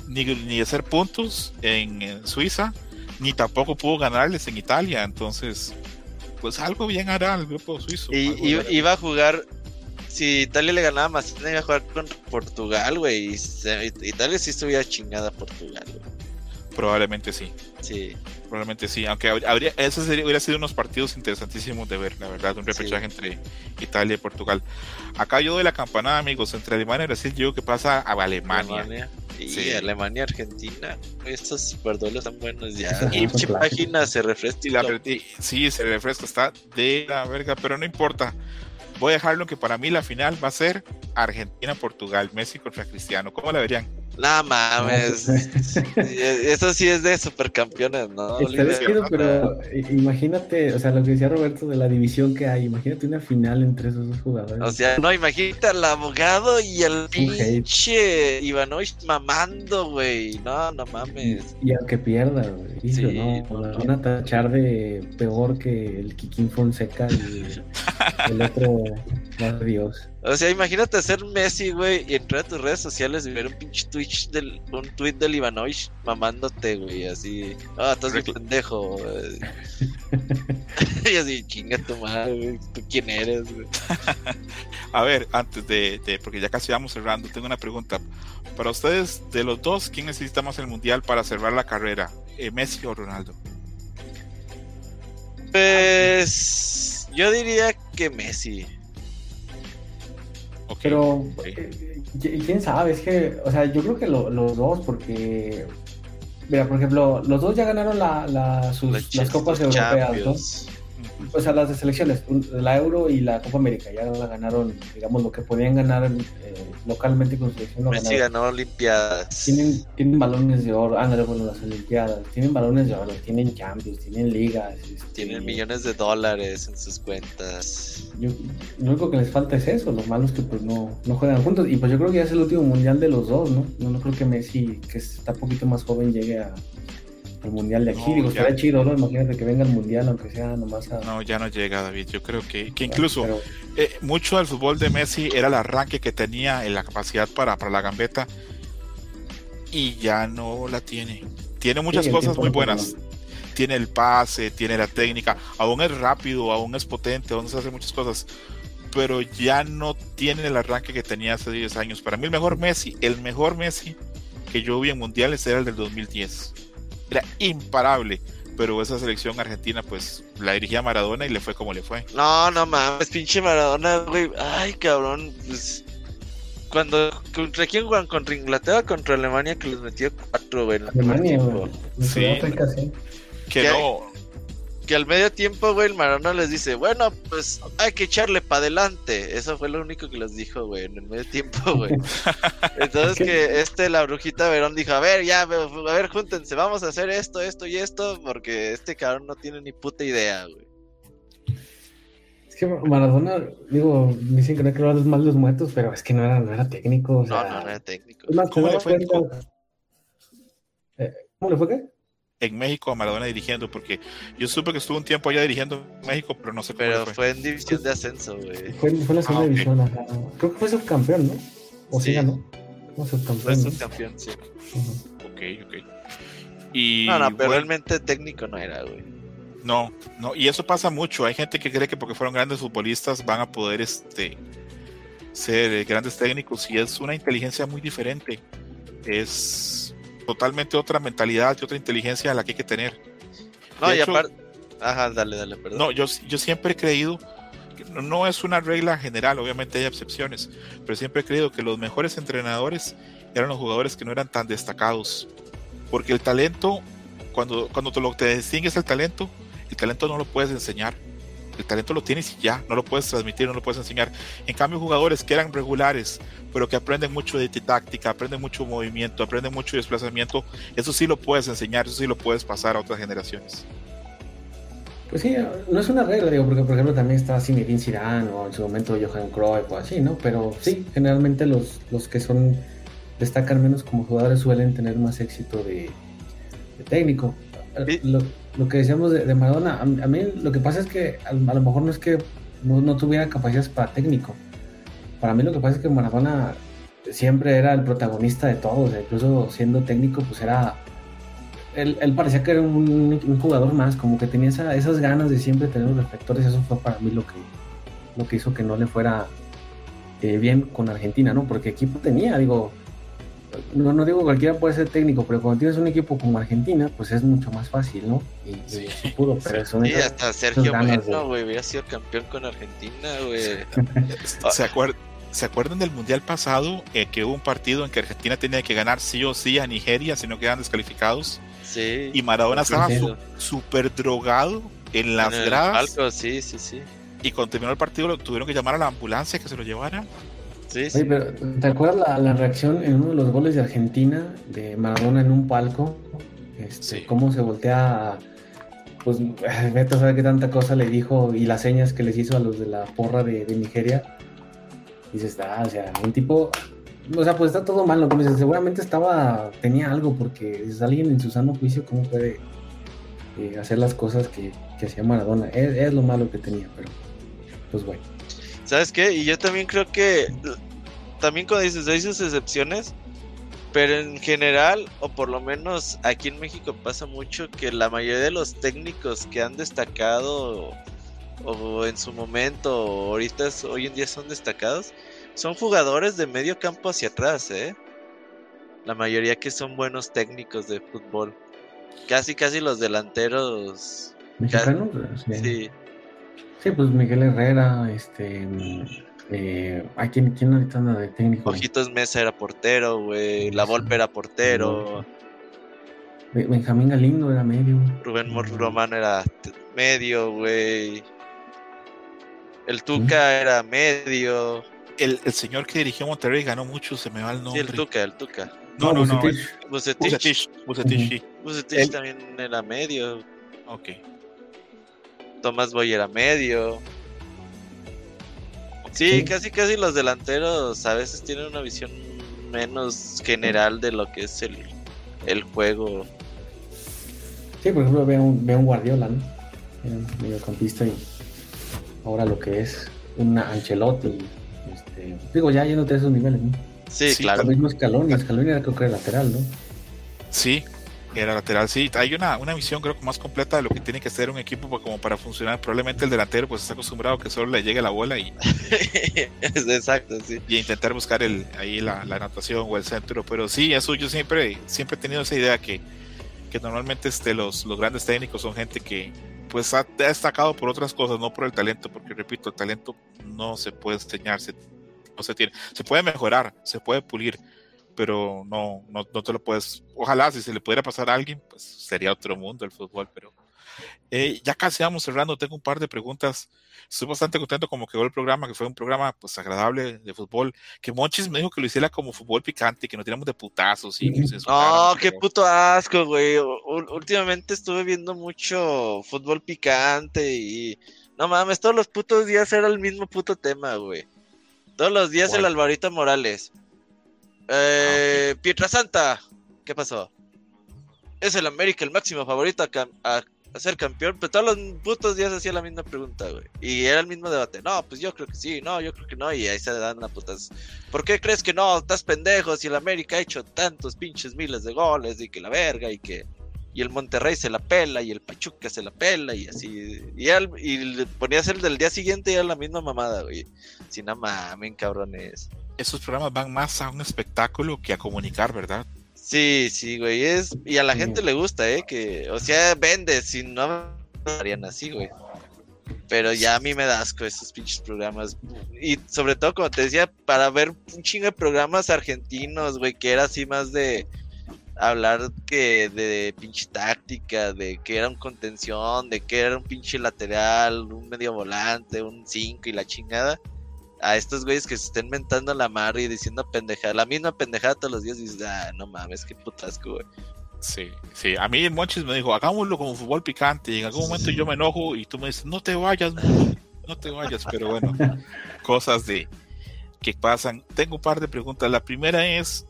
ni, hacer puntos en, Suiza, ni tampoco pudo ganarles en Italia. Entonces, pues algo bien hará el grupo suizo. Y iba a jugar, si Italia le ganaba más, iba a jugar con Portugal, güey. Italia sí estuviera chingada Portugal, Probablemente sí. Sí. Probablemente sí, aunque habría, eso sería, hubiera sido unos partidos interesantísimos de ver, la verdad, un repechaje entre Italia y Portugal. Acá yo doy la campanada, amigos, entre Alemania y Brasil, yo digo que pasa a Alemania. Y Alemania, Argentina, estos superduelos están buenos ya. Y página se refresca. sí, se refresca, está de la verga, pero no importa. Voy a dejarlo que para mí la final va a ser Argentina-Portugal, Messi contra Cristiano. ¿Cómo la verían? No mames. Eso sí es de supercampeones, ¿no? Está pero imagínate, o sea, lo que decía Roberto de la división que hay, imagínate una final entre esos dos jugadores. O sea, no, imagínate al abogado y al pinche Ivanovich mamando, güey. No, no mames. Y, aunque pierda, güey. Sí, no, van a tachar de peor que el Kikín Fonseca y el otro, Dios. O sea, imagínate ser Messi, güey, y entrar a tus redes sociales y ver un pinche Twitch del, un tweet del Ivanovich mamándote, güey, así. Ah, estás de pendejo. y así, chinga tu madre, güey. ¿Tú quién eres, güey? a ver, antes de, de, porque ya casi vamos cerrando, tengo una pregunta. Para ustedes, de los dos, ¿quién necesita más el mundial para cerrar la carrera? Eh, ¿Messi o Ronaldo? Pues. Yo diría que Messi. Pero, eh, quién sabe, es que, o sea, yo creo que los dos, porque, mira, por ejemplo, los dos ya ganaron la, sus, las copas europeas, ¿no? O sea, las de selecciones, la Euro y la Copa América, ya la ganaron, digamos, lo que podían ganar eh, localmente con selección. Messi ganó Olimpiadas. Tienen, tienen balones de oro, ah, no, bueno, las Olimpiadas, tienen balones de oro, tienen Champions, tienen ligas. Este, tienen millones de dólares en sus cuentas. Yo, lo único que les falta es eso, lo malo es que pues no, no juegan juntos, y pues yo creo que ya es el último mundial de los dos, ¿no? No, no creo que Messi, que está un poquito más joven, llegue a el mundial de aquí. Digo, estaría chido, ¿no? Imagínate que venga el mundial, aunque sea nomás a... No, ya no llega, David. Yo creo que, que incluso eh, mucho del fútbol de Messi era el arranque que tenía en la capacidad para, para la gambeta y ya no la tiene. Tiene muchas cosas muy buenas. Tiene el pase, tiene la técnica, aún es rápido, aún es potente, aún se hace muchas cosas pero ya no tiene el arranque que tenía hace 10 años. Para mí el mejor Messi, el mejor Messi que yo vi en mundiales era el del 2010. Era imparable, pero esa selección argentina pues la dirigía Maradona y le fue como le fue. No, no mames, pinche Maradona, güey. Ay, cabrón, pues cuando contra quién juegan contra Inglaterra contra Alemania que les metió cuatro güey Alemania güey sí. que no que al medio tiempo, güey, el Maradona les dice, bueno, pues hay que echarle para adelante. Eso fue lo único que les dijo, güey, en el medio tiempo, güey. Entonces que este, la brujita Verón dijo, a ver, ya, a ver, júntense, vamos a hacer esto, esto y esto, porque este cabrón no tiene ni puta idea, güey. Es que Maradona, digo, dicen que no hay que hablar mal de los muertos, pero es que no era, no era técnico. O sea, no, no, era técnico. ¿Cómo, le fue, eh, ¿Cómo le fue qué? En México a Maradona dirigiendo, porque yo supe que estuvo un tiempo allá dirigiendo en México, pero no sé cómo Pero fue. en división de ascenso, güey. Fue, fue la segunda ah, división, creo que fue subcampeón, ¿no? O sí, ganó. No, subcampeón. Fue subcampeón, sí. Ok, ok. Y, no, no, pero realmente técnico no era, güey. No, no, y eso pasa mucho. Hay gente que cree que porque fueron grandes futbolistas van a poder este, ser grandes técnicos y es una inteligencia muy diferente. Es totalmente otra mentalidad y otra inteligencia a la que hay que tener. No, y aparte. Ajá, dale, dale, perdón. No, yo, yo siempre he creído, que no es una regla general, obviamente hay excepciones, pero siempre he creído que los mejores entrenadores eran los jugadores que no eran tan destacados. Porque el talento, cuando, cuando te, lo, te distingues el talento, el talento no lo puedes enseñar el talento lo tienes y ya, no lo puedes transmitir, no lo puedes enseñar. En cambio, jugadores que eran regulares, pero que aprenden mucho de táctica, aprenden mucho movimiento, aprenden mucho de desplazamiento, eso sí lo puedes enseñar, eso sí lo puedes pasar a otras generaciones. Pues sí, no es una regla, digo, porque por ejemplo también está Zinedine Zidane o en su momento Johan Cruyff o así, ¿no? Pero sí, generalmente los, los que son destacan menos como jugadores suelen tener más éxito de, técnico. Lo, lo que decíamos de, de Maradona, a, mí lo que pasa es que a, lo mejor no es que no, tuviera capacidades para técnico. Para mí lo que pasa es que Maradona siempre era el protagonista de todo, incluso siendo técnico, pues era... Él, parecía que era un, jugador más, como que tenía esas ganas de siempre tener los reflectores, eso fue para mí lo que, lo que hizo que no le fuera eh, bien con Argentina, ¿no? Porque equipo tenía, digo, no, no digo cualquiera puede ser técnico, pero cuando tienes un equipo como Argentina, pues es mucho más fácil, ¿no? Y, sí. pudo, pero sí, hasta Sergio Bueno, güey, hubiera sido campeón con Argentina, güey. ¿Se, ¿Se acuerdan del Mundial pasado eh, que hubo un partido en que Argentina tenía que ganar sí o sí a Nigeria si no quedan descalificados? Sí. Y Maradona estaba súper drogado en las gradas. sí, sí, sí. Y cuando terminó el partido lo tuvieron que llamar a la ambulancia que se lo llevara. Sí, pero ¿te acuerdas la, reacción en uno de los goles de Argentina de Maradona en un palco? Este, Cómo se voltea, pues Beto sabe qué tanta cosa le dijo y las señas que les hizo a los de la porra de, Nigeria. Y dices, ah, o sea, un tipo, o sea, pues está todo mal, seguramente estaba, tenía algo, porque es alguien en su sano juicio, ¿cómo puede eh, hacer las cosas que, que hacía Maradona? Es, es lo malo que tenía, pero pues bueno. ¿Sabes qué? Y yo también creo que, también cuando dices, hay sus excepciones, pero en general, o por lo menos aquí en México pasa mucho que la mayoría de los técnicos que han destacado o en su momento o ahorita hoy en día son destacados, son jugadores de medio campo hacia atrás, ¿eh? La mayoría que son buenos técnicos de fútbol. Casi, casi los delanteros. ¿Mexicanos? sí. Sí, pues Miguel Herrera, este. Eh, ¿quién, ¿Quién ahorita anda de técnico? Ojitos Mesa era portero, güey. La Volpe era portero. Benjamín Galindo era medio. Rubén Romano era medio, güey. El Tuca era medio. El, el, señor que dirigió Monterrey ganó mucho, se me va el nombre. Sí, el Tuca, el Tuca. No, no, no. Bucetich. Bucetich, sí. Bucetich también era medio. Ok. Tomás Boy era medio. Sí, casi casi los delanteros a veces tienen una visión menos general de lo que es el, el juego. Sí, por ejemplo, veo un, veo un Guardiola, ¿no? Un mediocampista y ahora lo que es una Ancelotti. Este, digo, ya yéndote a esos niveles, ¿no? Sí, claro. El mismo Scaloni, Scaloni era creo que era lateral, ¿no? Sí, Era lateral, sí. Hay una, una visión creo que más completa de lo que tiene que ser un equipo como para funcionar. Probablemente el delantero pues está acostumbrado a que solo le llegue la bola y... Exacto, sí. Y intentar buscar el, ahí la, la, anotación o el centro. Pero sí, eso yo siempre, siempre he tenido esa idea que, que normalmente este, los, los grandes técnicos son gente que pues ha destacado por otras cosas, no por el talento, porque repito, el talento no se puede enseñarse, no se tiene. Se puede mejorar, se puede pulir pero no, no, no, te lo puedes. Ojalá si se le pudiera pasar a alguien, pues sería otro mundo el fútbol, pero eh, ya casi vamos cerrando. Tengo un par de preguntas. Estoy bastante contento como quedó el programa, que fue un programa pues agradable de fútbol. Que Monchis me dijo que lo hiciera como fútbol picante, que no tiramos de putazos. Y oh, qué puto asco, güey. Últimamente estuve viendo mucho fútbol picante y no mames, todos los putos días era el mismo puto tema, güey. Todos los días el Alvarito Morales. Eh, Pietrasanta, ¿qué pasó? Es el América el máximo favorito a, ser campeón, pero todos los putos días hacía la misma pregunta, güey. Y era el mismo debate. No, pues yo creo que sí, no, yo creo que no. Y ahí se dan las putas. ¿Por qué crees que no? Estás pendejo si el América ha hecho tantos pinches miles de goles y que la verga y que. Y el Monterrey se la pela y el Pachuca se la pela y así. Y, él, y ponías el del día siguiente y era la misma mamada, güey. Si no mamen, cabrones esos programas van más a un espectáculo que a comunicar, ¿verdad? Sí, sí, güey, es y a la gente le gusta, eh, que o sea, vende, si no harían así, güey. Pero ya a mí me da asco esos pinches programas. Y sobre todo, como te decía, para ver un chingo de programas argentinos, güey, que era así más de hablar que de pinche táctica, de que era un contención, de que era un pinche lateral, un medio volante, un 5 y la chingada a estos güeyes que se estén mentando la mar y diciendo pendejada, la misma pendejada todos los días, y dices, ah, no mames, qué putasco, güey. Sí, sí, a mí Monchis me dijo, hagámoslo como fútbol picante, y en algún momento yo me enojo y tú me dices, no te vayas, no te vayas, pero bueno, cosas de que pasan. Tengo un par de preguntas. La primera es,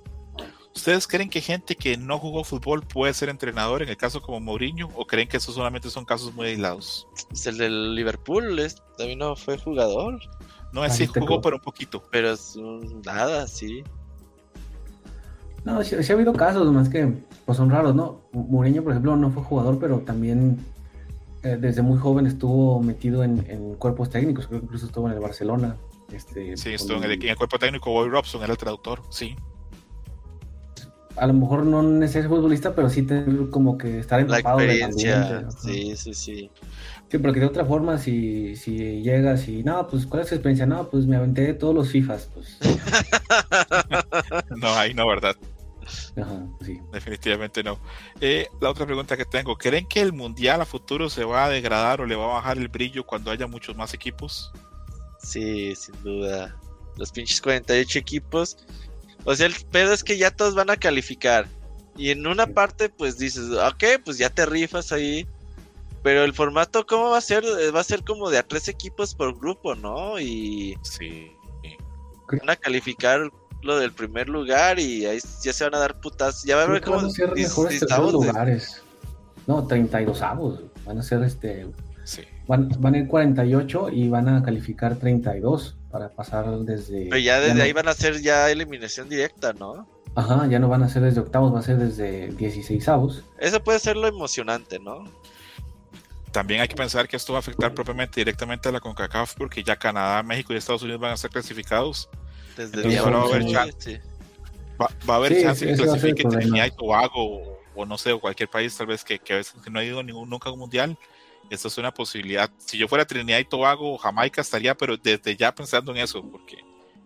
¿ustedes creen que gente que no jugó fútbol puede ser entrenador en el caso como Mourinho o creen que esos solamente son casos muy aislados? Es el del Liverpool, también no fue jugador. No, así jugó, pero un poquito. Pero nada, sí. No, sí, ha habido casos, más que pues son raros, ¿no? Mourinho, por ejemplo, no fue jugador, pero también eh, desde muy joven estuvo metido en, cuerpos técnicos, creo que incluso estuvo en el Barcelona. Este, sí, estuvo en el, cuerpo técnico, Boy Robson era el traductor, sí. A lo mejor no necesariamente futbolista, pero sí tener como que estar empapado La experiencia, sí, sí, sí. Sí, porque de otra forma, si, si llegas y, no, pues, ¿cuál es tu experiencia? No, pues me aventé todos los FIFAs, pues. no, ahí no, ¿verdad? Ajá, sí. Definitivamente no. Eh, la otra pregunta que tengo, ¿creen que el Mundial a futuro se va a degradar o le va a bajar el brillo cuando haya muchos más equipos? Sí, sin duda. Los pinches 48 equipos. O sea, el pedo es que ya todos van a calificar. Y en una parte, pues dices, ok, pues ya te rifas ahí pero el formato, ¿cómo va a ser? Va a ser como de a tres equipos por grupo, ¿no? Y. Sí. Van a calificar lo del primer lugar y ahí ya se van a dar putas. Ya va a ver cómo. Van a ser mejores lugares. No, 32 avos. Van a ser este. Sí. Van, van a ir 48 y van a calificar 32 para pasar desde. Pero ya desde ahí van a ser ya eliminación directa, ¿no? Ajá, ya no van a ser desde octavos, va a ser desde 16 avos. Eso puede ser lo emocionante, ¿no? También hay que pensar que esto va a afectar propiamente directamente a la CONCACAF porque ya Canadá, México y Estados Unidos van a ser clasificados. Desde Entonces, va, a haber chance, va, a haber chance que clasifique Trinidad y Tobago o, no sé, o cualquier país tal vez que, que a veces que no ha ido ningún, nunca a un mundial. Esto es una posibilidad. Si yo fuera Trinidad y Tobago o Jamaica estaría, pero desde ya pensando en eso, porque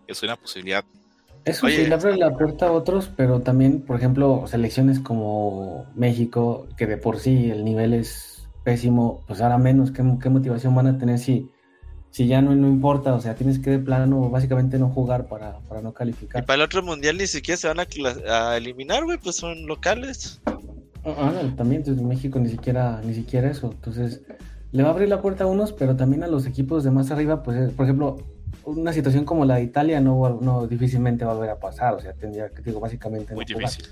es una posibilidad. Eso sí, le abre la puerta a otros, pero también, por ejemplo, selecciones como México, que de por sí el nivel es pésimo, pues ahora menos, ¿qué, motivación van a tener si, si ya no, no importa? O sea, tienes que de plano básicamente no jugar para, para no calificar. Y para el otro mundial ni siquiera se van a, eliminar, güey, pues son locales. Ah, también desde México ni siquiera, ni siquiera eso. Entonces, le va a abrir la puerta a unos, pero también a los equipos de más arriba, pues, por ejemplo, una situación como la de Italia no, no difícilmente va a volver a pasar. O sea, tendría que, digo, básicamente. Muy difícil.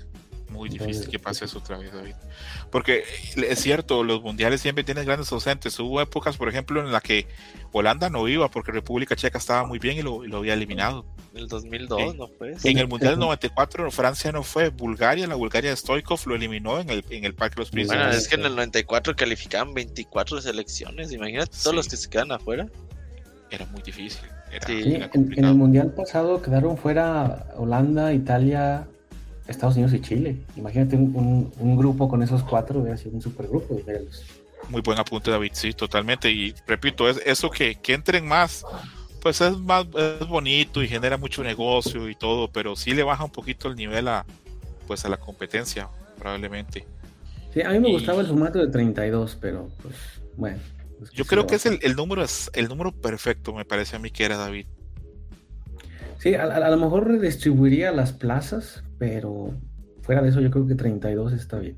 Muy difícil que pase eso otra vez, David. Porque es cierto, los mundiales siempre tienen grandes ausentes. Hubo épocas, por ejemplo, en la que Holanda no iba porque República Checa estaba muy bien y lo, había eliminado. En el 2002 no fue. En el Mundial 94 Francia no fue. Bulgaria, la Bulgaria de Stoikov lo eliminó en el, en el Parque de los Príncipes. Bueno, es que en el 94 calificaban 24 selecciones. Imagínate todos los que se quedan afuera. Era muy difícil. sí, en, el Mundial pasado quedaron fuera Holanda, Italia, Estados Unidos y Chile. Imagínate un, un, grupo con esos cuatro, hubiera sido un supergrupo. Muy buen apunte, David, sí, totalmente. Y repito, es eso que, que entren más, pues es más es bonito y genera mucho negocio y todo, pero sí le baja un poquito el nivel a, pues a la competencia, probablemente. Sí, a mí me gustaba el formato de 32, pero pues bueno. Yo creo que es el, el, número es el número perfecto, me parece a mí que era David. Sí, a, lo mejor redistribuiría las plazas, pero fuera de eso yo creo que 32 está bien.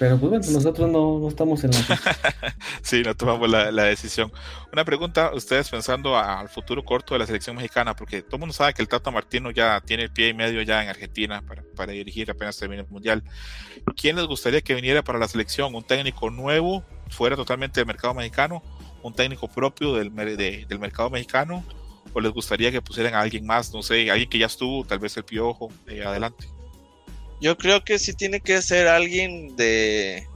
Pero pues bueno, nosotros no, estamos en la... sí, no tomamos la, decisión. Una pregunta, ustedes pensando al futuro corto de la selección mexicana, porque todo el mundo sabe que el Tata Martino ya tiene el pie y medio ya en Argentina para, para dirigir apenas termine el Mundial. ¿Quién les gustaría que viniera para la selección? ¿Un técnico nuevo, fuera totalmente del mercado mexicano? ¿Un técnico propio del, del mercado mexicano? O les gustaría que pusieran a alguien más, no sé, alguien que ya estuvo, tal vez el piojo, eh, adelante. Yo creo que sí tiene que ser alguien de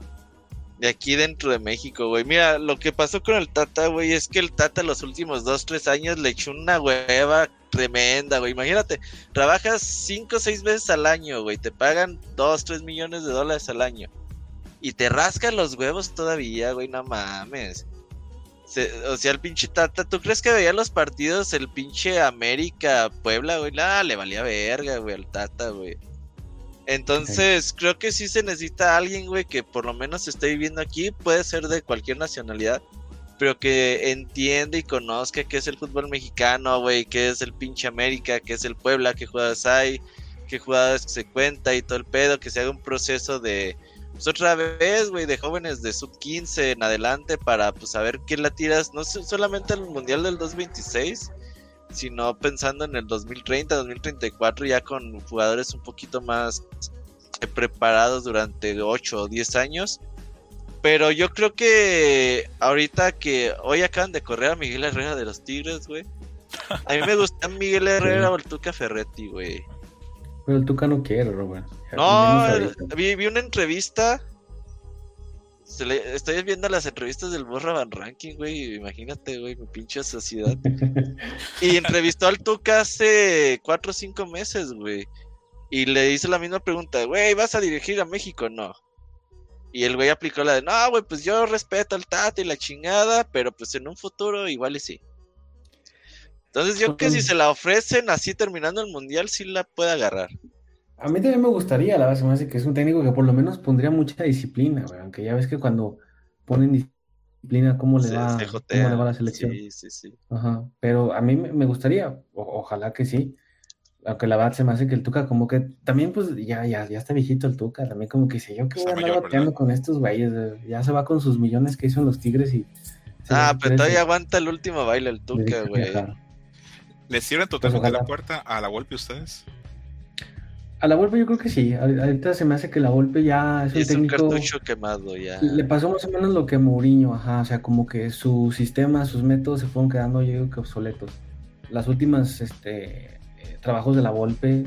de aquí dentro de México, güey. Mira, lo que pasó con el Tata, güey, es que el Tata los últimos dos, tres años le echó una hueva tremenda, güey. Imagínate, trabajas cinco o seis veces al año, güey. Te pagan dos, tres millones de dólares al año. Y te rascan los huevos todavía, güey, no mames o sea, el pinche Tata, ¿tú crees que veía los partidos el pinche América, Puebla, güey? Nada, le valía verga, güey, al Tata, güey. Entonces, creo que sí se necesita alguien, güey, que por lo menos esté viviendo aquí, puede ser de cualquier nacionalidad, pero que entienda y conozca qué es el fútbol mexicano, güey, qué es el pinche América, qué es el Puebla, qué jugadas hay, qué jugadas se cuenta y todo el pedo, que se haga un proceso de, pues otra vez, güey, de jóvenes de sub 15 en adelante para pues saber qué la tiras, no solamente al Mundial del 2026, sino pensando en el 2030, 2034 ya con jugadores un poquito más eh, preparados durante 8 o 10 años. Pero yo creo que ahorita que hoy acaban de correr a Miguel Herrera de los Tigres, güey. A mí me gusta Miguel Herrera o el Tuca Ferretti, güey. Pero el Tuca no quiere, Robert. No, vi, vi, una entrevista. estoy viendo las entrevistas del Borra Van Ranking, güey. Imagínate, güey, mi pinche sociedad. y entrevistó al Tuca hace cuatro o cinco meses, güey. Y le hizo la misma pregunta, güey, ¿vas a dirigir a México? No. Y el güey aplicó la de, no, güey, pues yo respeto al Tata y la chingada, pero pues en un futuro igual y sí. Entonces yo creo que si se la ofrecen así terminando el mundial, sí la puede agarrar. A mí también me gustaría, la verdad, me hace que es un técnico que por lo menos pondría mucha disciplina, güey, aunque ya ves que cuando ponen disciplina, ¿cómo le, va, ¿cómo le va la selección? Sí, sí, sí. Ajá, pero a mí me gustaría, ojalá que sí, aunque la verdad se me hace que el Tuca como que también pues ya, ya, ya está viejito el Tuca, también como que sé yo que voy a andar bateando con estos güeyes, ya se va con sus millones que hizo en los Tigres y... Ah, pero todavía aguanta el último baile el Tuca, güey. ¿Le cierran pues totalmente la puerta a la golpe ustedes? A la Volpe yo creo que sí. Ahorita se me hace que la Volpe ya es un técnico. Un cartucho quemado ya. Le pasó más o menos lo que Mourinho, ajá. O sea, como que su sistema, sus métodos se fueron quedando, yo digo que obsoletos. Las últimas este, eh, trabajos de la Volpe,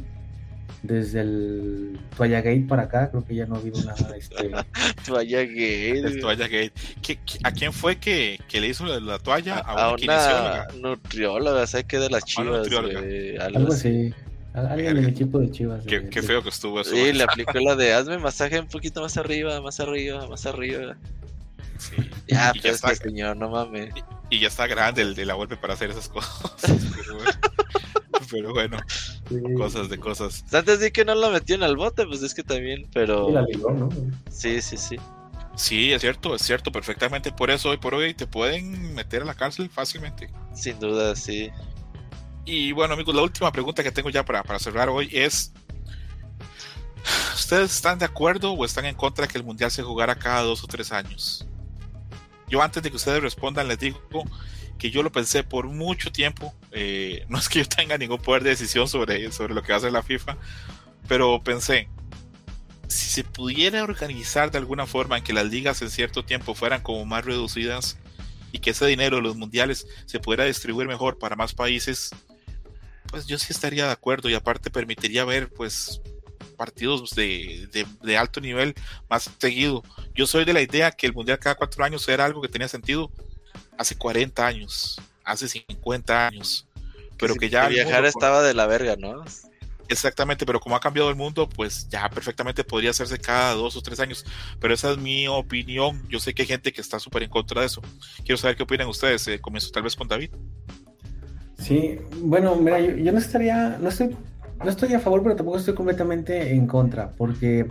desde el Toalla Gate para acá, creo que ya no ha habido nada. Este... toalla Gate. Toalla Gate. a quién fue que, que, le hizo la, toalla? A, a una, nutrióloga, ¿sabes qué? De las chivas. algo así. Alguien del equipo de Chivas. Qué, feo que estuvo eso. Sí, le aplicó la de hazme masaje un poquito más arriba, más arriba, más arriba. Sí. Ya, pero ya está, señor, no mames. Y, ya está grande el de la golpe para hacer esas cosas. pero bueno, cosas de cosas. Antes de que no la metió en el bote, pues es que también, pero. Sí, sí, sí. Sí, es cierto, es cierto, perfectamente. Por eso hoy por hoy te pueden meter a la cárcel fácilmente. Sin duda, sí. Y bueno, amigos, la última pregunta que tengo ya para, para cerrar hoy es: ¿Ustedes están de acuerdo o están en contra de que el mundial se jugara cada dos o tres años? Yo, antes de que ustedes respondan, les digo que yo lo pensé por mucho tiempo. Eh, no es que yo tenga ningún poder de decisión sobre, sobre lo que hace la FIFA, pero pensé: se pudiera organizar de alguna forma en que las ligas en cierto tiempo fueran como más reducidas y que ese dinero de los mundiales se pudiera distribuir mejor para más países, pues yo sí estaría de acuerdo y aparte permitiría ver pues partidos de, de, alto nivel más seguido. Yo soy de la idea que el mundial cada cuatro años era algo que tenía sentido hace 40 años, hace 50 años, pero que, ya... viajar estaba de la verga, ¿no? Exactamente, pero como ha cambiado el mundo, pues ya perfectamente podría hacerse cada dos o tres años. Pero esa es mi opinión. Yo sé que hay gente que está súper en contra de eso. Quiero saber qué opinan ustedes. Eh, comienzo tal vez con David. Sí, bueno, mira, yo, no estaría, no estoy, no estoy a favor, pero tampoco estoy completamente en contra, porque,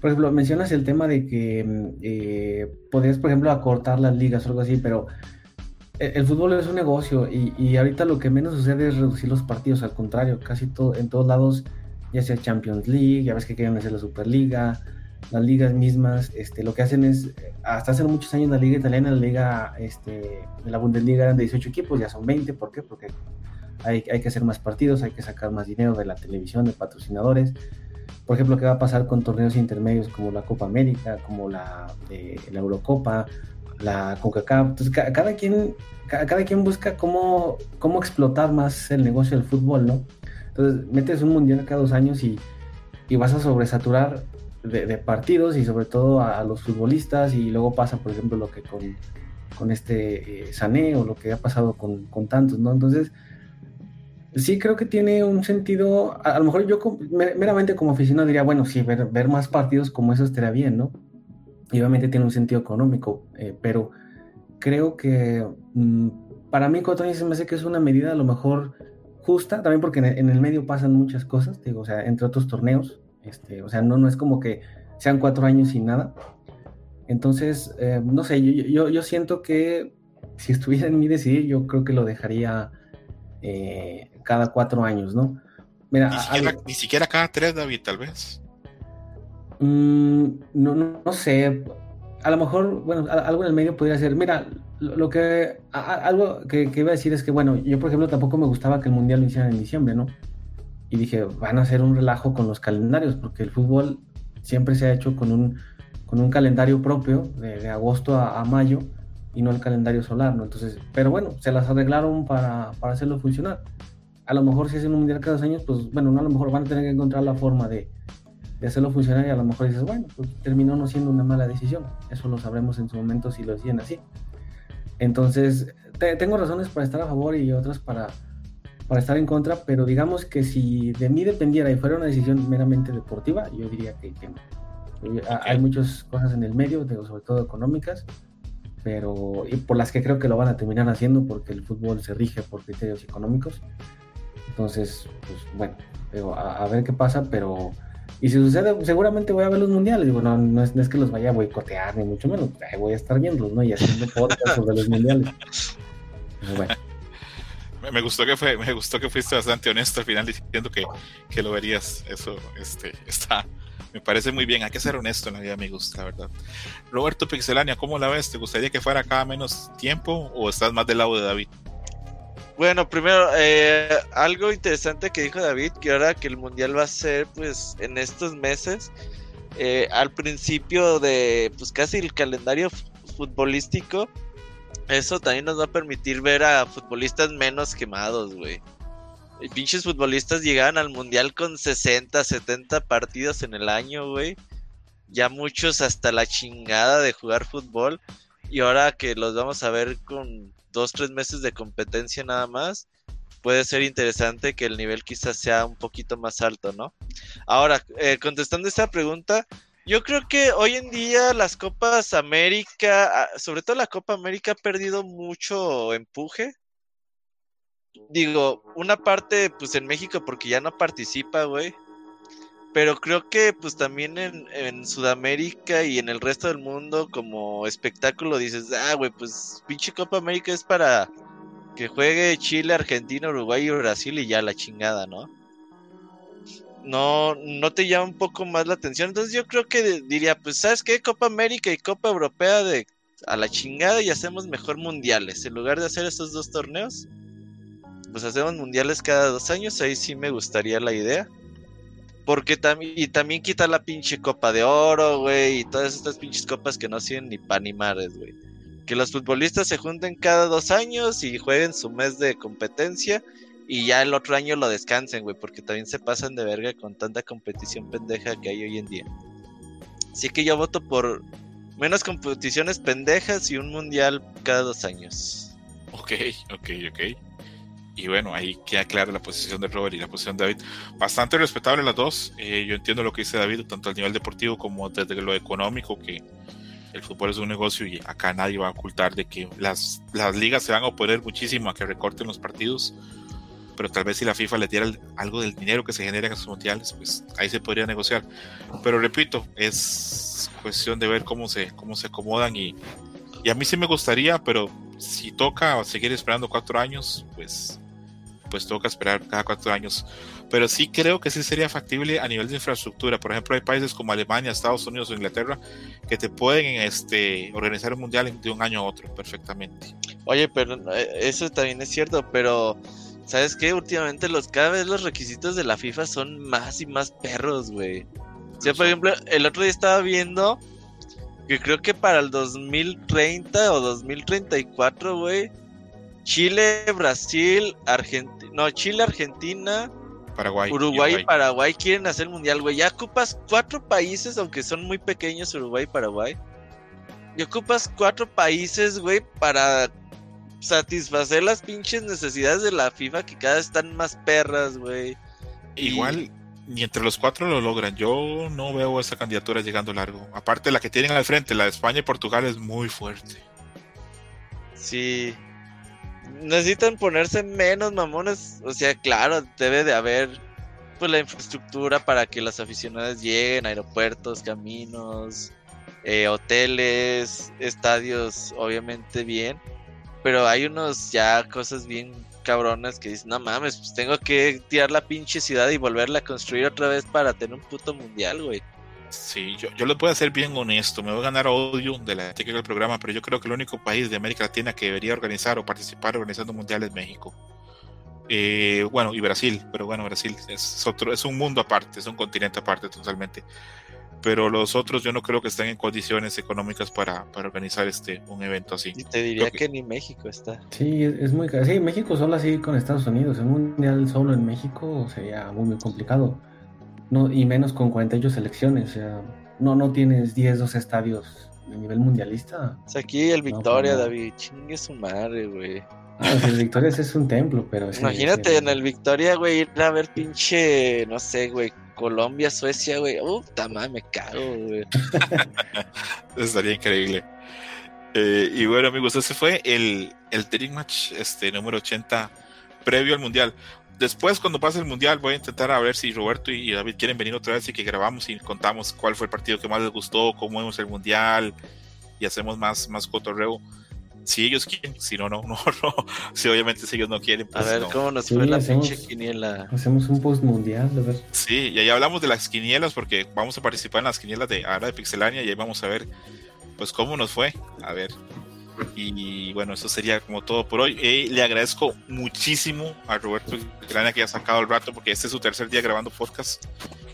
por ejemplo, mencionas el tema de que mm, eh, podrías, por ejemplo, acortar las ligas o algo así, pero el fútbol es un negocio y, ahorita lo que menos sucede es reducir los partidos, al contrario, casi todo, en todos lados, ya sea Champions League, ya ves que quieren hacer la Superliga, las ligas mismas, este, lo que hacen es, hasta hace muchos años la liga italiana, la liga, este, la Bundesliga eran de 18 equipos, ya son 20, ¿por qué? Porque hay, hay que hacer más partidos, hay que sacar más dinero de la televisión, de patrocinadores. Por ejemplo, ¿qué va a pasar con torneos intermedios como la Copa América, como la, eh, la Eurocopa, la CONCACAF. Entonces, cada, quien, cada, quien busca cómo, cómo explotar más el negocio del fútbol, ¿no? Entonces, metes un mundial cada dos años y, y vas a sobresaturar de, partidos y sobre todo a, los futbolistas y luego pasa, por ejemplo, lo que con, con este eh, Sané o lo que ha pasado con, con, tantos, ¿no? Entonces, sí creo que tiene un sentido, a, lo mejor yo meramente como aficionado diría, bueno, sí, ver, ver más partidos como esos estaría bien, ¿no? y obviamente tiene un sentido económico, eh, pero creo que mm, para mí cuatro años se me hace que es una medida a lo mejor justa, también porque en el, medio pasan muchas cosas, digo, o sea, entre otros torneos, este, o sea, no, no es como que sean cuatro años y nada. Entonces, eh, no sé, yo, yo, yo, siento que si estuviera en mi decidir, yo creo que lo dejaría eh, cada cuatro años, ¿no? Mira, ni siquiera cada tres, David, tal vez. Mm, no, no, sé. A lo mejor, bueno, algo en el medio podría ser. Mira, lo, que. algo que, iba a decir es que, bueno, yo, por ejemplo, tampoco me gustaba que el mundial lo hicieran en diciembre, ¿no? Y dije, van a hacer un relajo con los calendarios, porque el fútbol siempre se ha hecho con un, con un calendario propio, de, agosto a, mayo, y no el calendario solar, ¿no? Entonces, pero bueno, se las arreglaron para, para hacerlo funcionar. A lo mejor si hacen un mundial cada dos años, pues bueno, no, a lo mejor van a tener que encontrar la forma de, de hacerlo funcionar y a lo mejor dices, bueno, pues terminó no siendo una mala decisión. Eso lo sabremos en su momento si lo deciden así. Entonces, tengo razones para estar a favor y otras para, para estar en contra, pero digamos que si de mí dependiera y fuera una decisión meramente deportiva, yo diría que, que no. Hay muchas cosas en el medio, sobre todo económicas, pero y por las que creo que lo van a terminar haciendo porque el fútbol se rige por criterios económicos. Entonces, pues bueno, a ver qué pasa, pero y si sucede, seguramente voy a ver los mundiales. Digo, no, no es, que los vaya a boicotear, ni mucho menos. voy a estar viéndolos, ¿no? Y haciendo podcast sobre los mundiales. bueno. Me gustó que fue, me gustó que fuiste bastante honesto al final diciendo que, que lo verías. Eso este, está, me parece muy bien. Hay que ser honesto en la vida, amigos, la verdad. Roberto Pixelania, ¿cómo la ves? ¿Te gustaría que fuera cada menos tiempo o estás más del lado de David? Bueno, primero, eh, algo interesante que dijo David, que ahora que el mundial va a ser pues en estos meses, eh, al principio de pues casi el calendario futbolístico, eso también nos va a permitir ver a futbolistas menos quemados, güey. Pinches futbolistas llegaban al mundial con 60, 70 partidos en el año, güey. Ya muchos hasta la chingada de jugar fútbol. Y ahora que los vamos a ver con dos, tres meses de competencia nada más, puede ser interesante que el nivel quizás sea un poquito más alto, ¿no? Ahora, eh, contestando esta pregunta, yo creo que hoy en día las Copas América, ah, sobre todo la Copa América, ha perdido mucho empuje. Digo, una parte, pues en México, porque ya no participa, güey. Pero creo que pues también en, en, Sudamérica y en el resto del mundo como espectáculo dices, ah, güey, pues pinche Copa América es para que juegue Chile, Argentina, Uruguay y Brasil y ya la chingada, ¿no? No, no te llama un poco más la atención. Entonces yo creo que diría, pues, ¿sabes qué? Copa América y Copa Europea de a la chingada y hacemos mejor mundiales. En lugar de hacer estos dos torneos, pues hacemos mundiales cada dos años. Ahí sí me gustaría la idea. Porque también, y también quita la pinche copa de oro, güey, y todas estas pinches copas que no sirven ni pan ni mares, güey. Que los futbolistas se junten cada dos años y jueguen su mes de competencia y ya el otro año lo descansen, güey, porque también se pasan de verga con tanta competición pendeja que hay hoy en día. Así que yo voto por menos competiciones pendejas y un mundial cada dos años. Ok, ok, ok. Y bueno, ahí queda clara la posición de Robert y la posición de David. Bastante respetable las dos. Eh, yo entiendo lo que dice David, tanto al nivel deportivo como desde lo económico, que el fútbol es un negocio y acá nadie va a ocultar de que las, las ligas se van a oponer muchísimo a que recorten los partidos. Pero tal vez si la FIFA le diera algo del dinero que se genera en esos mundiales, pues ahí se podría negociar. Pero repito, es cuestión de ver cómo se, cómo se acomodan y, y a mí sí me gustaría, pero si toca seguir esperando cuatro años, pues pues toca esperar cada cuatro años. Pero sí creo que sí sería factible a nivel de infraestructura. Por ejemplo, hay países como Alemania, Estados Unidos o Inglaterra que te pueden este, organizar un mundial de un año a otro perfectamente. Oye, pero eh, eso también es cierto, pero ¿sabes qué? Últimamente los cada vez los requisitos de la FIFA son más y más perros, güey. O sea, por ejemplo, el otro día estaba viendo que creo que para el 2030 o 2034, güey, Chile, Brasil, Argentina, no, Chile, Argentina, Paraguay, Uruguay y Paraguay quieren hacer el mundial, güey. Ya ocupas cuatro países, aunque son muy pequeños, Uruguay y Paraguay. Y ocupas cuatro países, güey, para satisfacer las pinches necesidades de la FIFA que cada vez están más perras, güey. Igual, ni entre los cuatro lo logran. Yo no veo esa candidatura llegando largo. Aparte, la que tienen al frente, la de España y Portugal, es muy fuerte. Sí, necesitan ponerse menos mamones. O sea, claro, debe de haber pues la infraestructura para que las aficionadas lleguen, aeropuertos, caminos, eh, hoteles, estadios, obviamente bien. Pero hay unos ya cosas bien cabronas que dicen, no mames, pues tengo que tirar la pinche ciudad y volverla a construir otra vez para tener un puto mundial, güey. Sí, yo, yo voy a ser bien honesto, me voy a ganar odio de la ética del programa, pero yo creo que el único país de América Latina que debería organizar o participar organizando mundiales es México. Eh, bueno, y Brasil, pero bueno, Brasil es otro, es un mundo aparte, es un continente aparte totalmente. Pero los otros yo no creo que estén en condiciones económicas para, para organizar este un evento así. Y te diría que... ni México está. Sí, es, muy Sí, México solo así con Estados Unidos. Un mundial solo en México sería muy, muy complicado no, y menos con 48 selecciones, o sea, no, no tienes 10, 12 estadios de nivel mundialista. O sea, aquí el Victoria, David, chingue su madre, güey. Ah, el Victoria es un templo, pero... Imagínate en el Victoria, güey, ir a ver pinche, no sé, güey, Colombia, Suecia, güey. Puta madre, me cago, güey. Estaría increíble. Eh, y bueno, amigos, ese fue el, el Match este, número 80 previo al Mundial después, cuando pase el mundial, voy a intentar a ver si Roberto y David quieren venir otra vez y que grabamos y contamos cuál fue el partido que más les gustó, cómo vemos el mundial y hacemos más, más cotorreo. Si ellos quieren, si no, no, no, no. Si obviamente si ellos no quieren, pues A ver, ¿cómo nos fue la pinche quiniela? Hacemos un post mundial, a ver. Sí, y ahí hablamos de las quinielas porque vamos a participar en las quinielas de ahora de Pixelania y ahí vamos a ver, pues, cómo nos fue. A ver, y bueno, eso sería como todo por hoy. Eh, le agradezco muchísimo a Roberto Grana que haya sacado el rato porque este es su tercer día grabando podcast.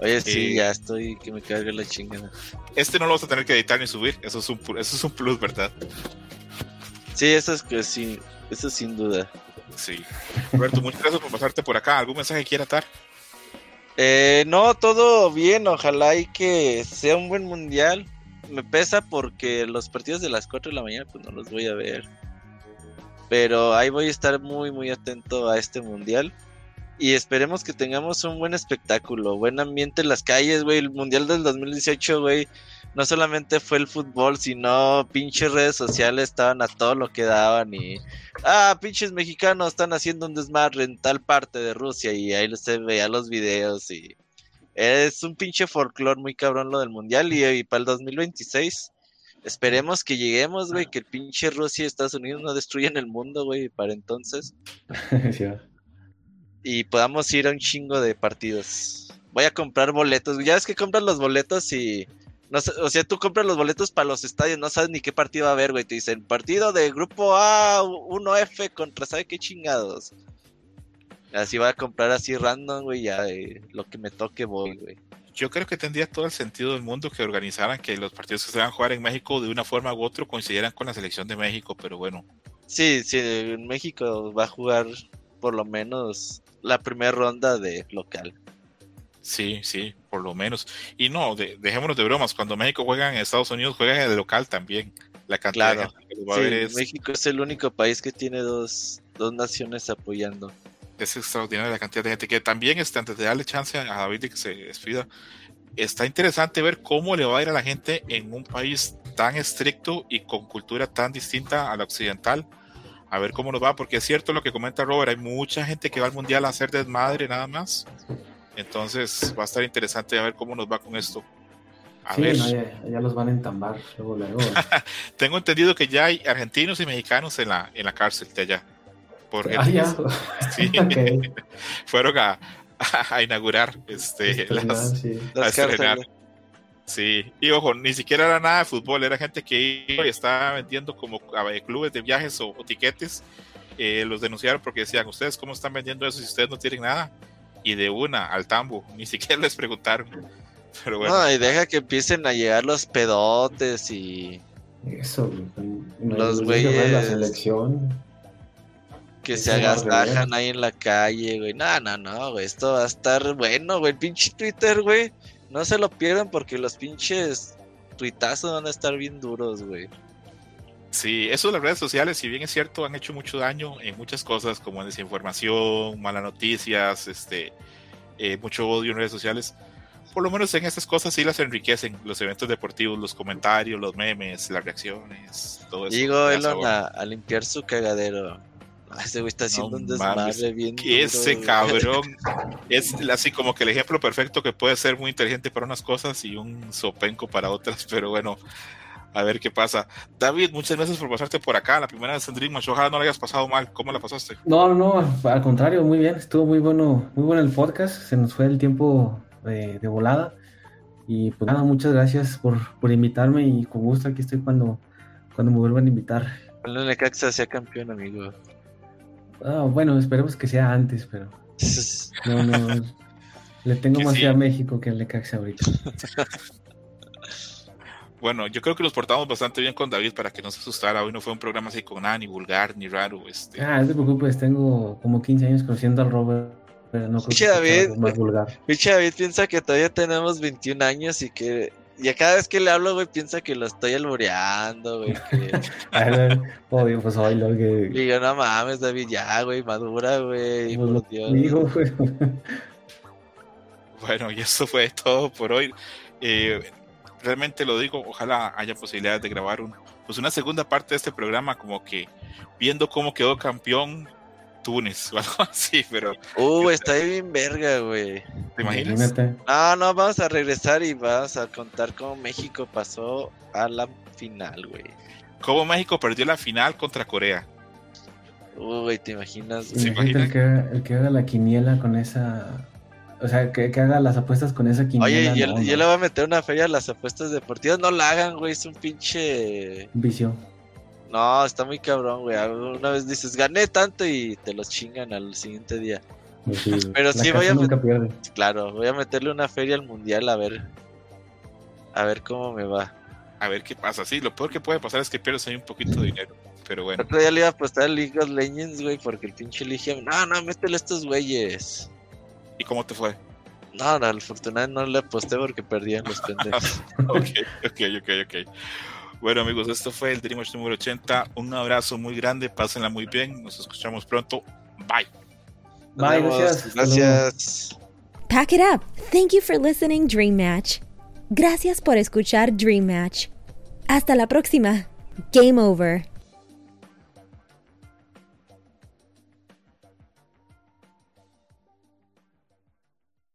Oye, sí, eh, ya estoy que me cargue la chingada. Este no lo vas a tener que editar ni subir, eso es un, eso es un plus, ¿verdad? Sí, eso es que sí, eso sin duda. Sí. Roberto, muchas gracias por pasarte por acá. ¿Algún mensaje que quiera dar? Eh, no, todo bien, ojalá y que sea un buen mundial me pesa porque los partidos de las 4 de la mañana pues no los voy a ver. Pero ahí voy a estar muy muy atento a este mundial. Y esperemos que tengamos un buen espectáculo, buen ambiente en las calles, güey. El mundial del 2018, güey. No solamente fue el fútbol, sino pinches redes sociales estaban a todo lo que daban y... Ah, pinches mexicanos están haciendo un desmadre en tal parte de Rusia y ahí se veía los videos y es un pinche folclore muy cabrón lo del mundial y, para el 2026 esperemos que lleguemos, güey, que el pinche Rusia y Estados Unidos no destruyan el mundo, güey, para entonces. Y podamos ir a un chingo de partidos. Voy a comprar boletos. Ya ves que compras los boletos y. No o sea, tú compras los boletos para los estadios, no sabes ni qué partido va a haber, güey. Te dicen partido de grupo A 1F contra, ¿sabe qué chingados? Así voy a comprar así random, güey, ya lo que me toque voy, güey. Yo creo que tendría todo el sentido del mundo que organizaran que los partidos que se van a jugar en México de una forma u otra coincidieran con la selección de México, pero bueno. Sí, sí, en México va a jugar por lo menos la primera ronda de local. Sí, sí, por lo menos. Y no, dejémonos de bromas, cuando México juega en Estados Unidos, juega en el local también. La cantidad claro. de México es el único país que tiene dos, dos naciones apoyando. Es extraordinaria la cantidad de gente que también, está, antes de darle chance a David de que se despida, está interesante ver cómo le va a ir a la gente en un país tan estricto y con cultura tan distinta a la occidental. A ver cómo nos va, porque es cierto lo que comenta Robert, hay mucha gente que va al mundial a hacer desmadre nada más. Entonces va a estar interesante a ver cómo nos va con esto. A ver. ya, los van a entambar luego, luego. Tengo entendido que ya hay argentinos y mexicanos en la, en la cárcel de allá. Por ah, ya. Sí. Fueron a, a, inaugurar este, las, sí. Sí, y ojo, ni siquiera era nada de fútbol, era gente que iba y estaba vendiendo como clubes de viajes o, tiquetes. Eh, los denunciaron porque decían, ¿ustedes cómo están vendiendo eso si ustedes no tienen nada? y de una al tambo, ni siquiera les preguntaron. Pero bueno. No, y deja que empiecen a llegar los pedotes y. Eso, los güeyes. La selección. Que se agasajan ahí en la calle, güey. No, no, no, güey. Esto va a estar bueno, güey. El pinche Twitter, güey. No se lo pierdan porque los pinches tuitazos van a estar bien duros, güey. Sí, eso de las redes sociales, si bien es cierto, han hecho mucho daño en muchas cosas como desinformación, malas noticias, este, eh, mucho odio en redes sociales. Por lo menos en estas cosas sí las enriquecen, los eventos deportivos, los comentarios, los memes, las reacciones, todo eso. Digo, Elon a, limpiar su cagadero. Ese güey está haciendo un desmadre bien. ese cabrón es así como que el ejemplo perfecto que puede ser muy inteligente para unas cosas y un sopenco para otras, pero bueno, a ver qué pasa. David, muchas gracias por pasarte por acá. La primera vez en Dream ojalá no la hayas pasado mal. ¿Cómo la pasaste? No, no, al contrario, muy bien. Estuvo muy bueno, muy bueno el podcast. Se nos fue el tiempo de, volada. Y pues nada, muchas gracias por, por, invitarme y con gusto aquí estoy cuando, cuando me vuelvan a invitar. Cuando Necaxa sea campeón, amigo. Ah, bueno, esperemos que sea antes, pero no, no, le tengo más fe a México que al Necaxa ahorita. Bueno, yo creo que nos portamos bastante bien con David para que no se asustara. Hoy no fue un programa así con nada, ni vulgar, ni raro. Este. Ah, no te preocupes, tengo como 15 años conociendo al Robert. Pero no creo que David, más vulgar. David piensa que todavía tenemos 21 años y que y a cada vez que le hablo, güey, piensa que lo estoy alboreando, güey. Que... Obvio, pues hoy lo que. Digo, no mames, David, ya, güey, madura, güey. Pues por Dios. bueno, y eso fue todo por hoy. Eh, realmente lo digo, ojalá haya posibilidades de grabar un, pues una segunda parte de este programa, como que viendo cómo quedó campeón Túnez o algo así, pero. Uh, está bien verga, güey. ¿Te imaginas? No, no, vamos a regresar y vamos a contar cómo México pasó a la final, güey. Cómo México perdió la final contra Corea. Uy, ¿te imaginas? ¿Te imaginas? El, que, el que haga la quiniela con esa o sea, que, haga las apuestas con esa quiniela. Oye, yo, le voy a meter una feria a las apuestas deportivas. No la hagan, güey. Es un pinche. Vicio. No, está muy cabrón, güey. Una vez dices, gané tanto y te los chingan al siguiente día. Pues Pero sí, voy a meter. Claro, voy a meterle una feria al mundial a ver. A ver cómo me va. A ver qué pasa. Sí, lo peor que puede pasar es que pierdes ahí un poquito de dinero. Pero bueno. Otro día le iba a apostar a League of Legends, güey, porque el pinche elige. No, no, métele a estos güeyes. ¿Y cómo te fue? No, no, al no le aposté porque perdían los pendejos. ok, ok, ok, ok. Bueno amigos, esto fue el Dreamers número 80. Un abrazo muy grande, pásenla muy bien. Nos escuchamos pronto. Bye. Bye, gracias. Gracias. Pack it up. Thank you for listening, Dream Match. Gracias por escuchar Dream Match. Hasta la próxima. Game over.